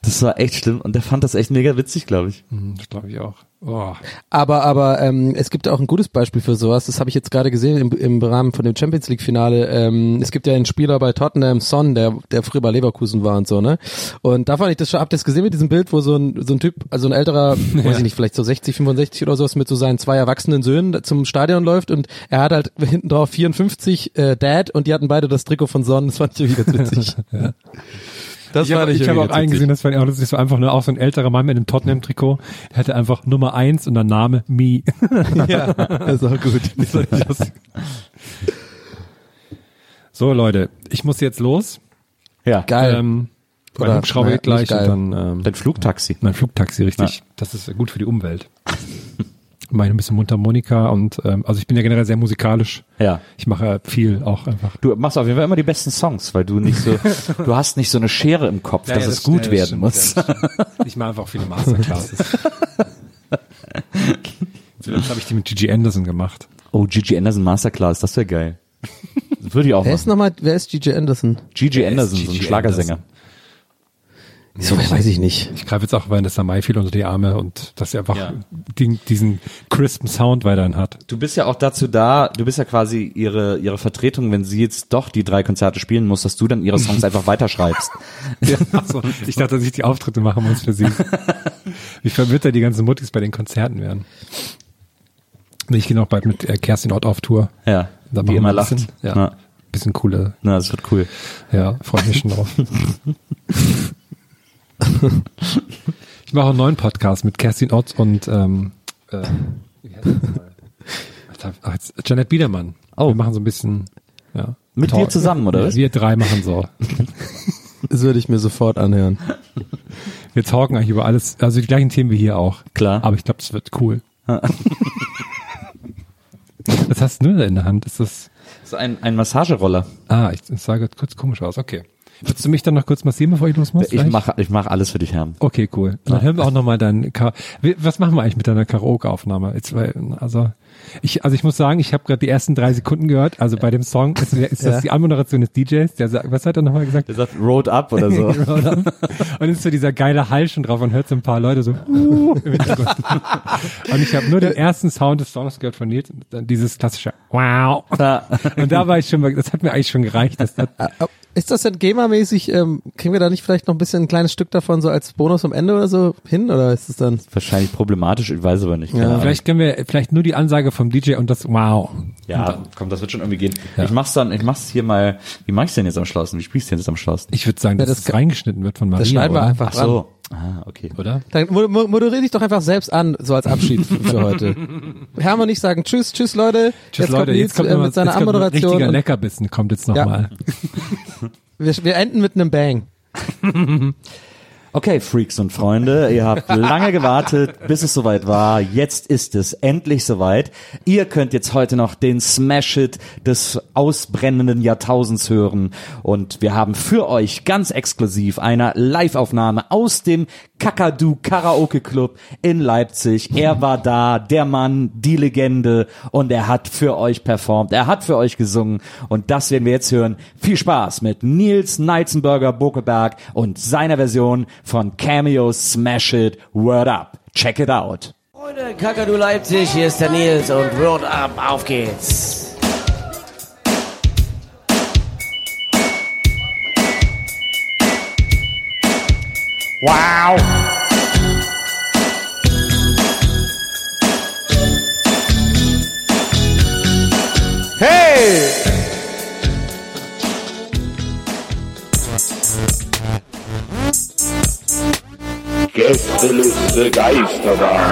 Speaker 2: Das war echt schlimm und der fand das echt mega witzig, glaube ich.
Speaker 4: Hm, Das glaube ich auch. Oh.
Speaker 3: Aber, aber ähm, es gibt auch ein gutes Beispiel für sowas. Das habe ich jetzt gerade gesehen im, im Rahmen von dem Champions League Finale. Ähm, es gibt ja einen Spieler bei Tottenham, Son, der der früher bei Leverkusen war und so ne. Und da fand ich das schon. Habt ihr das gesehen mit diesem Bild, wo so ein so ein Typ, also ein älterer, weiß ich nicht, vielleicht so 60, 65 oder sowas, mit so seinen zwei erwachsenen Söhnen zum Stadion läuft und er hat halt hinten drauf 54 äh, Dad und die hatten beide das Trikot von Son. Das fand ich irgendwie ganz witzig. Das
Speaker 4: ich habe hab auch
Speaker 3: ganz
Speaker 4: einen
Speaker 3: witzig.
Speaker 4: gesehen, das fand ich auch lustig, so einfach nur auch so ein älterer Mann mit einem Tottenham-Trikot, der hatte einfach Nummer eins und der Name Me.
Speaker 3: Ja, das ist auch gut.
Speaker 4: Das fand ich lustig. so Leute, ich muss jetzt los.
Speaker 2: Ja.
Speaker 3: Geil.
Speaker 4: Ähm, mein
Speaker 3: Oder-
Speaker 4: Hubschrauber
Speaker 3: naja,
Speaker 4: geht gleich und dann ähm,
Speaker 2: Dein Flugtaxi.
Speaker 4: mein Flugtaxi, richtig. Das ist gut für die Umwelt. Ich ein bisschen Mundharmonika und ähm, also ich bin ja generell sehr musikalisch.
Speaker 2: Ja.
Speaker 4: Ich mache viel auch einfach.
Speaker 2: Du machst auf jeden Fall immer die besten Songs, weil du nicht so, du hast nicht so eine Schere im Kopf, dass es gut werden muss.
Speaker 4: Ich mache einfach viele Masterclasses. Zuletzt habe ich die mit Gigi Anderson gemacht.
Speaker 2: Oh, Gigi Anderson Masterclass, das wäre geil. Das würde ich auch
Speaker 3: Wer ist
Speaker 2: machen.
Speaker 3: nochmal, wer ist Gigi Anderson?
Speaker 2: Gigi Anderson,
Speaker 4: ist
Speaker 2: so ein
Speaker 4: Gigi
Speaker 2: Schlagersänger.
Speaker 3: So, weiß ich nicht.
Speaker 4: Ich greife jetzt auch Vanessa Mai viel unter die Arme und dass er einfach
Speaker 2: Ja.
Speaker 4: den, diesen crispen Sound weiterhin hat.
Speaker 2: Du bist ja auch dazu da, du bist ja quasi ihre, ihre Vertretung, wenn sie jetzt doch die drei Konzerte spielen muss, dass du dann ihre Songs einfach weiterschreibst.
Speaker 4: Achso, ich dachte, dass ich die Auftritte machen muss für sie. Wie verwirrt da die ganzen Muttis bei den Konzerten werden. Ich gehe noch bald mit äh, Kerstin Ott auf Tour.
Speaker 2: Ja,
Speaker 4: Da wir
Speaker 2: immer
Speaker 4: bisschen, Ja,
Speaker 2: Na,
Speaker 4: bisschen coole.
Speaker 2: na, das wird cool.
Speaker 4: Ja, freue mich schon drauf. ich mache einen neuen Podcast mit Kerstin Ott und ähm, äh, wie heißt das ach, jetzt- Janet Biedermann.
Speaker 2: Oh.
Speaker 4: Wir machen so ein bisschen ja,
Speaker 2: Mit dir zusammen, oder
Speaker 4: Ja,
Speaker 2: was?
Speaker 4: wir drei machen so.
Speaker 3: Das würde ich mir sofort anhören.
Speaker 4: Wir talken eigentlich über alles, also die gleichen Themen wie hier auch.
Speaker 2: Klar.
Speaker 4: Aber ich glaube, das wird cool. Was hast du denn in der Hand? Ist das,
Speaker 2: So ein, ein Massageroller.
Speaker 4: ah, ich, das sah gerade kurz komisch aus. Okay. Würdest du mich dann noch kurz massieren, bevor ich los muss?
Speaker 2: Ich mache ich mach alles für dich, Herr.
Speaker 4: Okay, cool. Dann hören wir auch nochmal dein, Ka Wie- was machen wir eigentlich mit deiner Karaoke-Aufnahme? Also, ich, also ich muss sagen, ich habe gerade die ersten drei Sekunden gehört, also bei dem Song ist, ist das die Anmoderation des DJs, der sagt, was hat er nochmal gesagt?
Speaker 2: Der sagt Road Up oder so.
Speaker 4: und ist so dieser geile Hall schon drauf und hört so ein paar Leute so uh, im Hintergrund. und ich habe nur den ersten Sound des Songs gehört von Nils dann dieses klassische Wow.
Speaker 2: Ja.
Speaker 4: Und da war ich schon, mal- das hat mir eigentlich schon gereicht. Das hat,
Speaker 3: Ist das denn GEMA-mäßig, ähm, kriegen wir da nicht vielleicht noch ein bisschen ein kleines Stück davon so als Bonus am Ende oder so hin? Oder ist es dann?
Speaker 2: Wahrscheinlich problematisch, ich weiß aber nicht. Ahnung.
Speaker 4: vielleicht können wir vielleicht nur die Ansage vom DJ und das Wow.
Speaker 2: Ja, komm, das wird schon irgendwie gehen.
Speaker 4: Ja.
Speaker 2: Ich mach's dann, ich mach's hier mal, wie mach ich's denn jetzt am schlausten? Wie spielst du denn jetzt am schlausten?
Speaker 4: Ich würde sagen, dass
Speaker 3: das
Speaker 4: reingeschnitten wird von Maria.
Speaker 3: Das schneiden wir
Speaker 4: oder?
Speaker 3: einfach
Speaker 2: Ach
Speaker 3: ran.
Speaker 2: Ah, okay.
Speaker 4: Oder?
Speaker 3: Dann mo- mo- moderiere dich doch einfach selbst an, so als Abschied für heute. Hermann und ich sagen Tschüss, Tschüss Leute.
Speaker 4: Tschüss
Speaker 3: jetzt
Speaker 4: Leute,
Speaker 3: kommt
Speaker 4: jetzt kommt,
Speaker 3: äh, mit seiner
Speaker 4: jetzt kommt ein
Speaker 3: Anmoderation.
Speaker 4: richtiger Leckerbissen kommt jetzt
Speaker 3: Ja.
Speaker 4: nochmal.
Speaker 3: Wir, wir enden mit einem Bang.
Speaker 2: Okay, Freaks und Freunde, ihr habt lange gewartet, bis es soweit war. Jetzt ist es endlich soweit. Ihr könnt jetzt heute noch den Smash-Hit des ausbrennenden Jahrtausends hören. Und wir haben für euch ganz exklusiv eine Live-Aufnahme aus dem Kakadu Karaoke Club in Leipzig. Er war da, der Mann, die Legende und er hat für euch performt. Er hat für euch gesungen und das werden wir jetzt hören. Viel Spaß mit Nils Neitzenberger Bokelberg und seiner Version von Cameos Smash It Word Up. Check it out.
Speaker 5: Freunde, Kakadu Leipzig, hier ist der Nils und Word Up, auf geht's. Wow! Hey!
Speaker 1: Gästeliste Geisterbahn.